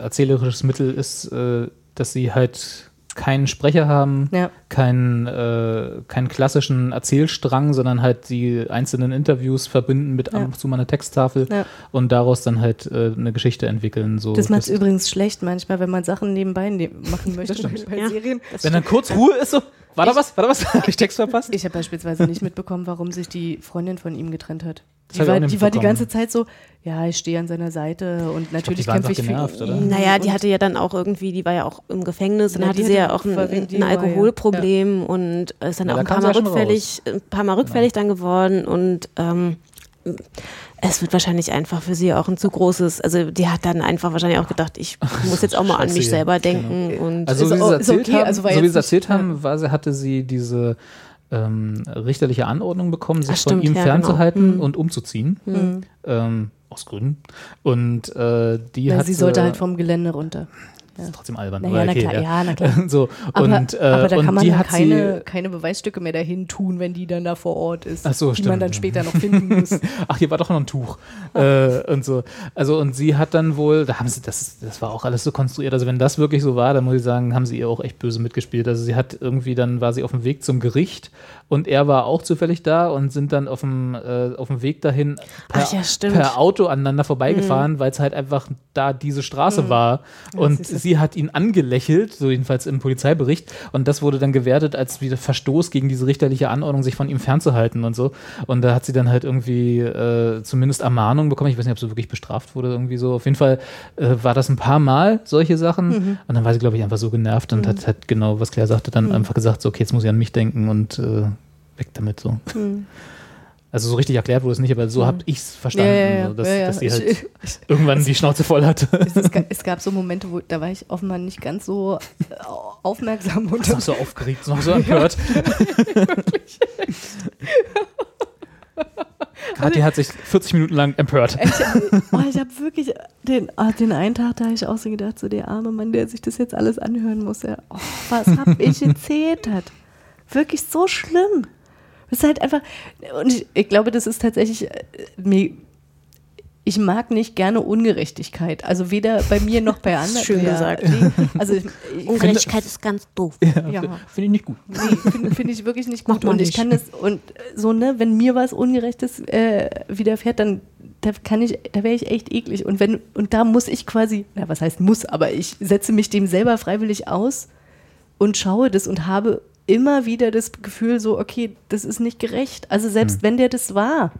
erzählerisches Mittel ist, äh, dass sie halt keinen Sprecher haben, Ja. keinen, äh, keinen klassischen Erzählstrang, sondern halt die einzelnen Interviews verbinden mit Ja. ab und zu mal einer Texttafel Ja. und daraus dann halt äh, eine Geschichte entwickeln. So, Das macht es übrigens schlecht manchmal, wenn man Sachen nebenbei ne machen möchte bei, bei Ja. Serien. Wenn dann kurz Ruhe ist, so, war da was? War da was? Hab ich Text verpasst? Ich habe beispielsweise nicht mitbekommen, warum sich die Freundin von ihm getrennt hat. Das Die ich war, die war die ganze Zeit so, ja, ich stehe an seiner Seite und natürlich war kämpfe einfach ich für genervt, oder? ihn. Naja, die Und- hatte ja dann auch irgendwie, die war ja auch im Gefängnis, dann Ja, hatte sie ja auch ein, ein war ja- Alkoholproblem und ist dann Ja, auch ein paar Mal rückfällig, ein paar Mal rückfällig dann geworden und ähm, es wird wahrscheinlich einfach für sie auch ein zu großes, also die hat dann einfach wahrscheinlich auch gedacht, ich muss jetzt auch mal an mich selber denken und Also, so Ist wie o- sie ist erzählt okay, haben, also so wie sie erzählt nicht- haben, war hatte sie diese ähm, richterliche Anordnung bekommen, sich Ach, von stimmt, ihm ja, fernzuhalten genau. Und umzuziehen. Ähm, aus Gründen. Und äh, die Ja, hat sie sollte halt vom Gelände runter. Das ist trotzdem albern. Naja, aber na okay, klar, ja, na klar. so, Aber, und, äh, aber da kann man hat keine, sie, keine Beweisstücke mehr dahin tun, wenn die dann da vor Ort ist. Ach so, die man stimmt. dann später noch finden muss. Ach, hier war doch noch ein Tuch. äh, und so. Also, und sie hat dann wohl, da haben sie, das, das war auch alles so konstruiert. Also, wenn das wirklich so war, dann muss ich sagen, haben sie ihr auch echt böse mitgespielt. Also, sie hat irgendwie, dann war sie auf dem Weg zum Gericht und er war auch zufällig da und sind dann auf dem, äh, auf dem Weg dahin per, Ach ja, per Auto aneinander vorbeigefahren, weil es halt einfach da diese Straße war. Und du. Sie hat ihn angelächelt, so jedenfalls im Polizeibericht. Und das wurde dann gewertet als wieder Verstoß gegen diese richterliche Anordnung, sich von ihm fernzuhalten und so. Und da hat sie dann halt irgendwie äh, zumindest Ermahnung bekommen. Ich weiß nicht, ob sie wirklich bestraft wurde, irgendwie so. Auf jeden Fall äh, war das ein paar Mal solche Sachen. Mhm. Und dann war sie, glaube ich, einfach so genervt und hat halt genau, was Claire sagte, Mhm. dann einfach gesagt, so, okay, jetzt muss ich an mich denken und äh, weg damit so. Mhm. Also so richtig erklärt wurde es nicht, aber so habe ich es verstanden, Ja, ja, ja. Dass, dass sie halt Ich- ich- irgendwann die Schnauze voll hatte. Es, es, gab, so Momente, wo da war ich offenbar nicht ganz so äh, aufmerksam und noch so aufgeregt, noch so empört. Kathi hat sich 40 Minuten lang empört. Ich, oh, ich habe wirklich den, oh, den einen Tag, da habe ich auch so gedacht, so der arme Mann, der sich das jetzt alles anhören muss. Ja, oh, was habe ich erzählt? Wirklich so schlimm. Das ist halt einfach, und ich, ich glaube, das ist tatsächlich, äh, mir, ich mag nicht gerne Ungerechtigkeit. Also weder bei mir noch bei anderen. Schön Ja, gesagt. nee, also ich, ich, Ungerechtigkeit ist ganz doof. ja. Finde ich nicht gut. Nee, finde find ich wirklich nicht gut. Und ich nicht. kann das, und so, ne, wenn mir was Ungerechtes äh, widerfährt, dann da kann ich, da wäre ich echt eklig. Und wenn, und da muss ich quasi, na, was heißt muss, aber ich setze mich dem selber freiwillig aus und schaue das und habe immer wieder das Gefühl, so, okay, das ist nicht gerecht. Also selbst Hm. wenn der das war,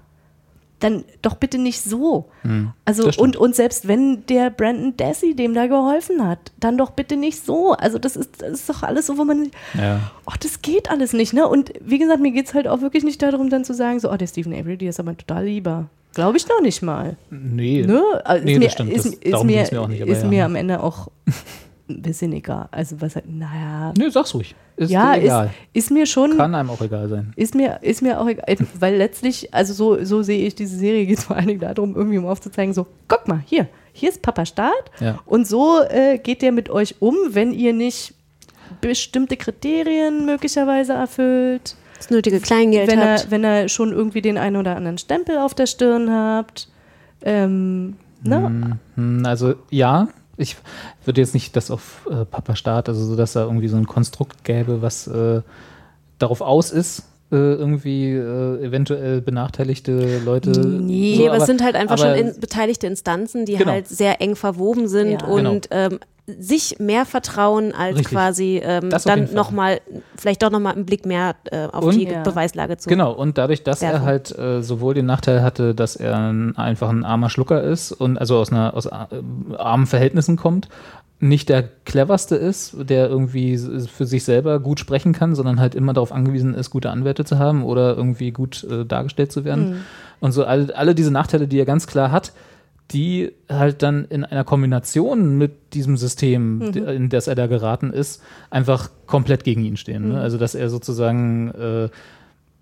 dann doch bitte nicht so. Also Hm. das stimmt. und, und selbst wenn der Brandon Dassey dem da geholfen hat, dann doch bitte nicht so. Also das ist, das ist doch alles so, wo man Ja. ach, das geht alles nicht, ne? Und wie gesagt, mir geht es halt auch wirklich nicht darum, dann zu sagen, so, oh, der Stephen Avery, der ist aber total lieber. Glaube ich noch nicht mal. Nee. Ne? Also Nee, ist das mir, stimmt, Ist, das- ist, darum mir, mir auch nicht, ist ja. mir am Ende auch ein bisschen egal. Also was halt, naja. Nee, sag's ruhig. Ist ja, dir egal. Ist, ist mir schon. Kann einem auch egal sein. Ist mir, ist mir auch egal, weil letztlich, also so, so sehe ich diese Serie, geht es vor allen Dingen darum, irgendwie um aufzuzeigen, so, guck mal, hier, hier ist Papa Staat Ja. und so äh, geht der mit euch um, wenn ihr nicht bestimmte Kriterien möglicherweise erfüllt, Das nötige Kleingeld wenn habt. er, wenn er schon irgendwie den einen oder anderen Stempel auf der Stirn habt. Ähm, ne? Hm, Also ja, ich würde jetzt nicht das auf äh, Papa Staat, also so, dass da irgendwie so ein Konstrukt gäbe, was äh, darauf aus ist, irgendwie äh, eventuell benachteiligte Leute. Nee, so, aber, es sind halt einfach aber- schon in, beteiligte Instanzen, die Genau. halt sehr eng verwoben sind Ja. und ähm, sich mehr vertrauen als Richtig. quasi ähm, dann nochmal, vielleicht doch nochmal einen Blick mehr äh, auf Und- die Ja. Beweislage zu. Genau, und dadurch, dass er werfen. halt äh, sowohl den Nachteil hatte, dass er ein, einfach ein armer Schlucker ist und also aus einer aus äh, armen Verhältnissen kommt, nicht der cleverste ist, der irgendwie für sich selber gut sprechen kann, sondern halt immer darauf angewiesen ist, gute Anwälte zu haben oder irgendwie gut äh, dargestellt zu werden. Und so alle, alle diese Nachteile, die er ganz klar hat, die halt dann in einer Kombination mit diesem System, die- in das er da geraten ist, einfach komplett gegen ihn stehen. Ne? Also dass er sozusagen äh,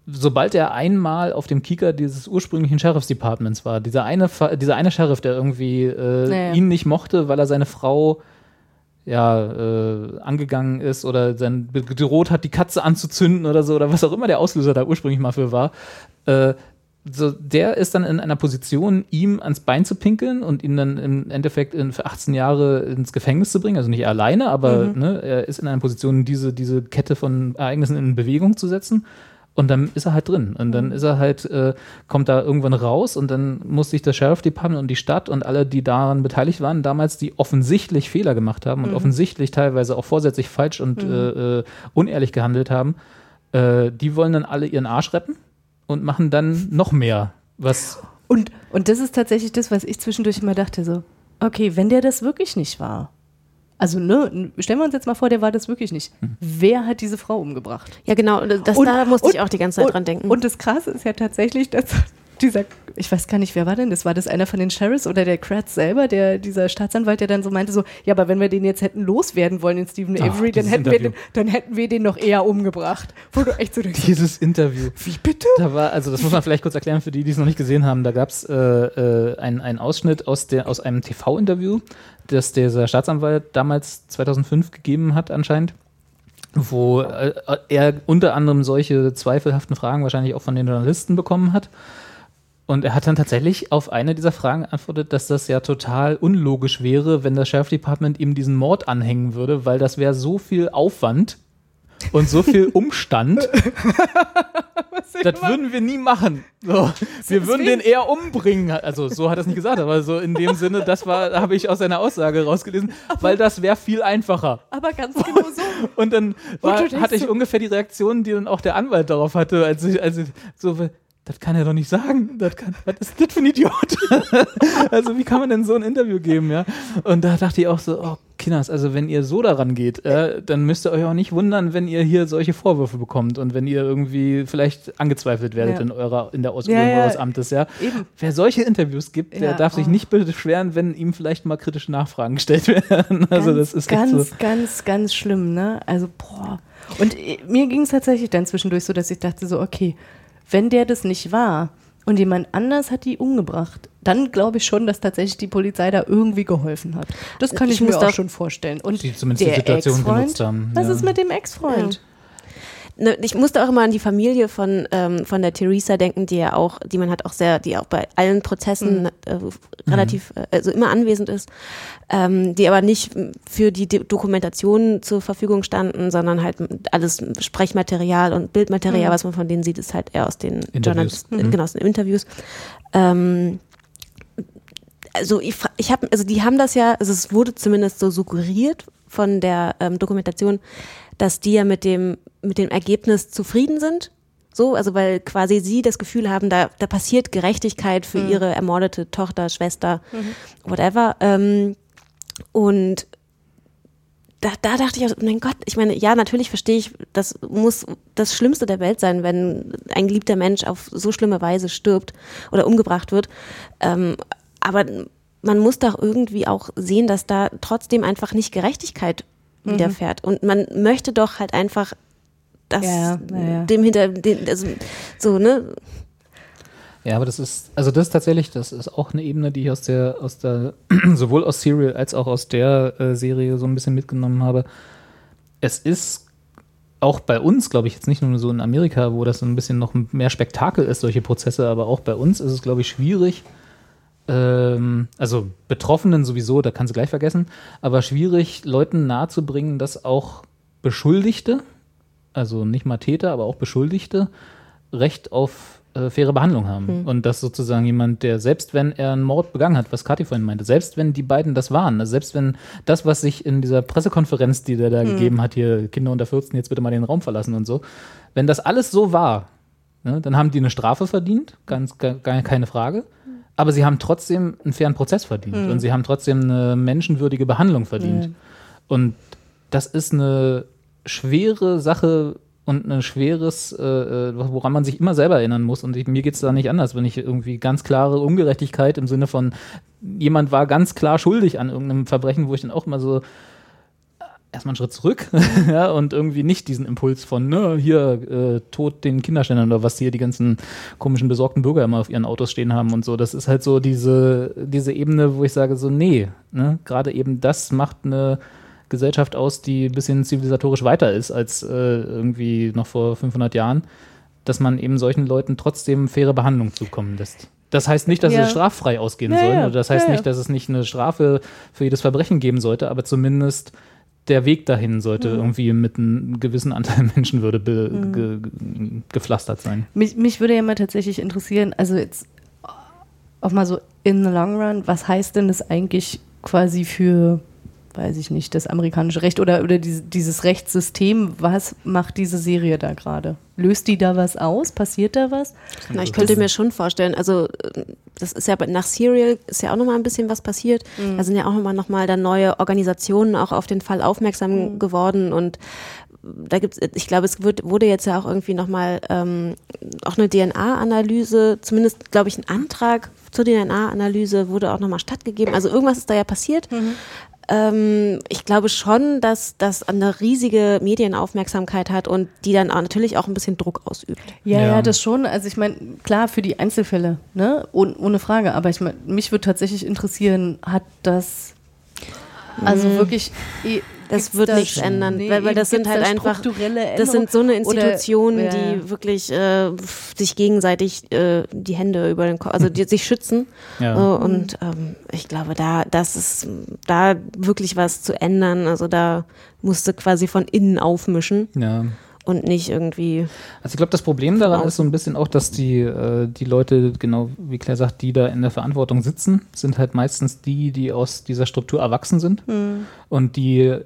sobald er einmal auf dem Kieker dieses ursprünglichen Sheriff's Departments war, dieser eine, dieser eine Sheriff, der irgendwie äh, Naja. ihn nicht mochte, weil er seine Frau ja äh, angegangen ist oder sein, gedroht hat, die Katze anzuzünden oder so oder was auch immer der Auslöser da ursprünglich mal für war, äh, so, der ist dann in einer Position, ihm ans Bein zu pinkeln und ihn dann im Endeffekt in, für 18 Jahre ins Gefängnis zu bringen. Also nicht alleine, aber ne, er ist in einer Position, diese, diese Kette von Ereignissen in Bewegung zu setzen. Und dann ist er halt drin. Und dann ist er halt, äh, kommt da irgendwann raus und dann muss sich das Sheriff Department und die Stadt und alle, die daran beteiligt waren, damals, die offensichtlich Fehler gemacht haben und offensichtlich teilweise auch vorsätzlich falsch und äh, äh, unehrlich gehandelt haben, äh, die wollen dann alle ihren Arsch retten und machen dann noch mehr, was Und, und das ist tatsächlich das, was ich zwischendurch immer dachte, so, okay, wenn der das wirklich nicht war, also ne, stellen wir uns jetzt mal vor, der war das wirklich nicht. Wer hat diese Frau umgebracht? Ja, genau, das, Und- da musste ich und- auch die ganze Zeit und, dran denken. Und das Krasse ist ja tatsächlich, dass dieser, ich weiß gar nicht, wer war denn das? War das einer von den Sheriffs oder der Kratz selber, der, dieser Staatsanwalt, der dann so meinte, so, ja, aber wenn wir den jetzt hätten loswerden wollen, den Stephen Ach, Avery, dann hätten, wir den, dann hätten wir den noch eher umgebracht. Wo du echt so denkst, Dieses Interview. wie bitte? Da war, also das muss man vielleicht kurz erklären für die, die es noch nicht gesehen haben. Da gab es äh, äh, einen, einen Ausschnitt aus, der, aus einem TV-Interview, das dieser Staatsanwalt damals 2005 gegeben hat anscheinend, wo äh, er unter anderem solche zweifelhaften Fragen wahrscheinlich auch von den Journalisten bekommen hat. Und er hat dann tatsächlich auf eine dieser Fragen geantwortet, dass das ja total unlogisch wäre, wenn das Sheriff Department ihm diesen Mord anhängen würde, weil das wäre so viel Aufwand und so viel Umstand. das würden wir nie machen. So, wir würden den eher umbringen. Also so hat er es nicht gesagt, aber so in dem Sinne, das war, habe ich aus seiner Aussage rausgelesen, weil das wäre viel einfacher. Aber ganz genau so. Und dann war, hatte ich ungefähr die Reaktion, die dann auch der Anwalt darauf hatte, als ich, als ich so, das kann er doch nicht sagen. Das kann, was ist das für ein Idiot? also wie kann man denn so ein Interview geben, ja? Und da dachte ich auch so, oh, Kinders, also wenn ihr so daran geht, äh, dann müsst ihr euch auch nicht wundern, wenn ihr hier solche Vorwürfe bekommt und wenn ihr irgendwie vielleicht angezweifelt werdet Ja. in eurer, in der Ausübung Ja, ja. eures Amtes, ja? Eben. Wer solche Interviews gibt, der darf sich oh. nicht beschweren, wenn ihm vielleicht mal kritische Nachfragen gestellt werden. Also ganz, das ist ganz, so. ganz, ganz schlimm, ne? Also, boah. Und äh, mir ging es tatsächlich dann zwischendurch so, dass ich dachte so, okay, wenn der das nicht war und jemand anders hat die umgebracht, dann glaube ich schon, dass tatsächlich die Polizei da irgendwie geholfen hat. Das kann ich, Ich mir auch schon vorstellen. Und Die zumindest die der Situation Ex-Freund, genutzt haben, Was ja. ist mit dem Ex-Freund? Ne, ich musste auch immer an die Familie von, ähm, von der Theresa denken, die ja auch, die man hat auch sehr, die auch bei allen Prozessen äh, relativ, äh, also immer anwesend ist, ähm, die aber nicht für die De Dokumentation zur Verfügung standen, sondern halt alles Sprechmaterial und Bildmaterial, was man von denen sieht, ist halt eher aus den Interviews. Journalisten, Mhm. genau, aus den Interviews. Ähm, also ich, ich habe, also die haben das ja, also es wurde zumindest so suggeriert von der ähm, Dokumentation, dass die ja mit dem mit dem Ergebnis zufrieden sind. So, also weil quasi sie das Gefühl haben, da, da passiert Gerechtigkeit für ihre ermordete Tochter, Schwester, whatever. Ähm, und da, da dachte ich, auch, mein Gott, ich meine, ja, natürlich verstehe ich, das muss das Schlimmste der Welt sein, wenn ein geliebter Mensch auf so schlimme Weise stirbt oder umgebracht wird. Ähm, aber man muss doch irgendwie auch sehen, dass da trotzdem einfach nicht Gerechtigkeit widerfährt. Und man möchte doch halt einfach, dass Ja, ja, dem hinter, den, also, so, ne? Ja, aber das ist, also das ist tatsächlich, das ist auch eine Ebene, die ich aus der, aus der, sowohl aus Serial als auch aus der äh, Serie so ein bisschen mitgenommen habe. Es ist auch bei uns, glaube ich, jetzt nicht nur so in Amerika, wo das so ein bisschen noch mehr Spektakel ist, solche Prozesse, aber auch bei uns ist es, glaube ich, schwierig, ähm, also Betroffenen sowieso, da kannst du gleich vergessen, aber schwierig, Leuten nahezubringen, dass auch Beschuldigte, also nicht mal Täter, aber auch Beschuldigte, Recht auf äh, faire Behandlung haben. Und dass sozusagen jemand, der selbst wenn er einen Mord begangen hat, was Kathi vorhin meinte, selbst wenn die beiden das waren, also selbst wenn das, was sich in dieser Pressekonferenz, die der da gegeben hat, hier Kinder unter 14 jetzt bitte mal den Raum verlassen und so, wenn das alles so war, ne, dann haben die eine Strafe verdient, ganz gar, keine Frage. Aber sie haben trotzdem einen fairen Prozess verdient und sie haben trotzdem eine menschenwürdige Behandlung verdient. Und das ist eine schwere Sache und ein schweres, äh, äh, woran man sich immer selber erinnern muss. Und ich, mir geht es da nicht anders, wenn ich irgendwie ganz klare Ungerechtigkeit im Sinne von, jemand war ganz klar schuldig an irgendeinem Verbrechen, wo ich dann auch immer so erstmal einen Schritt zurück ja, und irgendwie nicht diesen Impuls von, ne, hier, äh, Tod den Kinderständern oder was hier die ganzen komischen besorgten Bürger immer auf ihren Autos stehen haben und so. Das ist halt so diese, diese Ebene, wo ich sage so, nee, ne, gerade eben das macht eine Gesellschaft aus, die ein bisschen zivilisatorisch weiter ist als äh, irgendwie noch vor 500 Jahren, dass man eben solchen Leuten trotzdem faire Behandlung zukommen lässt. Das heißt nicht, dass Ja. sie straffrei ausgehen Ja, sollen. Oder das heißt Ja, nicht, dass es nicht eine Strafe für jedes Verbrechen geben sollte, aber zumindest der Weg dahin sollte Mhm. irgendwie mit einem gewissen Anteil Menschenwürde be, ge, ge, gepflastert sein. Mich, mich würde ja mal tatsächlich interessieren, also jetzt auch mal so in the long run, was heißt denn das eigentlich quasi für, weiß ich nicht, das amerikanische Recht oder, oder diese, dieses Rechtssystem? Was macht diese Serie da gerade? Löst die da was aus? Passiert da was? Na, ich könnte mir schon vorstellen, also äh, das ist ja nach Serial ist ja auch nochmal ein bisschen was passiert. Da sind ja auch nochmal noch mal dann neue Organisationen auch auf den Fall aufmerksam geworden und da gibt's, ich glaube, es wird, wurde jetzt ja auch irgendwie nochmal ähm, auch eine DNA-Analyse, zumindest glaube ich ein Antrag zur DNA-Analyse wurde auch nochmal stattgegeben. Also irgendwas ist da ja passiert. Ähm, ich glaube schon, dass das eine riesige Medienaufmerksamkeit hat und die dann auch natürlich auch ein bisschen Druck ausübt. Ja, Ja. ja, das schon. Also ich meine, klar, für die Einzelfälle, ne? Oh, ohne Frage. Aber ich meine, mich würde tatsächlich interessieren, hat das also wirklich. Das wird da nichts ändern, nee, weil, weil das sind halt da einfach, strukturelle das sind so eine Änderungen? Oder- Institutionen, ja, die wirklich äh, sich gegenseitig äh, die Hände über den Kopf, also die sich schützen. Ja. Äh, und ähm, ich glaube, da, das ist da wirklich was zu ändern. Also da musste quasi von innen aufmischen Ja. und nicht irgendwie. Also ich glaube, das Problem daran ist so ein bisschen auch, dass die, äh, die Leute, genau wie Claire sagt, die da in der Verantwortung sitzen, sind halt meistens die, die aus dieser Struktur erwachsen sind und die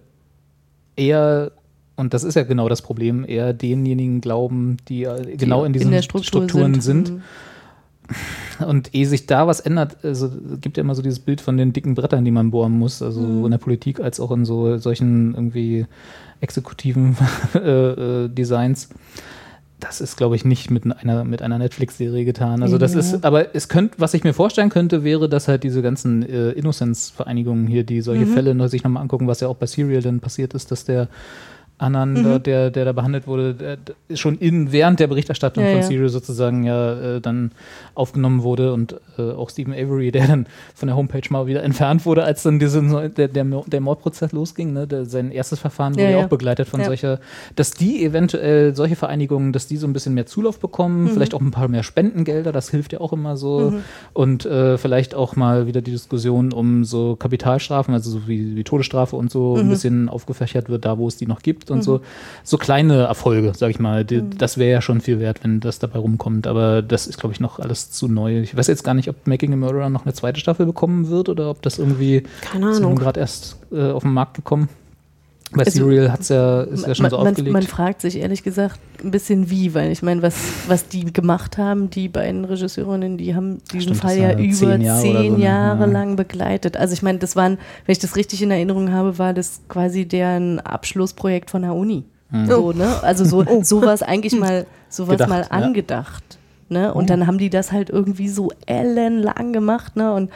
eher, und das ist ja genau das Problem, eher denjenigen glauben, die äh, genau in diesen der Struktur Strukturen sind. sind. Mhm. Und ehe sich da was ändert, also es gibt ja immer so dieses Bild von den dicken Brettern, die man bohren muss, also sowohl in der Politik als auch in so solchen irgendwie exekutiven äh, äh, Designs. Das ist, glaube ich, nicht mit einer, mit einer Netflix-Serie getan. Also das ist, aber es könnte, was ich mir vorstellen könnte, wäre, dass halt diese ganzen äh, Innocence-Vereinigungen hier, die solche Fälle noch sich nochmal angucken, was ja auch bei Serial dann passiert ist, dass der Anand, der, der da behandelt wurde, schon in, während der Berichterstattung Ja, von ja. Serial sozusagen ja äh, dann aufgenommen wurde und äh, auch Stephen Avery, der dann von der Homepage mal wieder entfernt wurde, als dann diese, der, der, der Mordprozess losging. Ne? Der, sein erstes Verfahren wurde Ja, ja, auch begleitet von solcher, dass die eventuell solche Vereinigungen, dass die so ein bisschen mehr Zulauf bekommen, Mhm. vielleicht auch ein paar mehr Spendengelder, das hilft ja auch immer so. Und äh, vielleicht auch mal wieder die Diskussion um so Kapitalstrafen, also so wie, wie Todesstrafe und so Mhm. ein bisschen aufgefächert wird, da wo es die noch gibt und so. So kleine Erfolge, sag ich mal. Die, Mhm. Das wäre ja schon viel wert, wenn das dabei rumkommt. Aber das ist, glaube ich, noch alles zu neu. Ich weiß jetzt gar nicht, ob Making a Murderer noch eine zweite Staffel bekommen wird oder ob das irgendwie Keine ist Ahnung. gerade erst äh, auf den Markt gekommen. Bei Also, Serial hat's ja, ist ja schon man, so man, aufgelegt. man fragt sich ehrlich gesagt ein bisschen wie, weil ich meine, was, was die gemacht haben, die beiden Regisseurinnen, die haben diesen Stimmt, Fall ja über zehn Jahre zehn so, ne? Jahre Ja. lang begleitet. Also ich meine, das waren, wenn ich das richtig in Erinnerung habe, war das quasi deren Abschlussprojekt von der Uni. So, ne? Also so, sowas eigentlich mal, sowas Gedacht, mal ja. angedacht. Ne? Und dann haben die das halt irgendwie so ellenlang gemacht, ne? Und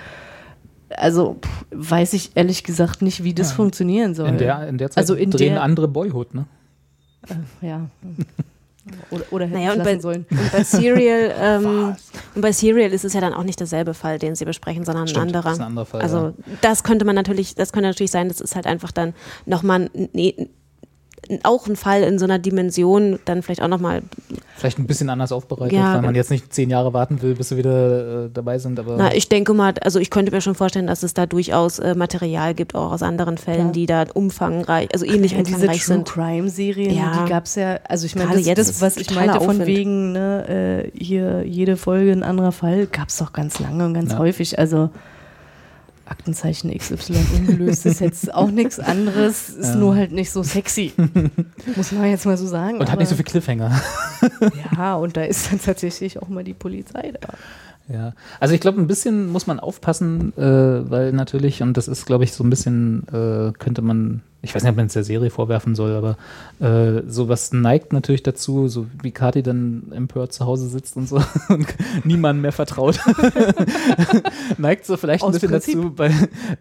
also pff, weiß ich ehrlich gesagt nicht, wie das funktionieren soll. in, der, in der Zeit Also in drehen der- andere Boyhood, ne? Ja. Oder, oder Naja, und lassen bei, sollen. und bei Serial, ähm, und bei Serial ist es ja dann auch nicht derselbe Fall, den sie besprechen, sondern Stimmt, ein anderer. das ist ein anderer Fall, also ja. das könnte man natürlich, das könnte natürlich sein, das ist halt einfach dann nochmal nee, auch ein Fall in so einer Dimension, dann vielleicht auch nochmal, Vielleicht ein bisschen anders aufbereitet, Ja, weil man jetzt nicht zehn Jahre warten will, bis sie wieder äh, dabei sind. Aber na, ich denke mal, also ich könnte mir schon vorstellen, dass es da durchaus äh, Material gibt, auch aus anderen Fällen, Klar. die da umfangreich, also ähnlich Ja, diese umfangreich True sind. Crime Serien, Ja. die gab es ja, also ich meine, das, jetzt das was ich meinte von Aufwind. wegen, ne, äh, hier jede Folge ein anderer Fall, gab es doch ganz lange und ganz Ja. häufig. Also Aktenzeichen XY ungelöst ist jetzt auch nichts anderes, ist Ja. nur halt nicht so sexy. Muss man jetzt mal so sagen. und hat nicht so viel Cliffhanger. Ja, und da ist dann tatsächlich auch mal die Polizei da. Ja, also ich glaube, ein bisschen muss man aufpassen, äh, weil natürlich, und das ist, glaube ich, so ein bisschen, äh, könnte man, ich weiß nicht, ob man es der Serie vorwerfen soll, aber äh, sowas neigt natürlich dazu, so wie Kati dann empört zu Hause sitzt und so und niemandem mehr vertraut, neigt so vielleicht ein Aus bisschen Prinzip. dazu, bei,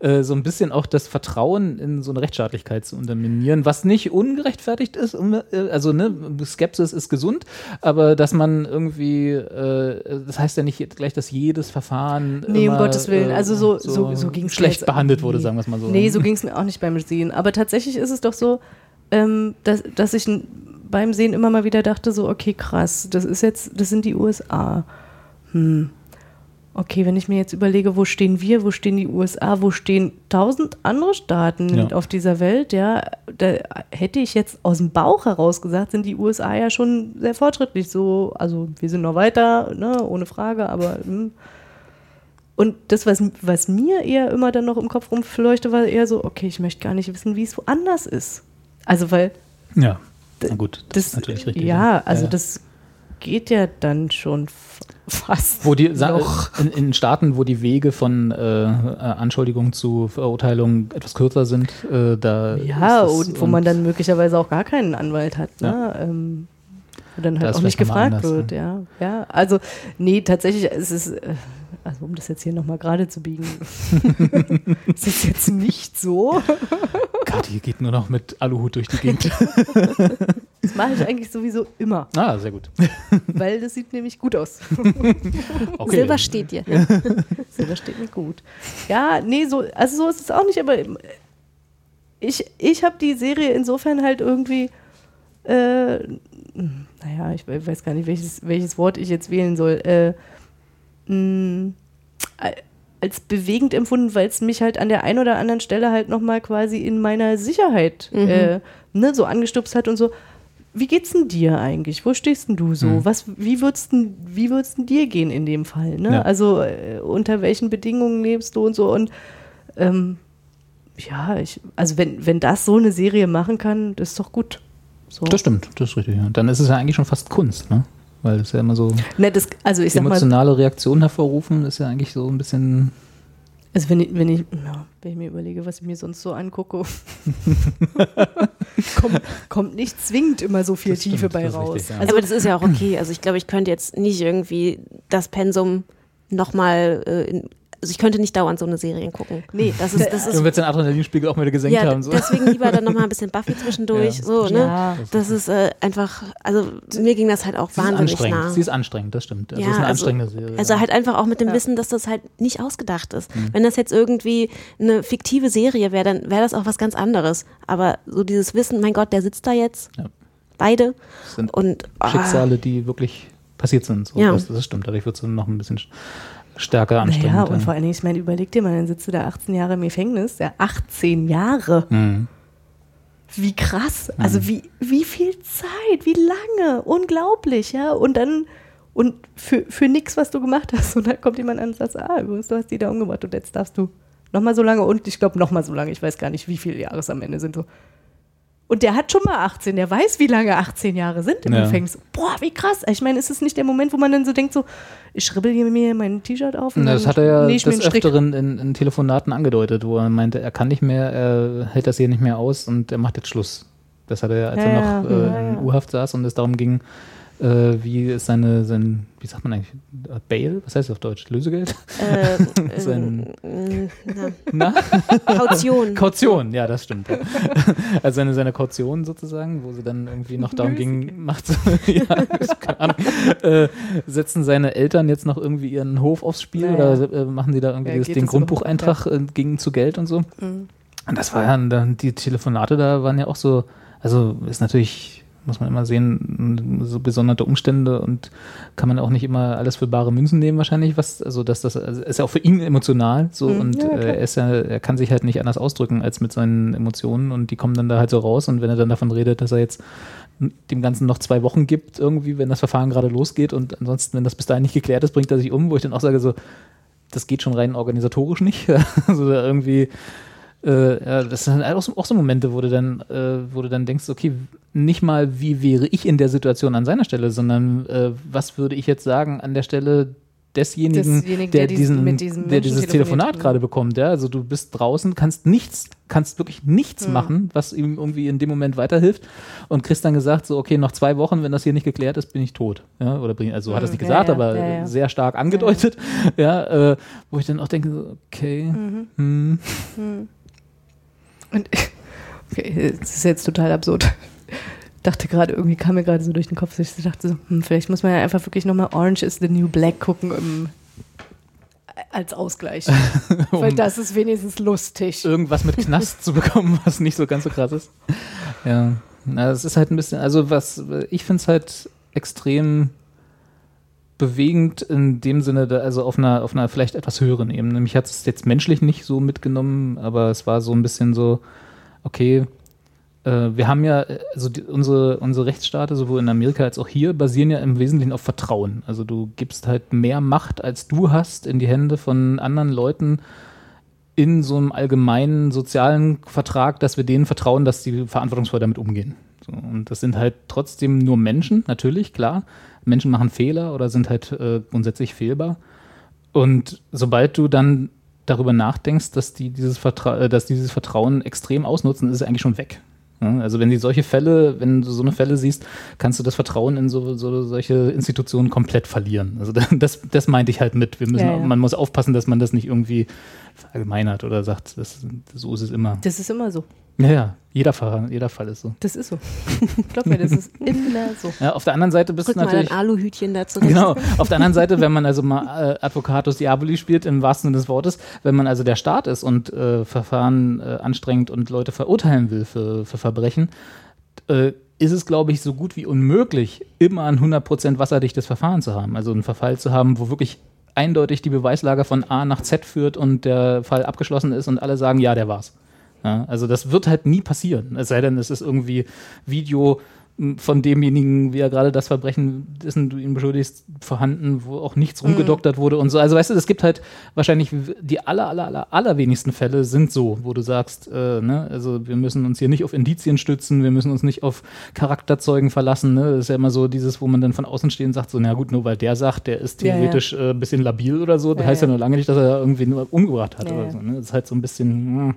äh, so ein bisschen auch das Vertrauen in so eine Rechtsstaatlichkeit zu unterminieren, was nicht ungerechtfertigt ist, um, äh, also ne, Skepsis ist gesund, aber dass man irgendwie, äh, das heißt ja nicht gleich, dass jedes Verfahren Nee, um immer, Gottes Willen. äh, Also so, so, so, ging es schlecht behandelt wurde, sagen wir es mal so. Nee, so ging es mir auch nicht beim Sehen. Aber tatsächlich ist es doch so, ähm, dass, dass ich beim Sehen immer mal wieder dachte, so, okay, krass, das ist jetzt, das sind die USA. Hm. Okay, wenn ich mir jetzt überlege, wo stehen wir, wo stehen die USA, wo stehen tausend andere Staaten Ja. auf dieser Welt, ja, da hätte ich jetzt aus dem Bauch heraus gesagt, sind die USA ja schon sehr fortschrittlich. So, also wir sind noch weiter, ne, ohne Frage, aber hm. Und das, was, was mir eher immer dann noch im Kopf rumfleuchte, war eher so, okay, ich möchte gar nicht wissen, wie es woanders ist. Also, weil Ja, na gut, das, das, ist natürlich richtig. ja, also das geht ja dann schon Fast. Wo die Noch. in, in Staaten, wo die Wege von äh, Anschuldigung zu Verurteilung etwas kürzer sind, äh, da Ja, das- und wo man dann möglicherweise auch gar keinen Anwalt hat, ne? Ähm, wo dann Da halt ist auch nicht gefragt anders, wird, ja. Ja, also, nee, tatsächlich, es ist, äh, also um das jetzt hier nochmal gerade zu biegen, es ist jetzt nicht so. Kathi geht nur noch mit Aluhut durch die Gegend. Das mache ich eigentlich sowieso immer, ah, sehr gut. weil das sieht nämlich gut aus. Okay, Silber steht dir. Silber steht mir gut. Ja, nee, so, also so ist es auch nicht, aber ich, ich habe die Serie insofern halt irgendwie, äh, naja, ich we- weiß gar nicht, welches, welches Wort ich jetzt wählen soll, äh, mh, a- als bewegend empfunden, weil es mich halt an der einen oder anderen Stelle halt nochmal quasi in meiner Sicherheit äh, ne, so angestupst hat und so. Wie geht's denn dir eigentlich? Wo stehst denn du so? Mhm. Was, wie würd's denn, wie würd's denn dir gehen in dem Fall? Ne? Ja. Also äh, unter welchen Bedingungen lebst du und so und ähm, ja, ich, also wenn, wenn das so eine Serie machen kann, das ist doch gut. So. Das stimmt, das ist richtig. Ja. Dann ist es ja eigentlich schon fast Kunst, ne? Weil es ja immer so Ne, das, also ich sag mal, emotionale Reaktionen hervorrufen, ist ja eigentlich so ein bisschen. also wenn ich, wenn ich, ja, wenn ich mir überlege, was ich mir sonst so angucke, kommt, kommt nicht zwingend immer so viel Das Tiefe stimmt, bei das raus. richtig, ja. Also aber das ist ja auch okay. Also ich glaube, ich könnte jetzt nicht irgendwie das Pensum nochmal, äh, in- also ich könnte nicht dauernd so eine Serie gucken. Nee, das ist, das Du ist willst den Adrenalinspiegel auch wieder gesenkt ja, haben. So. deswegen lieber dann nochmal ein bisschen Buffy zwischendurch. Ja. so, ne? Ja. Das ist äh, einfach, also mir ging das halt auch Sie ist wahnsinnig anstrengend. nah. Sie ist anstrengend, das stimmt. Also Ja, es ist eine also- anstrengende Serie. Also halt einfach auch mit dem Ja. Wissen, dass das halt nicht ausgedacht ist. Mhm. Wenn das jetzt irgendwie eine fiktive Serie wäre, dann wäre das auch was ganz anderes. Aber so dieses Wissen, mein Gott, der sitzt da jetzt. Ja. Beide. Das sind Und ah, Schicksale, die wirklich passiert sind. So. Ja. Das, das stimmt. Dadurch wird es noch ein bisschen sch- stärker anstrengend. naja, und vor allen Dingen, ich meine, überleg dir mal, dann sitzt du da 18 Jahre im Gefängnis, ja, 18 Jahre. Mhm. Wie krass. Also wie, wie viel Zeit, wie lange. Unglaublich, ja. Und dann, und für, für nichts, was du gemacht hast. Und dann kommt jemand an und sagt, ah, übrigens, du hast die da umgebracht und jetzt darfst du nochmal so lange und ich glaube nochmal so lange. Ich weiß gar nicht, wie viele Jahre es am Ende sind. So. Und der hat schon mal 18, der weiß, wie lange 18 Jahre sind im Ja. Gefängnis. Boah, wie krass. Ich meine, ist es nicht der Moment, wo man dann so denkt, so, ich schribbel hier mir mein T-Shirt auf Na, das hat er ja des. Öfteren in, in Telefonaten angedeutet, wo er meinte, er kann nicht mehr, er hält das hier nicht mehr aus und er macht jetzt Schluss. Das hat er, als Ja, er ja, noch äh, ja, in ja. U-Haft saß und es darum ging, äh, wie ist seine, sein, wie sagt man eigentlich, äh, Bail? Was heißt das auf Deutsch? Lösegeld? äh, Sein- äh, na, Na? Kaution. Kaution, ja, das stimmt. Ja. Also seine, seine Kaution sozusagen, wo sie dann irgendwie noch darum ging, macht so, ja, keine Ahnung, äh, setzen seine Eltern jetzt noch irgendwie ihren Hof aufs Spiel Naja. oder äh, machen die da irgendwie Ja, den Grundbucheintrag äh, ging zu Geld und so. Mhm. Und das war ja, dann, die Telefonate da waren ja auch so, also ist natürlich, muss man immer sehen, so besondere Umstände und kann man auch nicht immer alles für bare Münzen nehmen wahrscheinlich, was, also dass das, also ist ja auch für ihn emotional so Mhm, und ja, äh, er ist ja, er kann sich halt nicht anders ausdrücken als mit seinen Emotionen und die kommen dann da halt so raus und wenn er dann davon redet, dass er jetzt dem Ganzen noch zwei Wochen gibt, irgendwie, wenn das Verfahren gerade losgeht und ansonsten, wenn das bis dahin nicht geklärt ist, bringt er sich um, wo ich dann auch sage, so, das geht schon rein organisatorisch nicht. also da irgendwie, äh, ja, das sind halt auch so, auch so Momente, wo du dann, äh, wo du dann denkst, okay, nicht mal wie wäre ich in der Situation an seiner Stelle, sondern äh, was würde ich jetzt sagen an der Stelle desjenigen, Desjenigen, der, der diesen- mit diesem der Menschen dieses telefoniert. Telefonat gerade bekommt, ja. Also du bist draußen, kannst nichts, kannst wirklich nichts Mhm. machen, was ihm irgendwie in dem Moment weiterhilft und kriegst dann gesagt, so, okay, noch zwei Wochen, wenn das hier nicht geklärt ist, bin ich tot. Ja, oder bin, also hat er es Mhm. nicht Ja, gesagt, ja, aber ja, ja. sehr stark angedeutet, ja, äh, wo ich dann auch denke, so, okay, Mhm. hm, Und okay, das ist jetzt total absurd. Dachte gerade, irgendwie kam mir gerade so durch den Kopf, dass ich dachte so, hm, vielleicht muss man ja einfach wirklich nochmal Orange is the New Black gucken im, als Ausgleich. Weil um das ist wenigstens lustig. irgendwas mit Knast zu bekommen, was nicht so ganz so krass ist. Ja, na, es ist halt ein bisschen, also was, ich finde es halt extrem bewegend in dem Sinne, also auf einer, auf einer vielleicht etwas höheren Ebene. Mich hat es jetzt menschlich nicht so mitgenommen, aber es war so ein bisschen so, okay, äh, wir haben ja, äh, also die, unsere, unsere Rechtsstaate, sowohl in Amerika als auch hier, basieren ja im Wesentlichen auf Vertrauen. Also du gibst halt mehr Macht, als du hast, in die Hände von anderen Leuten in so einem allgemeinen sozialen Vertrag, dass wir denen vertrauen, dass die verantwortungsvoll damit umgehen. Und das sind halt trotzdem nur Menschen, natürlich, klar. Menschen machen Fehler oder sind halt äh, grundsätzlich fehlbar. Und sobald du dann darüber nachdenkst, dass die dieses, Vertra äh, dass die dieses Vertrauen extrem ausnutzen, ist es eigentlich schon weg. Also wenn du solche Fälle, wenn du so eine Fälle siehst, kannst du das Vertrauen in so, so solche Institutionen komplett verlieren. Also das, das meinte ich halt mit. Wir müssen, Ja, ja. man muss aufpassen, dass man das nicht irgendwie verallgemeinert oder sagt, das, so ist es immer. Das ist immer so. Ja, jeder Fall, jeder Fall ist so. Das ist so. Glaub mir, das ist immer so. Ja, auf der anderen Seite bist Rück du mal dein natürlich. Aluhütchen da zurecht. Genau. Auf der anderen Seite, wenn man also mal äh, Advocatus Diaboli spielt, im wahrsten Sinne des Wortes, wenn man also der Staat ist und äh, Verfahren äh, anstrengt und Leute verurteilen will für, für Verbrechen, äh, ist es, glaube ich, so gut wie unmöglich, immer ein 100% wasserdichtes Verfahren zu haben. Also einen Verfall zu haben, wo wirklich eindeutig die Beweislage von A nach Z führt und der Fall abgeschlossen ist und alle sagen, ja, der war's. Ja, also das wird halt nie passieren. Es sei denn, es ist irgendwie Video von demjenigen, wie er gerade das Verbrechen, dessen du ihn beschuldigst, vorhanden, wo auch nichts rumgedoktert wurde und so. Also weißt du, es gibt halt wahrscheinlich die aller, aller, aller, allerwenigsten Fälle sind so, wo du sagst, äh, ne, also wir müssen uns hier nicht auf Indizien stützen, wir müssen uns nicht auf Charakterzeugen verlassen. Ne? Das ist ja immer so dieses, wo man dann von außen stehen sagt, so, na gut, nur weil der sagt, der ist Ja, ja. theoretisch äh, ein bisschen labil oder so, das Ja, heißt ja ja. nur lange nicht, dass er irgendwie nur umgebracht hat Ja, oder ja. so. Ne? Das ist halt so ein bisschen. mh.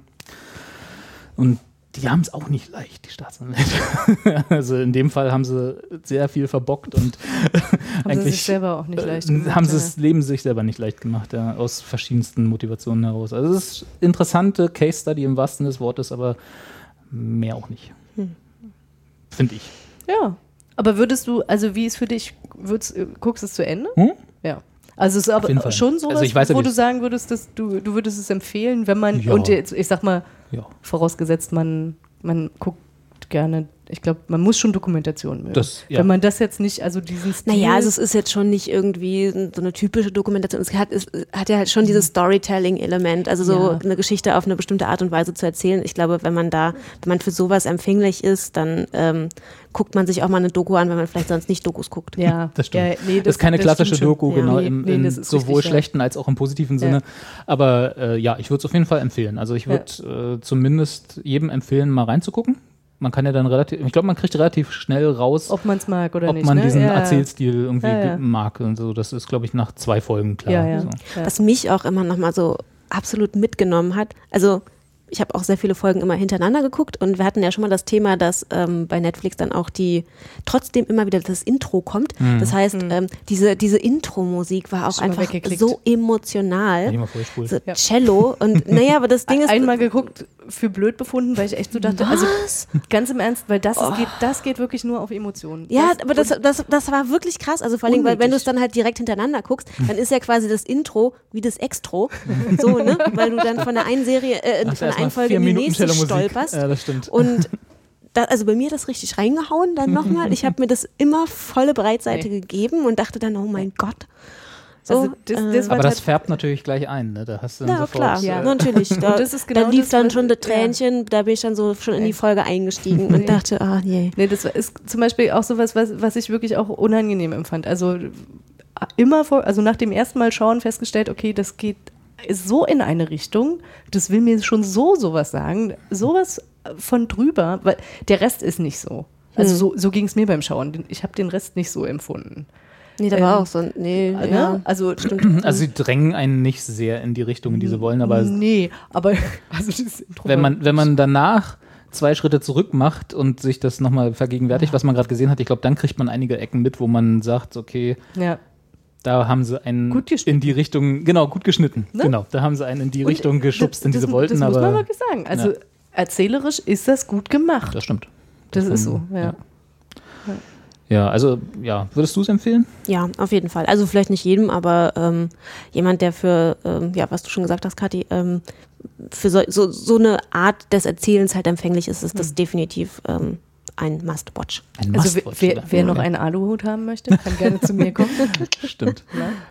Und die haben es auch nicht leicht, die Staatsanwälte. also in dem Fall haben sie sehr viel verbockt und Haben sie eigentlich sich selber auch nicht leicht äh, gemacht, haben sie das Leben sich selber nicht leicht gemacht, ja, aus verschiedensten Motivationen heraus. Also es ist interessante Case Study im wahrsten des Wortes, aber mehr auch nicht. Hm. Finde ich. Ja. Aber würdest du, also wie ist für dich, würdest, äh, guckst du es zu Ende? Hm? Ja. Also es ist aber schon so, Also wo du sagen würdest, dass du, du würdest es empfehlen, wenn man, Ja. und jetzt, ich sag mal, Ja. vorausgesetzt, man, man guckt gerne, ich glaube, man muss schon Dokumentation mögen. Das- ja. Wenn man das jetzt nicht, also diesen Stil, Naja, also es ist jetzt schon nicht irgendwie so eine typische Dokumentation. Es hat, es hat ja halt schon dieses Storytelling-Element, also so Mhm. Ja. eine Geschichte auf eine bestimmte Art und Weise zu erzählen. Ich glaube, wenn man da, wenn man für sowas empfänglich ist, dann ähm, guckt man sich auch mal eine Doku an, wenn man vielleicht sonst nicht Dokus guckt. ja, Das stimmt. Ja, nee, das, ist keine klassische stimmt schon. Doku, Ja. genau, Nee, im, nee, das ist sowohl richtig, ja. schlechten als auch im positiven Sinne. Aber äh, ja, ich würde es auf jeden Fall empfehlen. Also ich würde äh, zumindest jedem empfehlen, mal reinzugucken. Man kann ja dann relativ, ich glaube, man kriegt relativ schnell raus, Ob man es mag oder ob nicht. man ne? diesen ja, ja. Erzählstil irgendwie Ja, ja. mag. Und so, das ist, glaube ich, nach zwei Folgen klar. Ja, ja. So. ja. Was mich auch immer noch mal so absolut mitgenommen hat, also ich habe auch sehr viele Folgen immer hintereinander geguckt und wir hatten ja schon mal das Thema, dass ähm, bei Netflix dann auch die trotzdem immer wieder das Intro kommt. Das heißt, ähm, diese, diese Intro-Musik war auch einfach so emotional. Ich mal vorspult. So Cello und naja, aber das Ding ist, Einmal geguckt, für blöd befunden, weil ich echt so dachte, also ganz im Ernst, weil das, ist, geht, das geht wirklich nur auf Emotionen. Ja, aber das, das, das war wirklich krass. Also vor allem, weil wenn du es dann halt direkt hintereinander guckst, dann ist ja quasi das Intro wie das Extro. So, ne? Weil du dann von der einen Serie, äh, du von der einen Folge in die Minuten nächste stolperst. Ja, das stimmt. Und also bei mir das richtig reingehauen dann nochmal. Ich habe mir das immer volle Breitseite Nee. gegeben und dachte dann, oh mein Gott. So, Also das- äh, das war Aber das tat- färbt natürlich gleich ein, ne? Da hast du dann ja, sofort. klar, Ja. natürlich. Da, Und das ist genau da lief das, dann schon das ja. Tränchen, da bin ich dann so schon in die Folge eingestiegen und dachte, ah, nee. Nee, das ist zum Beispiel auch sowas, was, was ich wirklich auch unangenehm empfand. Also immer vor, also nach dem ersten Mal schauen festgestellt, okay, das geht so in eine Richtung, das will mir schon so sowas sagen, sowas von drüber, weil der Rest ist nicht so. Also Hm. so, so ging es mir beim Schauen. Ich habe den Rest nicht so empfunden. Nee, da war Ähm, auch so, nee, Ne? ja. Also Also sie drängen einen nicht sehr in die Richtung, in die sie wollen, aber nee, aber also das Intro wenn war- man, wenn man danach zwei Schritte zurück macht und sich das nochmal vergegenwärtigt, was man gerade gesehen hat, ich glaube, dann kriegt man einige Ecken mit, wo man sagt, okay, ja. da haben sie einen in die Richtung, genau, gut geschnitten. Ne? Genau, da haben sie einen in die Und Richtung geschubst, in die das, sie wollten, das muss man aber wirklich sagen. Also Ja. erzählerisch ist das gut gemacht. das stimmt. das ist so, Davon- ja. Ja, also, ja, würdest du es empfehlen? Ja, auf jeden Fall. Also vielleicht nicht jedem, aber ähm, jemand, der für, ähm, ja, was du schon gesagt hast, Kathi, ähm, für so, so, so eine Art des Erzählens halt empfänglich ist, ist das definitiv ähm, ein Must-Watch. Ein Also wer, Must-Watch, wer, wer noch einen Aluhut haben möchte, kann gerne zu mir kommen. Stimmt.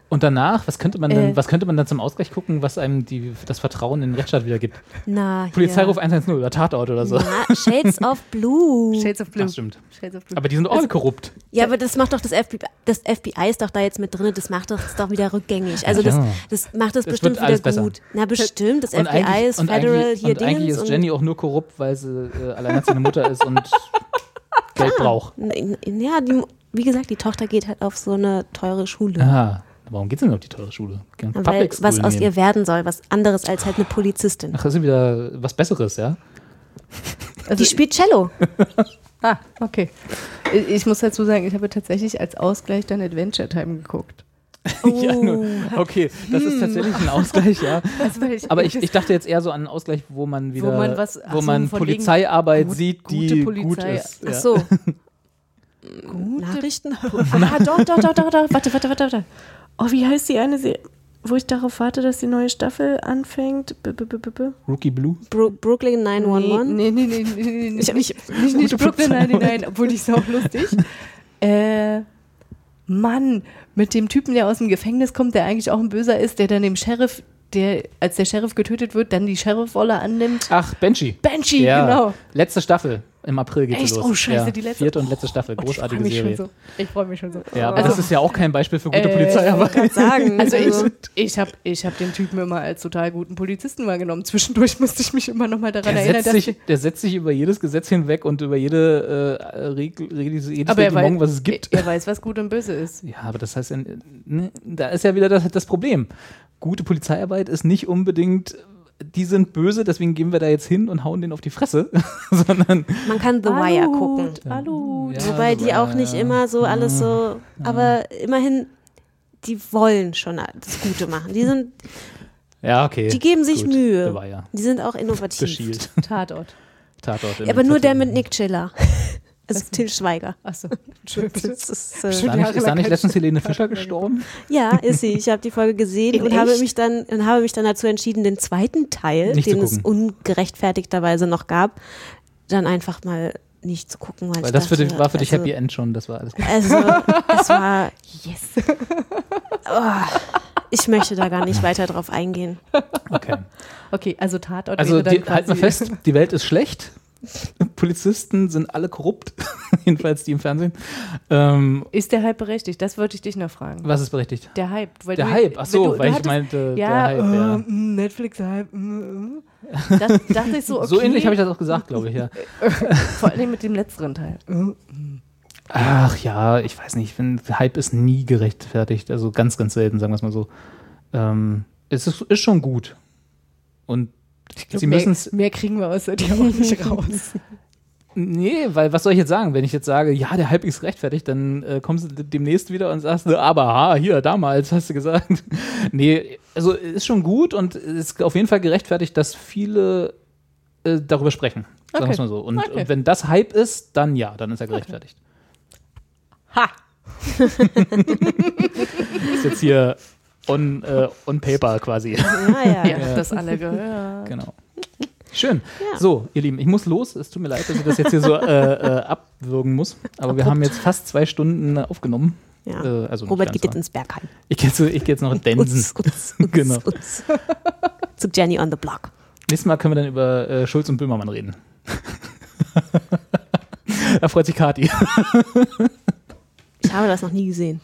Und danach, was könnte man denn, Äh. was könnte man dann zum Ausgleich gucken, was einem die, das Vertrauen in den Rechtsstaat wieder gibt? Na, Polizeiruf 110 oder Tatort oder so. Na, Shades of Blue. Shades of Blue. Das stimmt. Shades of Blue. Aber die sind alle korrupt. Ja, aber das macht doch das FBI, das FBI ist doch da jetzt mit drin, das macht doch, das doch wieder rückgängig. Also das, Ja. das macht das Das bestimmt wird alles wieder besser. gut. Na bestimmt, das Und FBI eigentlich- ist Federal eigentlich, hier und eigentlich Dingens ist und Jenny auch nur korrupt, weil sie äh, alleinerziehende Mutter ist und Geld braucht. N- n- Ja, die, wie gesagt, die Tochter geht halt auf so eine teure Schule. Ah, warum geht's denn auf die teure Schule? Kann Weil, was aus nehmen. ihr werden soll, was anderes als halt eine Polizistin. Ach, das ist wieder was Besseres, ja? Also die spielt Cello. Ah, okay. Ich- Ich muss dazu sagen, ich habe tatsächlich als Ausgleich dann Adventure Time geguckt. ja, nur, okay, das ist tatsächlich ein Ausgleich, ja. Ich- Aber ich, ich dachte jetzt eher so an einen Ausgleich, wo man wieder, man was- ach wo so, man Polizeiarbeit gut- sieht, die gute gut Polizei. ist. Ach Ja. so. Nachrichten? Ah, doch, doch, doch, doch, doch. Warte, warte, warte, warte. Oh, wie heißt die eine Serie, wo ich darauf warte, dass die neue Staffel anfängt? B -b -b -b -b. Rookie Blue. Bro Brooklyn 911? Nee, nee, nee, nee, nee, nee. Ich hab nicht, nicht, nicht Brooklyn 99, obwohl die ist auch lustig. äh, Mann, mit dem Typen, der aus dem Gefängnis kommt, der eigentlich auch ein Böser ist, der dann dem Sheriff, der, als der Sheriff getötet wird, dann die Sheriff-Rolle annimmt. Ach, Banshee. Banshee, ja. genau. Letzte Staffel. Im April geht sie Echt? los. Oh, scheiße, ja. die letzte. Vierte und letzte Staffel. Und Großartige ich Serie. So. Ich freue mich schon so. Ja, aber Also- das ist ja auch kein Beispiel für gute Äh, Polizeiarbeit. sagen. Also ich, ich habe ich hab den Typen immer als total guten Polizisten wahrgenommen. Zwischendurch musste ich mich immer noch mal daran Der erinnern, setzt, dass sich, ich, der setzt sich über jedes Gesetz hinweg und über jede äh, Regel, jedes aber er Reglement, weiß, was es gibt. er weiß, was gut und böse ist. Ja, aber das heißt, ja, ne, da ist ja wieder das, das Problem. Gute Polizeiarbeit ist nicht unbedingt, die sind böse, deswegen gehen wir da jetzt hin und hauen den auf die Fresse, sondern Man kann The Wire gucken. Hallo. Ja, Wobei die auch nicht immer so alles so, aber immerhin, die wollen schon das Gute machen. Die sind, ja, okay. die geben sich Gut, Mühe. The Wire. Die sind auch innovativ. Shield. Tatort. Tatort. aber nur der mit. Nick Chiller. Also Till Schweiger. Achso. Das ist, Ist äh, da nicht, ist da nicht letztens Helene Fischer gestorben? ja, ist sie. Ich habe die Folge gesehen In und habe mich dann und habe mich dann dazu entschieden, den zweiten Teil, Nicht den es ungerechtfertigterweise noch gab, dann einfach mal nicht zu gucken, weil, Weil das für dachte, dich, war für dich also, Happy End schon, das war alles gut. Also, es war yes. Oh, ich möchte da gar nicht weiter drauf eingehen. Okay. Okay, also Tatort Also wäre dann die, halt mal fest, die Welt ist schlecht. Polizisten sind alle korrupt, jedenfalls die im Fernsehen. Ähm, Ist der Hype berechtigt? Das wollte ich dich noch fragen. was ist berechtigt? Der Hype. Weil Der du, Hype, ach so, du, du weil ich hattest- meinte, ja, der Hype, ja. äh, mm, Netflix-Hype. mm, mm. Das dachte ich so, okay. So ähnlich habe ich das auch gesagt, glaube ich, ja. Vor allem mit dem letzteren Teil. Ach ja, ich weiß nicht, ich Hype ist nie gerechtfertigt, also ganz, ganz selten, sagen wir es mal so. Ähm, es ist, ist schon gut. Und sie mehr, müssen mehr kriegen wir aus dir auch nicht raus. Nee, weil was soll ich jetzt sagen? Wenn ich jetzt sage, ja, der Hype ist gerechtfertigt, dann äh, kommst du demnächst wieder und sagst, ne, aber ha, hier, damals hast du gesagt. nee, also ist schon gut und ist auf jeden Fall gerechtfertigt, dass viele äh, darüber sprechen. Sagen wir Okay. mal so. Und, Okay. und wenn das Hype ist, dann ja, dann ist er gerechtfertigt. Ha! ist jetzt hier on, äh, on paper quasi. Ja, ja. Ihr habt das alle gehört. genau. Schön. So, ihr Lieben, ich muss los. Es tut mir leid, dass ich das jetzt hier so äh, äh, abwürgen muss. Aber wir haben jetzt fast zwei Stunden äh, aufgenommen. ja. Äh, also Robert geht jetzt ins Bergheim. Ich gehe jetzt, ich geh jetzt noch Densen. Uns, uns, uns, Genau. Zu Jenny on the Block. Nächstes Mal können wir dann über äh, Schulz und Böhmermann reden. da freut sich Kati. Ich habe das noch nie gesehen.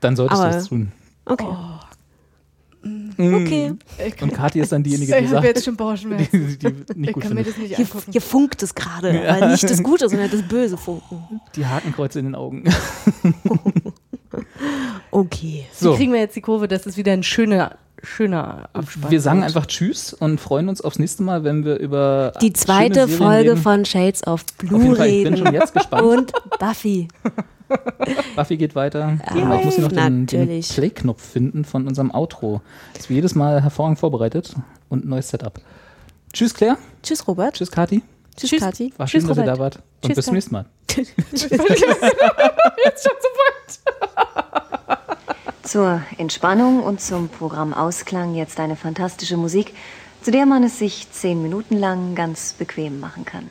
Dann solltest du es tun. Okay. Mm. Okay. Und Kati ist dann diejenige, Ich die habe sagt, jetzt schon Bauchschmerzen. die, die nicht Ich gut kann mir findet. das nicht Hier, angucken. hier funkt es gerade. Ja. Aber nicht das Gute, sondern das böse Funken. Die Hakenkreuze in den Augen. Okay. So, Wie kriegen wir jetzt die Kurve? Das ist wieder ein schöner, schöner Abspann. wir sagen einfach Tschüss und freuen uns aufs nächste Mal, wenn wir über Die zweite Folge reden. von Shades of Blue Auf jeden Fall, ich bin reden. schon jetzt gespannt. Und Buffy. Buffy geht weiter. Ja, Aber ich muss hier noch den, den. Play-Knopf finden von unserem Outro. Das ist wie jedes Mal hervorragend vorbereitet und ein neues Setup. Tschüss, Claire. Tschüss, Robert. Tschüss, Kati. Tschüss, Tschüss. Kathi. War Tschüss, schön, dass ihr Robert. da wart. Und Tschüss, bis zum nächsten Mal. Zur Entspannung und zum Programm Ausklang jetzt eine fantastische Musik, zu der man es sich zehn Minuten lang ganz bequem machen kann.